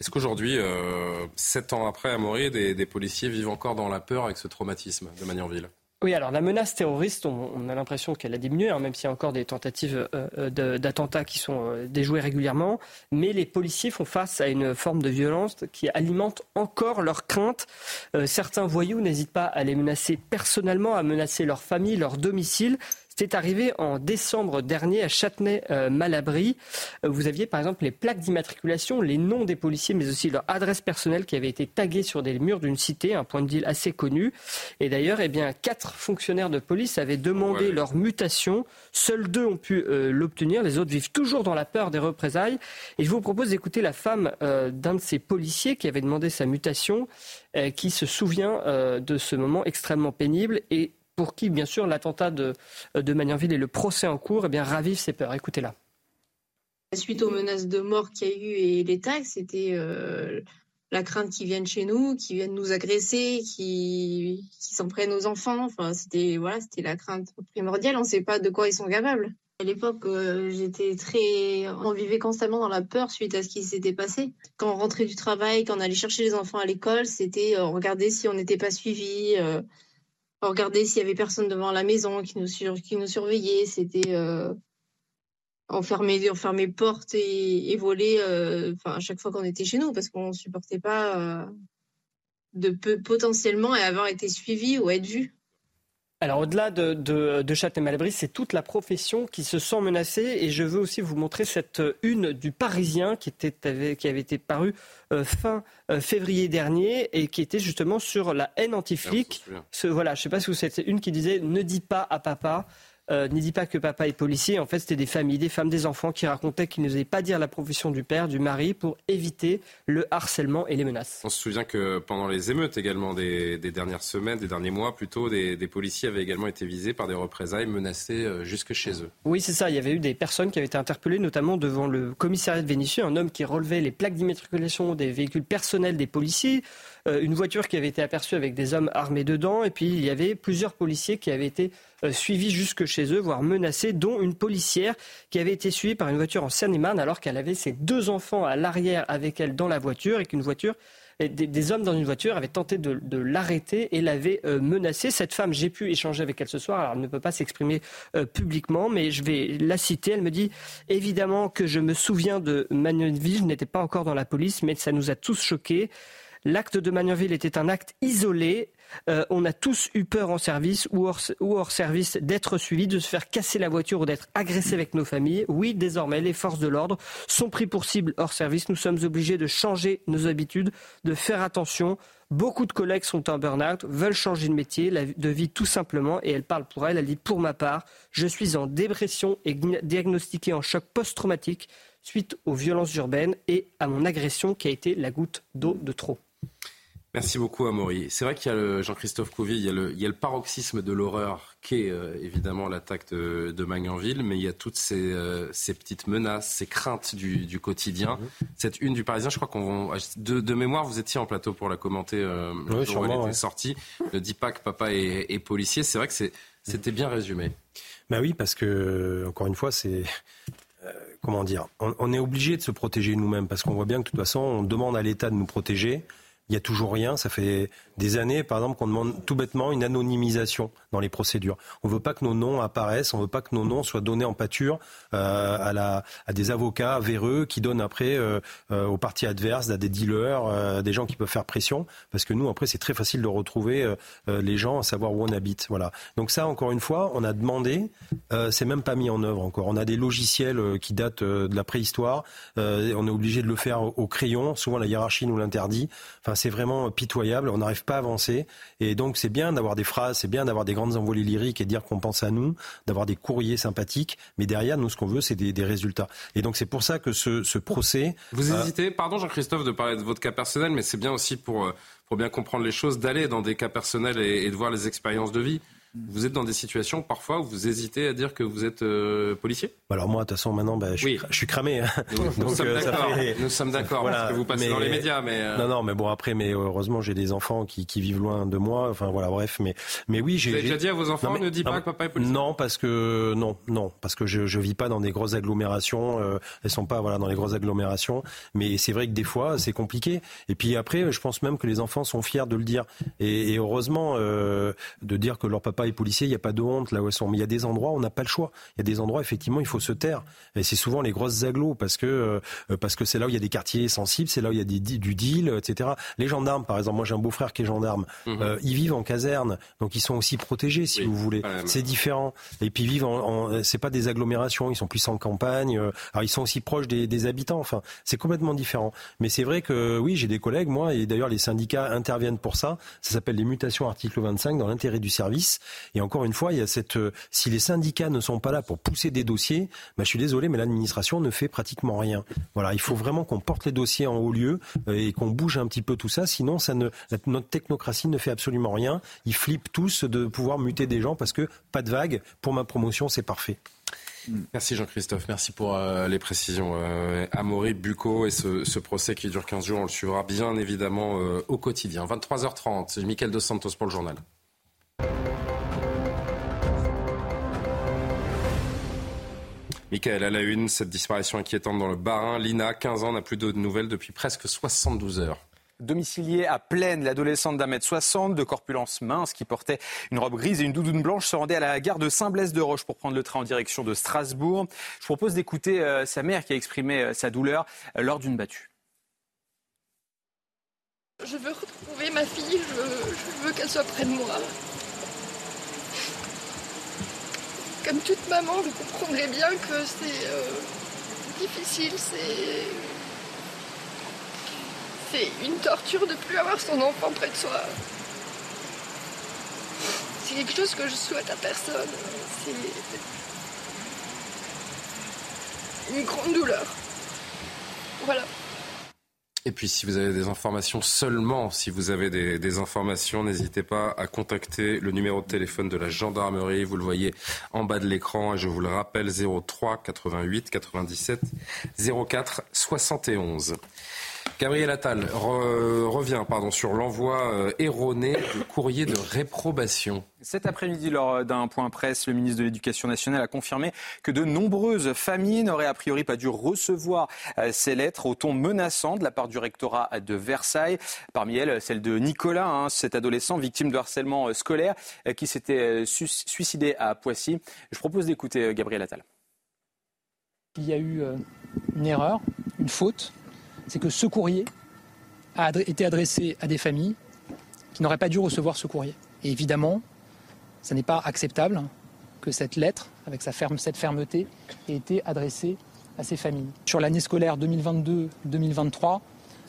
Est-ce qu'aujourd'hui, euh, sept ans après Amaury, des, des policiers vivent encore dans la peur avec ce traumatisme de Magnanville? Oui, alors la menace terroriste, on, a l'impression qu'elle a diminué, hein, même s'il y a encore des tentatives euh, de- d'attentats qui sont euh, déjouées régulièrement. Mais les policiers font face à une forme de violence qui alimente encore leurs craintes. Euh, certains voyous n'hésitent pas à les menacer personnellement, à menacer leur famille, leur domicile. C'était arrivé en décembre dernier à Châtenay-Malabry. Euh, Vous aviez par exemple les plaques d'immatriculation, les noms des policiers, mais aussi leur adresse personnelle qui avaient été taguées sur des murs d'une cité, un point de deal assez connu. Et d'ailleurs, eh bien, quatre fonctionnaires de police avaient demandé leur mutation. Seuls deux ont pu euh, l'obtenir. Les autres vivent toujours dans la peur des représailles. Et je vous propose d'écouter la femme euh, d'un de ces policiers qui avait demandé sa mutation, euh, qui se souvient euh, de ce moment extrêmement pénible et pour qui, bien sûr, l'attentat de, de Magnanville et le procès en cours eh bien, ravivent ses peurs. Écoutez-la. Suite aux menaces de mort qu'il y a eu et les tags, c'était euh, la crainte qu'ils viennent chez nous, qu'ils viennent nous agresser, qu'ils s'en prennent aux enfants. Enfin, c'était voilà, la crainte primordiale. On ne sait pas de quoi ils sont capables. À l'époque, euh, j'étais très, on vivait constamment dans la peur suite à ce qui s'était passé. Quand on rentrait du travail, quand on allait chercher les enfants à l'école, c'était euh, regardait si on n'était pas suivi, euh, on regardait s'il y avait personne devant la maison qui nous surveillait. C'était euh, enfermer, enfermer portes et, et euh, enfin, à chaque fois qu'on était chez nous parce qu'on ne supportait pas euh, de peu, potentiellement avoir été suivi ou être vu. Alors au-delà de, de, de Châtenay-Malabry, c'est toute la profession qui se sent menacée et je veux aussi vous montrer cette une du Parisien qui, était, avait, qui avait été parue euh, fin euh, février dernier et qui était justement sur la haine anti-flic. Ce, voilà, je ne sais pas si vous savez, une qui disait « ne dis pas à papa ». Euh, ne dis pas que papa est policier. En fait, c'était des familles, des femmes, des enfants qui racontaient qu'ils n'osaient pas dire la profession du père, du mari, pour éviter le harcèlement et les menaces. On se souvient que pendant les émeutes également des, des dernières semaines, des derniers mois plutôt, des, des policiers avaient également été visés par des représailles menacés euh, jusque chez eux. Oui, c'est ça. Il y avait eu des personnes qui avaient été interpellées, notamment devant le commissariat de Vénissieux, un homme qui relevait les plaques d'immatriculation des véhicules personnels des policiers, une voiture qui avait été aperçue avec des hommes armés dedans, et puis il y avait plusieurs policiers qui avaient été euh, suivis jusque chez eux, voire menacés, dont une policière qui avait été suivie par une voiture en Seine-et-Marne alors qu'elle avait ses deux enfants à l'arrière avec elle dans la voiture et qu'une voiture des, des hommes dans une voiture avaient tenté de, de l'arrêter et l'avaient euh, menacée. Cette femme, j'ai pu échanger avec elle ce soir. Alors, elle ne peut pas s'exprimer euh, publiquement, mais je vais la citer. Elle me dit évidemment que je me souviens de Magnanville. Je n'étais pas encore dans la police, mais ça nous a tous choqués. L'acte de Magnanville était un acte isolé. Euh, on a tous eu peur en service ou hors, service d'être suivis, de se faire casser la voiture ou d'être agressés avec nos familles. Oui, désormais, les forces de l'ordre sont pris pour cible hors service. Nous sommes obligés de changer nos habitudes, de faire attention. Beaucoup de collègues sont en burn-out, veulent changer de métier, de vie tout simplement, et elle parle pour elle. Elle dit Pour ma part, je suis en dépression et diagnostiquée en choc post-traumatique suite aux violences urbaines et à mon agression qui a été la goutte d'eau de trop. Merci beaucoup, Amaury. C'est vrai qu'il y a le Jean-Christophe Couvi, il y, a le, il y a le paroxysme de l'horreur qu'est euh, évidemment l'attaque de, de Magnanville, mais il y a toutes ces, euh, ces petites menaces, ces craintes du, du quotidien. Cette une du Parisien, je crois qu'on de, de mémoire, vous étiez en plateau pour la commenter euh, Oui, où elle sûrement, était ouais. sortie. Ne dis pas que papa est, est policier. C'est vrai que c'était bien résumé. Ben oui, parce que, encore une fois, c'est. euh, comment dire on, on est obligé de se protéger nous-mêmes, parce qu'on voit bien que de toute façon, on demande à l'État de nous protéger. Il n'y a toujours rien. Ça fait des années, par exemple, qu'on demande tout bêtement une anonymisation dans les procédures. On ne veut pas que nos noms apparaissent, on ne veut pas que nos noms soient donnés en pâture euh, à, à des avocats véreux qui donnent après euh, euh, aux partis adverses, à des dealers, euh, des gens qui peuvent faire pression. Parce que nous, après, c'est très facile de retrouver les gens, à savoir où on habite. Voilà. Donc ça, encore une fois, on a demandé, c'est même pas mis en œuvre encore. On a des logiciels qui datent de la préhistoire. On est obligé de le faire au, crayon. Souvent, la hiérarchie nous l'interdit. Enfin, c'est vraiment pitoyable. On n'arrive pas à avancer. Et donc, c'est bien d'avoir des phrases, c'est bien d'avoir des grandes envolées lyriques et dire qu'on pense à nous, d'avoir des courriers sympathiques. Mais derrière, nous, ce qu'on veut, c'est des, résultats. Et donc, c'est pour ça que ce, procès. Vous hésitez, pardon Jean-Christophe, de parler de votre cas personnel, mais c'est bien aussi pour, pour bien comprendre les choses, d'aller dans des cas personnels et de voir les expériences de vie. Vous êtes dans des situations parfois où vous hésitez à dire que vous êtes euh, policier? Alors moi, de toute façon, maintenant, bah, je, suis, cramé. Hein. Nous, sommes d'accord, parce que vous passez dans les médias. Mais euh, Non, non, mais bon, après, mais heureusement, j'ai des enfants qui, vivent loin de moi. Enfin, voilà, bref. Mais, mais oui, j'ai... Vous avez déjà dit à vos enfants, ne dis pas que papa est policier Non, parce que, non, non, parce que je ne vis pas dans des grosses agglomérations. Euh, elles sont pas voilà, dans les grosses agglomérations. Mais c'est vrai que des fois, c'est compliqué. Et puis après, je pense même que les enfants sont fiers de le dire. Et, heureusement, de dire que leur papa est policier, il n'y a pas de honte là où elles sont. Mais il y a des endroits où on n'a pas le choix. Il y a des endroits, effectivement, il faut se taire. Et c'est souvent les grosses agglos parce que euh, parce que c'est là où il y a des quartiers sensibles, c'est là où il y a des, du deal, etc. Les gendarmes, par exemple, moi j'ai un beau-frère qui est gendarme. Mhm. Euh, ils vivent en caserne, donc ils sont aussi protégés, si vous voulez. C'est différent. Et puis ils vivent en, c'est pas des agglomérations, ils sont plus en campagne. Euh, alors ils sont aussi proches des, des habitants. Enfin, c'est complètement différent. Mais c'est vrai que oui, j'ai des collègues, moi, et d'ailleurs les syndicats interviennent pour ça. Ça s'appelle les mutations article 25 dans l'intérêt du service. Et encore une fois, il y a cette, euh, si les syndicats ne sont pas là pour pousser des dossiers, bah, je suis désolé, mais l'administration ne fait pratiquement rien. Voilà, il faut vraiment qu'on porte les dossiers en haut lieu euh, et qu'on bouge un petit peu tout ça, sinon ça ne, notre technocratie ne fait absolument rien. Ils flippent tous de pouvoir muter des gens parce que pas de vague. Pour ma promotion, c'est parfait. Merci Jean-Christophe, merci pour euh, les précisions. Euh, Amaury, Bucco et ce, procès qui dure 15 jours, on le suivra bien évidemment au quotidien. 23h30, Michael Dos Santos pour le journal. Michael, à la une, cette disparition inquiétante dans le Barin. Lina, 15 ans, n'a plus de nouvelles depuis presque 72 heures. Domiciliée à Plaine, l'adolescente d'un mètre soixante, de corpulence mince, qui portait une robe grise et une doudoune blanche, se rendait à la gare de Saint-Blaise-de-Roche pour prendre le train en direction de Strasbourg. Je propose d'écouter euh, sa mère qui a exprimé euh, sa douleur euh, lors d'une battue. Je veux retrouver ma fille, je veux qu'elle soit près de moi. Comme toute maman, vous comprendrez bien que c'est euh, difficile, c'est. C'est une torture de plus avoir son enfant près de soi. C'est quelque chose que je souhaite à personne. C'est une grande douleur. Voilà. Et puis si vous avez des informations, seulement si vous avez des, informations, n'hésitez pas à contacter le numéro de téléphone de la gendarmerie. Vous le voyez en bas de l'écran et je vous le rappelle 03 88 97 04 71. Gabriel Attal revient pardon, sur l'envoi euh, erroné de courrier de réprobation. Cet après-midi, lors d'un point presse, le ministre de l'Éducation nationale a confirmé que de nombreuses familles n'auraient a priori pas dû recevoir euh, ces lettres au ton menaçant de la part du rectorat de Versailles. Parmi elles, celle de Nicolas, hein, cet adolescent victime de harcèlement euh, scolaire qui s'était suicidé à Poissy. Je propose d'écouter Gabriel Attal. Il y a eu une erreur, une faute c'est que ce courrier a été adressé à des familles qui n'auraient pas dû recevoir ce courrier. Et évidemment, ce n'est pas acceptable que cette lettre, avec sa ferme, cette fermeté, ait été adressée à ces familles. Sur l'année scolaire 2022-2023,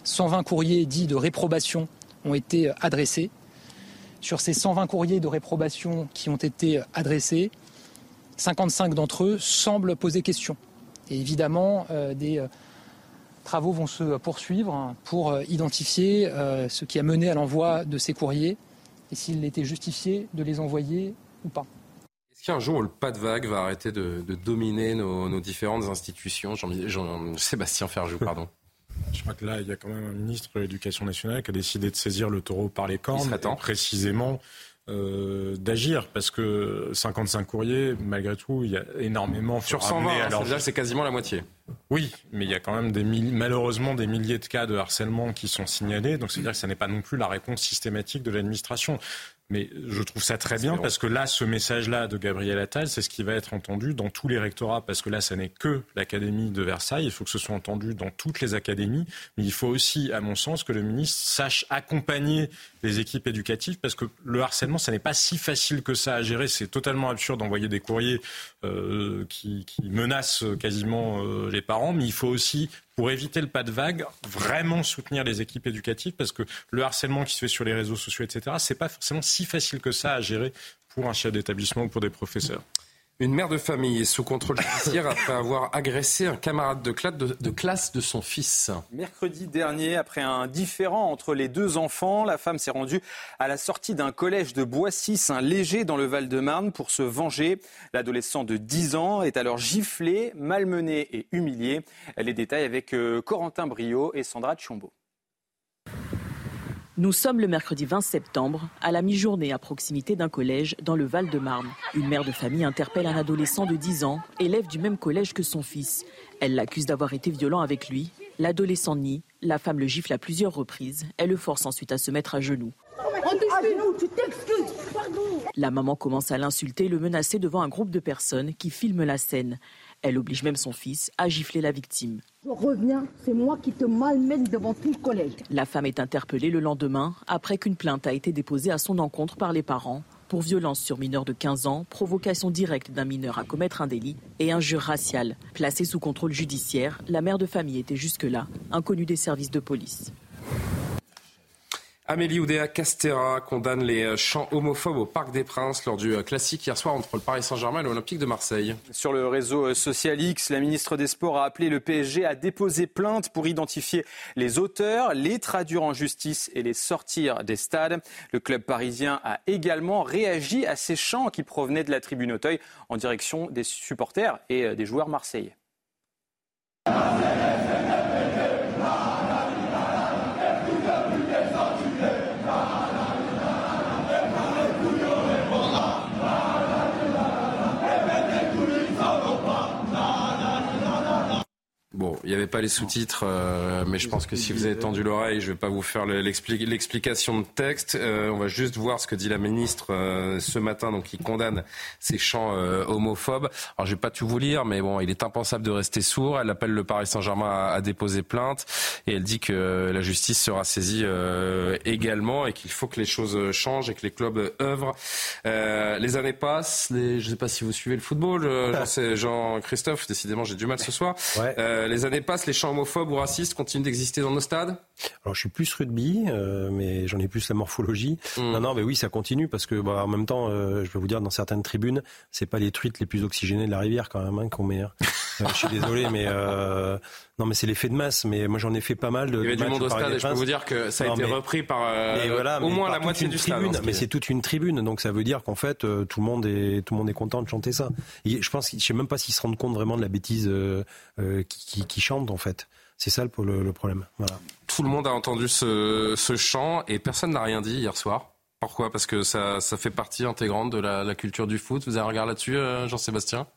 120 courriers dits de réprobation ont été adressés. Sur ces 120 courriers de réprobation qui ont été adressés, 55 d'entre eux semblent poser question. Et évidemment, euh, des euh, travaux vont se poursuivre pour euh, identifier euh, ce qui a mené à l'envoi de ces courriers et s'il était justifié de les envoyer ou pas. Est-ce qu'il y a un jour où le pas de vague va arrêter de, dominer nos, différentes institutions Jean, Sébastien Ferjou, pardon? Je crois que là, il y a quand même un ministre de l'Éducation nationale qui a décidé de saisir le taureau par les cornes, précisément euh, d'agir parce que 55 courriers, malgré tout, il y a énormément. Sur 120, hein, alors c'est quasiment la moitié. Oui, mais il y a quand même des malheureusement des milliers de cas de harcèlement qui sont signalés, donc c'est-à-dire que ça n'est pas non plus la réponse systématique de l'administration. Mais je trouve ça très bien parce que là, ce message-là de Gabriel Attal, c'est ce qui va être entendu dans tous les rectorats parce que là, ça n'est que l'Académie de Versailles. Il faut que ce soit entendu dans toutes les académies. Mais il faut aussi, à mon sens, que le ministre sache accompagner les équipes éducatives parce que le harcèlement, ça n'est pas si facile que ça à gérer. C'est totalement absurde d'envoyer des courriers euh, qui, menacent quasiment euh, les parents. Mais il faut aussi pour éviter le pas de vague, vraiment soutenir les équipes éducatives parce que le harcèlement qui se fait sur les réseaux sociaux, etc., c'est pas forcément si facile que ça à gérer pour un chef d'établissement ou pour des professeurs. Une mère de famille est sous contrôle judiciaire après avoir agressé un camarade de classe de, son fils. Mercredi dernier, après un différend entre les deux enfants, la femme s'est rendue à la sortie d'un collège de Boissy, un léger dans le Val-de-Marne, pour se venger. L'adolescent de 10 ans est alors giflé, malmené et humilié. Les détails avec euh, Corentin Brio et Sandra Tchombo. Nous sommes le mercredi 20 septembre, à la mi-journée à proximité d'un collège dans le Val-de-Marne. Une mère de famille interpelle un adolescent de 10 ans, élève du même collège que son fils. Elle l'accuse d'avoir été violent avec lui. L'adolescent nie. La femme le gifle à plusieurs reprises. Elle le force ensuite à se mettre à genoux. La maman commence à l'insulter et le menacer devant un groupe de personnes qui filment la scène. Elle oblige même son fils à gifler la victime. Je reviens, c'est moi qui te malmène devant tout le collège. La femme est interpellée le lendemain après qu'une plainte a été déposée à son encontre par les parents pour violence sur mineur de 15 ans, provocation directe d'un mineur à commettre un délit et injure raciale. Placée sous contrôle judiciaire, la mère de famille était jusque-là inconnue des services de police. Amélie Oudéa Castera condamne les euh, chants homophobes au Parc des Princes lors du euh, classique hier soir entre le Paris Saint-Germain et l'Olympique de Marseille. Sur le réseau euh, social X, la ministre des Sports a appelé le PSG à déposer plainte pour identifier les auteurs, les traduire en justice et les sortir des stades. Le club parisien a également réagi à ces chants qui provenaient de la tribune Auteuil en direction des supporters et des joueurs marseillais. Bon, il n'y avait pas les sous-titres, euh, mais je pense que si vous avez tendu l'oreille, je ne vais pas vous faire l'explication de texte. Euh, on va juste voir ce que dit la ministre euh, ce matin, donc qui condamne ces chants homophobes. Alors, je vais pas tout vous lire, mais bon, il est impensable de rester sourd. Elle appelle le Paris Saint-Germain à, à, déposer plainte et elle dit que la justice sera saisie également et qu'il faut que les choses changent et que les clubs œuvrent. les années passent. Les, je ne sais pas si vous suivez le football. Jean-Christophe, décidément, j'ai du mal ce soir. Ouais. Euh, les années passent, les chants homophobes ou racistes continuent d'exister dans nos stades? Alors je suis plus rugby, euh, mais j'en ai plus la morphologie. Hmm. Non, non, mais oui, ça continue parce que bah, en même temps, euh, je vais vous dire, dans certaines tribunes, c'est pas les truites les plus oxygénées de la rivière quand même hein, qu'on met. Hein. je suis désolé, mais non, mais c'est l'effet de masse. Mais moi, j'en ai fait pas mal. De, Il y avait du monde au stade et je peux vous dire que ça a été repris par au moins la moitié du tribune, stade. Mais c'est toute une tribune, donc ça veut dire qu'en fait, tout le monde est tout le monde est content de chanter ça. Et je pense, je sais même pas s'ils se rendent compte vraiment de la bêtise qui, qui, chantent en fait. C'est ça le, le, problème. Voilà. Tout le monde a entendu ce, ce chant et personne n'a rien dit hier soir. Pourquoi? Parce que ça, ça, fait partie intégrante de la, la, culture du foot. Vous avez un regard là-dessus, euh, Jean-Sébastien?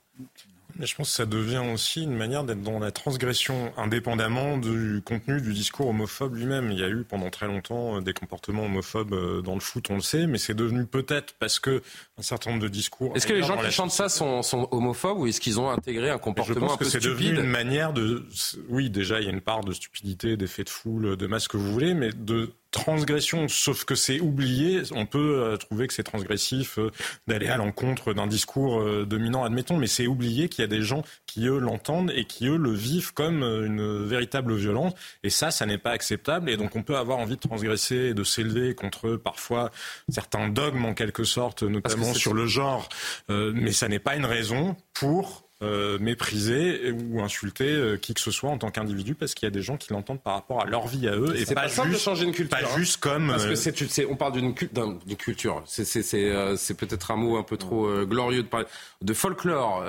Mais je pense que ça devient aussi une manière d'être dans la transgression, indépendamment du contenu du discours homophobe lui-même. Il y a eu pendant très longtemps euh, des comportements homophobes euh, dans le foot, on le sait, mais c'est devenu peut-être parce que un certain nombre de discours. Est-ce que les gens qui chantent ça sont, sont, homophobes ou est-ce qu'ils ont intégré un comportement je pense un peu que c'est devenu une manière de. Oui, déjà, il y a une part de stupidité, d'effet de foule, de masse que vous voulez, mais de transgression, sauf que c'est oublié. On peut euh, trouver que c'est transgressif euh, d'aller à l'encontre d'un discours euh, dominant, admettons, mais c'est oublié qu'il y a des gens qui, eux, l'entendent et qui, eux, le vivent comme une véritable violence. Et ça, ça n'est pas acceptable. Et donc, on peut avoir envie de transgresser et de s'élever contre, parfois, certains dogmes, en quelque sorte, notamment sur le genre. mais ça n'est pas une raison pour euh, mépriser ou insulter euh, qui que ce soit en tant qu'individu parce qu'il y a des gens qui l'entendent par rapport à leur vie à eux et pas, pas juste de changer une culture pas hein. juste comme parce que euh, c'est on parle d'une culture. C'est c'est euh, c'est peut-être un mot un peu trop euh, glorieux de parler. De folklore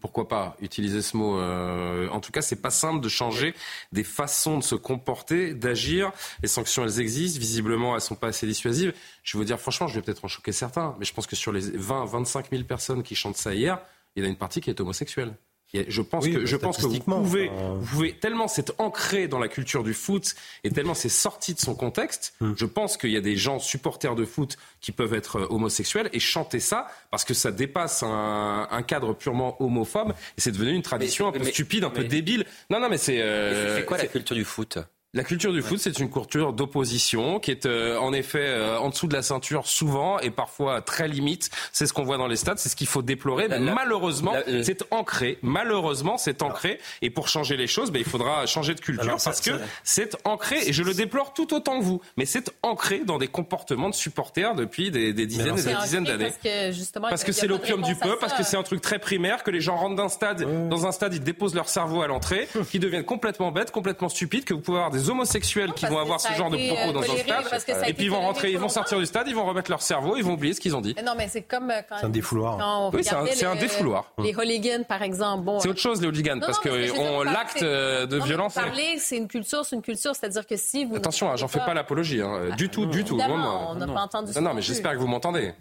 pourquoi pas utiliser ce mot en tout cas c'est pas simple de changer des façons de se comporter d'agir. Les sanctions elles existent visiblement elles sont pas assez dissuasives. Je veux dire franchement je vais peut-être en choquer certains mais je pense que sur les 20 25 000 personnes qui chantent ça hier il y a une partie qui est homosexuelle. Je pense que, je pense que vous pouvez, vous pouvez, tellement c'est ancré dans la culture du foot et tellement c'est sorti de son contexte. Hmm. Je pense qu'il y a des gens supporters de foot qui peuvent être euh, homosexuels et chanter ça parce que ça dépasse un, un cadre purement homophobe et c'est devenu une tradition un peu stupide, un peu débile. Non, non, mais c'est. Euh, c'est quoi la culture du foot? La culture du foot, c'est une culture d'opposition qui est euh, en effet euh, en dessous de la ceinture souvent et parfois très limite. C'est ce qu'on voit dans les stades, c'est ce qu'il faut déplorer. Malheureusement, c'est ancré. Malheureusement, c'est ancré. Et pour changer les choses, ben, il faudra changer de culture parce que c'est ancré. Et je le déplore tout autant que vous. Mais c'est ancré dans des comportements de supporters depuis des, dizaines et des dizaines d'années. Parce que, c'est l'opium du peuple, parce que c'est un truc très primaire, que les gens rentrent d'un stade, dans un stade, ils déposent leur cerveau à l'entrée, qui deviennent complètement bêtes, complètement stupides, que vous pouvez avoir des homosexuels qui vont avoir ce genre de propos dans un stade, et puis ils vont rentrer, ils vont sortir du stade, ils vont remettre leur cerveau, ils vont oublier ce qu'ils ont dit. Non, mais c'est comme euh, quand. C'est un défouloir. Oui, c'est un, défouloir. Les hooligans, par exemple. Bon, c'est autre chose, les hooligans, parce que l'acte euh, de violence. Parler, c'est une culture, c'est une culture, c'est-à-dire que si vous. Attention, hein, j'en fais pas l'apologie, hein, du tout, du tout. On n'a pas entendu Non, non, mais j'espère que vous m'entendez.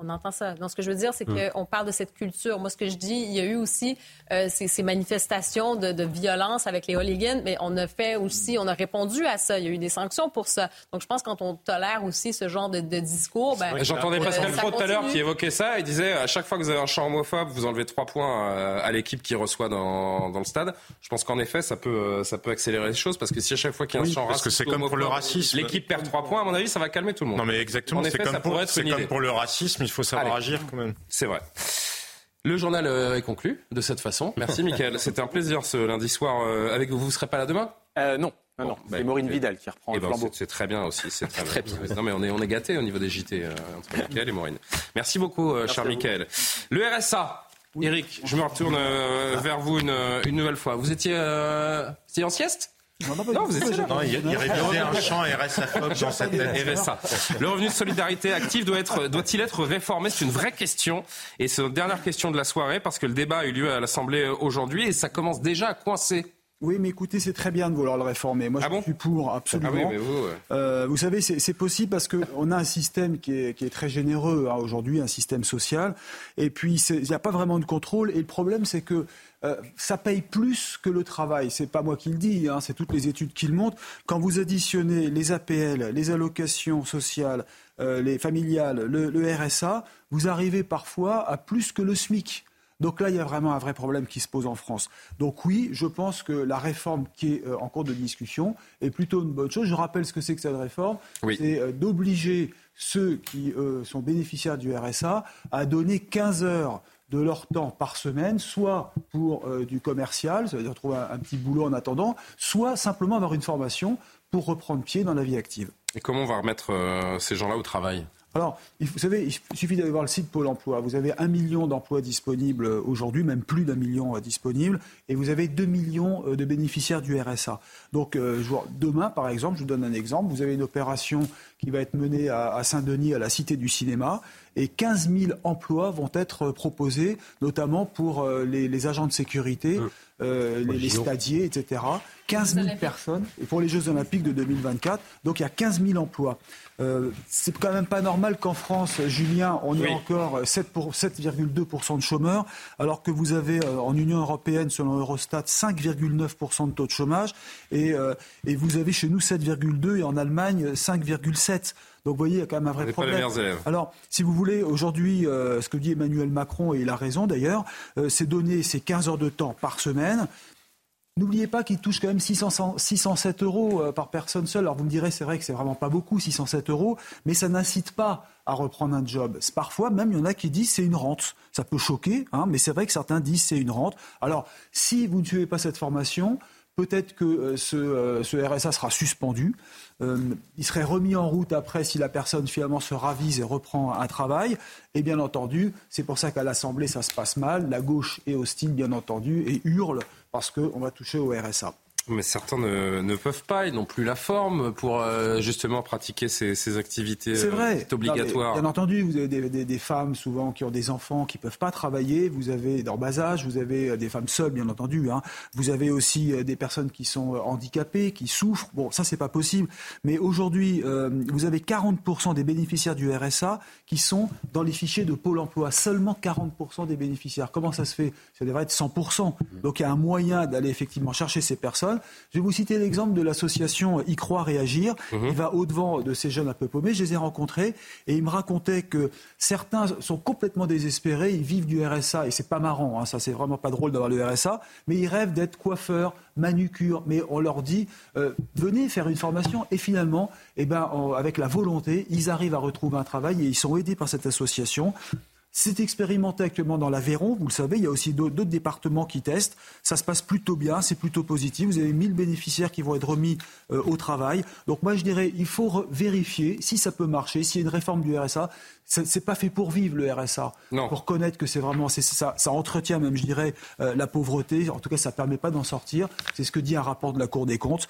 On entend ça. Donc, ce que je veux dire, c'est hmm. qu'on parle de cette culture. Moi, ce que je dis, il y a eu aussi euh, ces, manifestations de, violence avec les hooligans, mais on a fait aussi, on a répondu à ça. Il y a eu des sanctions pour ça. Donc, je pense que quand on tolère aussi ce genre de, discours, ben, J'entendais Pascal Pro tout à l'heure qui évoquait ça. Il disait à chaque fois que vous avez un chant homophobe, vous enlevez trois points euh, à l'équipe qui reçoit dans, le stade. Je pense qu'en effet, ça peut, euh, ça peut accélérer les choses parce que si à chaque fois qu'il y a un chant parce que c'est comme pour le racisme, l'équipe perd trois points. À mon avis, ça va calmer tout le monde. Non, mais exactement. C'est comme pour le racisme. Il faut savoir agir quand même. C'est vrai. Le journal euh, est conclu de cette façon. Merci, Michael. C'était un plaisir ce lundi soir euh, avec vous. Vous ne serez pas là demain? Euh, Non. Non, c'est Maureen Vidal qui reprend le eh ben, flambeau. C'est très bien aussi. C'est très, bien. Non, mais on est, on est gâtés au niveau des JT entre Michael et Maureen. Merci beaucoup, cher Michael. Le RSA. Eric, je me retourne vers vous une, une, nouvelle fois. Vous étiez, étiez en sieste? Non, vous là. Non, il, il révisait un champ RSA dans sa tête. RSA. Le revenu de solidarité active doit être, doit-il être réformé? C'est une vraie question. Et c'est notre dernière question de la soirée parce que le débat a eu lieu à l'Assemblée aujourd'hui et ça commence déjà à coincer. Oui, mais écoutez, c'est très bien de vouloir le réformer. Moi, je ah suis pour, absolument. Ah oui, mais vous, euh, vous savez, c'est possible parce qu'on a un système qui est, qui est très généreux hein, aujourd'hui, un système social. Et puis, il n'y a pas vraiment de contrôle. Et le problème, c'est que euh, ça paye plus que le travail. C'est pas moi qui le dis, hein, c'est toutes les études qui le montrent. Quand vous additionnez les APL, les allocations sociales, euh, les familiales, le, RSA, vous arrivez parfois à plus que le SMIC. Donc là, il y a vraiment un vrai problème qui se pose en France. Donc oui, je pense que la réforme qui est euh, en cours de discussion est plutôt une bonne chose. Je rappelle ce que c'est que cette réforme. C'est d'obliger ceux qui sont bénéficiaires du RSA à donner 15 heures de leur temps par semaine, soit pour euh, du commercial, c'est-à-dire trouver un, petit boulot en attendant, soit simplement avoir une formation pour reprendre pied dans la vie active. Et comment on va remettre euh, ces gens-là au travail? Alors, vous savez, il suffit d'aller voir le site Pôle emploi. Vous avez un million d'emplois disponibles euh, aujourd'hui, même plus d'un million euh, disponibles, et vous avez deux millions euh, de bénéficiaires du RSA. Donc, demain, par exemple, je vous donne un exemple, vous avez une opération qui va être menée à, Saint-Denis, à la Cité du Cinéma, et 15 000 emplois vont être proposés, notamment pour les, agents de sécurité, les, les stadiers, etc. 15 000 personnes, et pour les Jeux Olympiques de 2024, donc il y a 15 000 emplois. Euh, c'est quand même pas normal qu'en France, Julien, on ait encore 7,2% de chômeurs, alors que vous avez euh, en Union européenne, selon Eurostat, 5,9% de taux de chômage, et, euh, et vous avez chez nous 7,2 et en Allemagne 5,7. Donc vous voyez, il y a quand même un vrai problème. Alors, si vous voulez, aujourd'hui, ce que dit Emmanuel Macron, et il a raison d'ailleurs, c'est donner ces 15 heures de temps par semaine. N'oubliez pas qu'il touche quand même 607 euros euh, par personne seule. Alors vous me direz, c'est vrai que c'est vraiment pas beaucoup, 607 euros, mais ça n'incite pas à reprendre un job. Parfois, même, il y en a qui disent c'est une rente. Ça peut choquer, hein, mais c'est vrai que certains disent c'est une rente. Alors, si vous ne suivez pas cette formation, peut-être que euh, euh, ce, RSA sera suspendu. il serait remis en route après si la personne finalement se ravise et reprend un travail. Et bien entendu, c'est pour ça qu'à l'Assemblée, ça se passe mal. La gauche est hostile, bien entendu, et hurle parce qu'on va toucher au RSA. Mais certains ne, peuvent pas, ils n'ont plus la forme pour euh, justement pratiquer ces, activités C'est vrai. Euh, obligatoires. bien entendu, vous avez des, femmes souvent qui ont des enfants qui ne peuvent pas travailler, vous avez dans bas âge, vous avez euh, des femmes seules, bien entendu, hein. vous avez aussi des personnes qui sont handicapées, qui souffrent. Bon, ça, c'est pas possible. Mais aujourd'hui, vous avez 40% des bénéficiaires du RSA qui sont dans les fichiers de Pôle emploi. Seulement 40% des bénéficiaires. Comment ça se fait? Ça devrait être 100%. Donc il y a un moyen d'aller effectivement chercher ces personnes Je vais vous citer l'exemple de l'association Y croire et agir. Il mhm. va au-devant de ces jeunes un peu paumés. Je les ai rencontrés et ils me racontaient que certains sont complètement désespérés. Ils vivent du RSA et c'est pas marrant. Hein, ça, c'est vraiment pas drôle d'avoir le RSA. Mais ils rêvent d'être coiffeurs, manucure. Mais on leur dit euh, venez faire une formation et finalement, eh ben, avec la volonté, ils arrivent à retrouver un travail et ils sont aidés par cette association. C'est expérimenté actuellement dans l'Aveyron, vous le savez, il y a aussi d'autres départements qui testent. Ça se passe plutôt bien, c'est plutôt positif. Vous avez 1000 bénéficiaires qui vont être remis euh, au travail. Donc moi je dirais, il faut vérifier si ça peut marcher, s'il y a une réforme du RSA. C'est pas fait pour vivre le RSA, non. pour connaître que c'est vraiment ça, ça entretient même, je dirais, euh, la pauvreté. En tout cas, ça permet pas d'en sortir. C'est ce que dit un rapport de la Cour des comptes.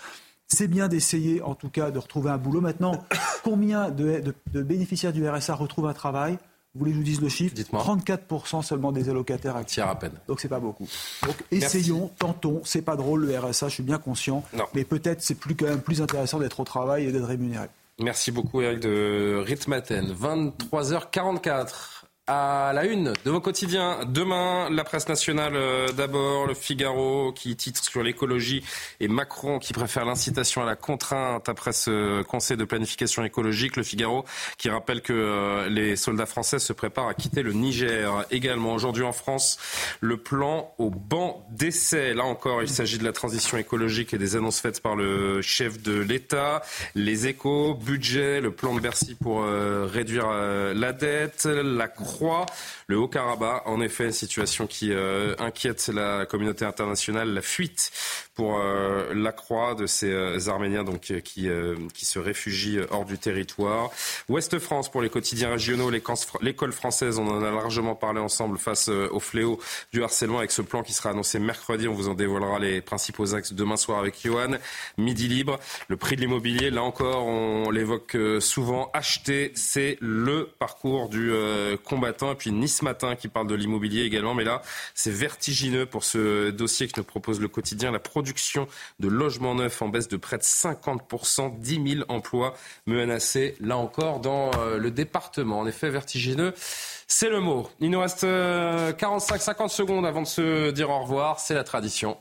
C'est bien d'essayer, en tout cas, de retrouver un boulot. Maintenant, combien de bénéficiaires du RSA retrouvent un travail? Vous voulez que je vous dise le chiffre 34% seulement des allocataires actifs. à peine. Donc c'est pas beaucoup. Donc essayons, tentons. C'est pas drôle le RSA, je suis bien conscient. Mais peut-être c'est plus quand même plus intéressant d'être au travail et d'être rémunéré. Merci beaucoup Eric de Ritmaten. 23h44 à la une de vos quotidiens. Demain, la presse nationale euh, d'abord, le Figaro qui titre sur l'écologie et Macron qui préfère l'incitation à la contrainte après ce conseil de planification écologique. Le Figaro qui rappelle que euh, les soldats français se préparent à quitter le Niger. Également aujourd'hui en France, le plan au banc d'essai. Là encore, il s'agit de la transition écologique et des annonces faites par le chef de l'État. Les échos, budget, le plan de Bercy pour euh, réduire la dette, la le Haut-Karabakh, en effet, situation qui euh, inquiète la communauté internationale, la fuite pour euh, la croix de ces euh, Arméniens donc, qui, qui se réfugient hors du territoire. Ouest France pour les quotidiens régionaux, l'école française, on en a largement parlé ensemble face au fléau du harcèlement avec ce plan qui sera annoncé mercredi. On vous en dévoilera les principaux axes demain soir avec Johan. Midi libre, le prix de l'immobilier, là encore, on l'évoque souvent. Acheter, c'est le parcours du combat et puis Nice Matin qui parle de l'immobilier également. Mais là, c'est vertigineux pour ce dossier que nous propose le quotidien. La production de logements neufs en baisse de près de 50%, 10 000 emplois menacés, là encore, dans euh, le département. En effet, vertigineux. C'est le mot. Il nous reste 45-50 euh, secondes avant de se dire au revoir. C'est la tradition.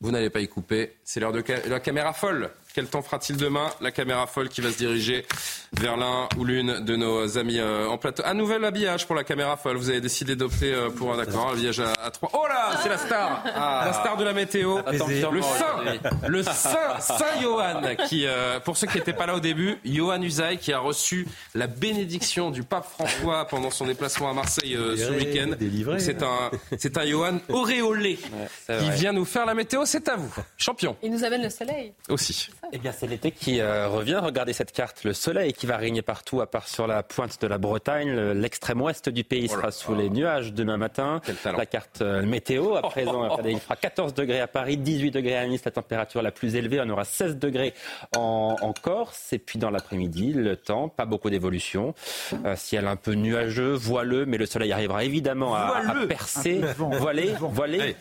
Vous n'allez pas y couper. C'est l'heure de la caméra folle. Quel temps fera-t-il demain? La caméra folle qui va se diriger vers l'un ou l'une de nos amis euh, en plateau. Un nouvel habillage pour la caméra folle. Vous avez décidé d'opter euh, pour un d'accord, habillage à, trois. Oh là, c'est la star, ah. la star de la météo, le saint, le saint, saint Johan, qui, euh, pour ceux qui n'étaient pas là au début, Johan Usaï, qui a reçu la bénédiction du pape François pendant son déplacement à Marseille ce week-end. C'est un, c'est un Johan auréolé qui vient nous faire la météo. C'est à vous, champion. Il nous amène le soleil. Aussi. Eh bien, c'est l'été qui euh, revient. Regardez cette carte. Le soleil qui va régner partout, à part sur la pointe de la Bretagne. L'extrême ouest du pays oh sera sous les nuages demain matin. La carte euh, météo, à présent, il fera 14 degrés à Paris, 18 degrés à Nice, la température la plus élevée. On aura 16 degrés en, Corse. Et puis, dans l'après-midi, le temps, pas beaucoup d'évolution. Euh, ciel un peu nuageux, voileux, mais le soleil arrivera évidemment à, percer. Voilé, voilé.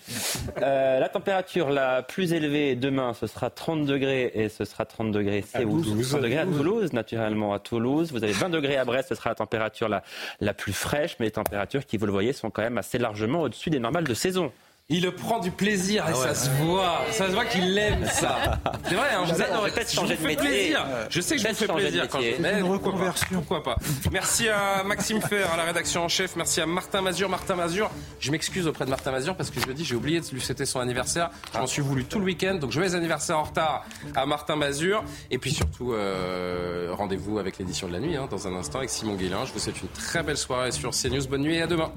la température la plus élevée demain, ce sera 30 degrés et ce sera 30 degrés. C'est où 30 degrés à Toulouse, naturellement. À Toulouse, vous avez 20 degrés à Brest, ce sera la température la, la plus fraîche, mais les températures qui, vous le voyez, sont quand même assez largement au-dessus des normales de saison. Il prend du plaisir et ah ça se voit. Ça se voit qu'il aime ça. C'est vrai, hein, vous adorez. Peut-être changer de métier. Plaisir. Je sais que je vous fais plaisir quand je une reconversion. Pourquoi pas. Merci à Maxime Fer, à la rédaction en chef. Merci à Martin Mazur. Martin Mazur, je m'excuse auprès de Martin Mazur parce que je le dis, j'ai oublié de lui souhaiter son anniversaire. J'en suis voulu tout le week-end. Donc joyeux anniversaire en retard à Martin Mazur. Et puis surtout, euh, rendez-vous avec l'édition de la nuit hein, dans un instant avec Simon Guélin. Je vous souhaite une très belle soirée sur CNews. Bonne nuit et à demain.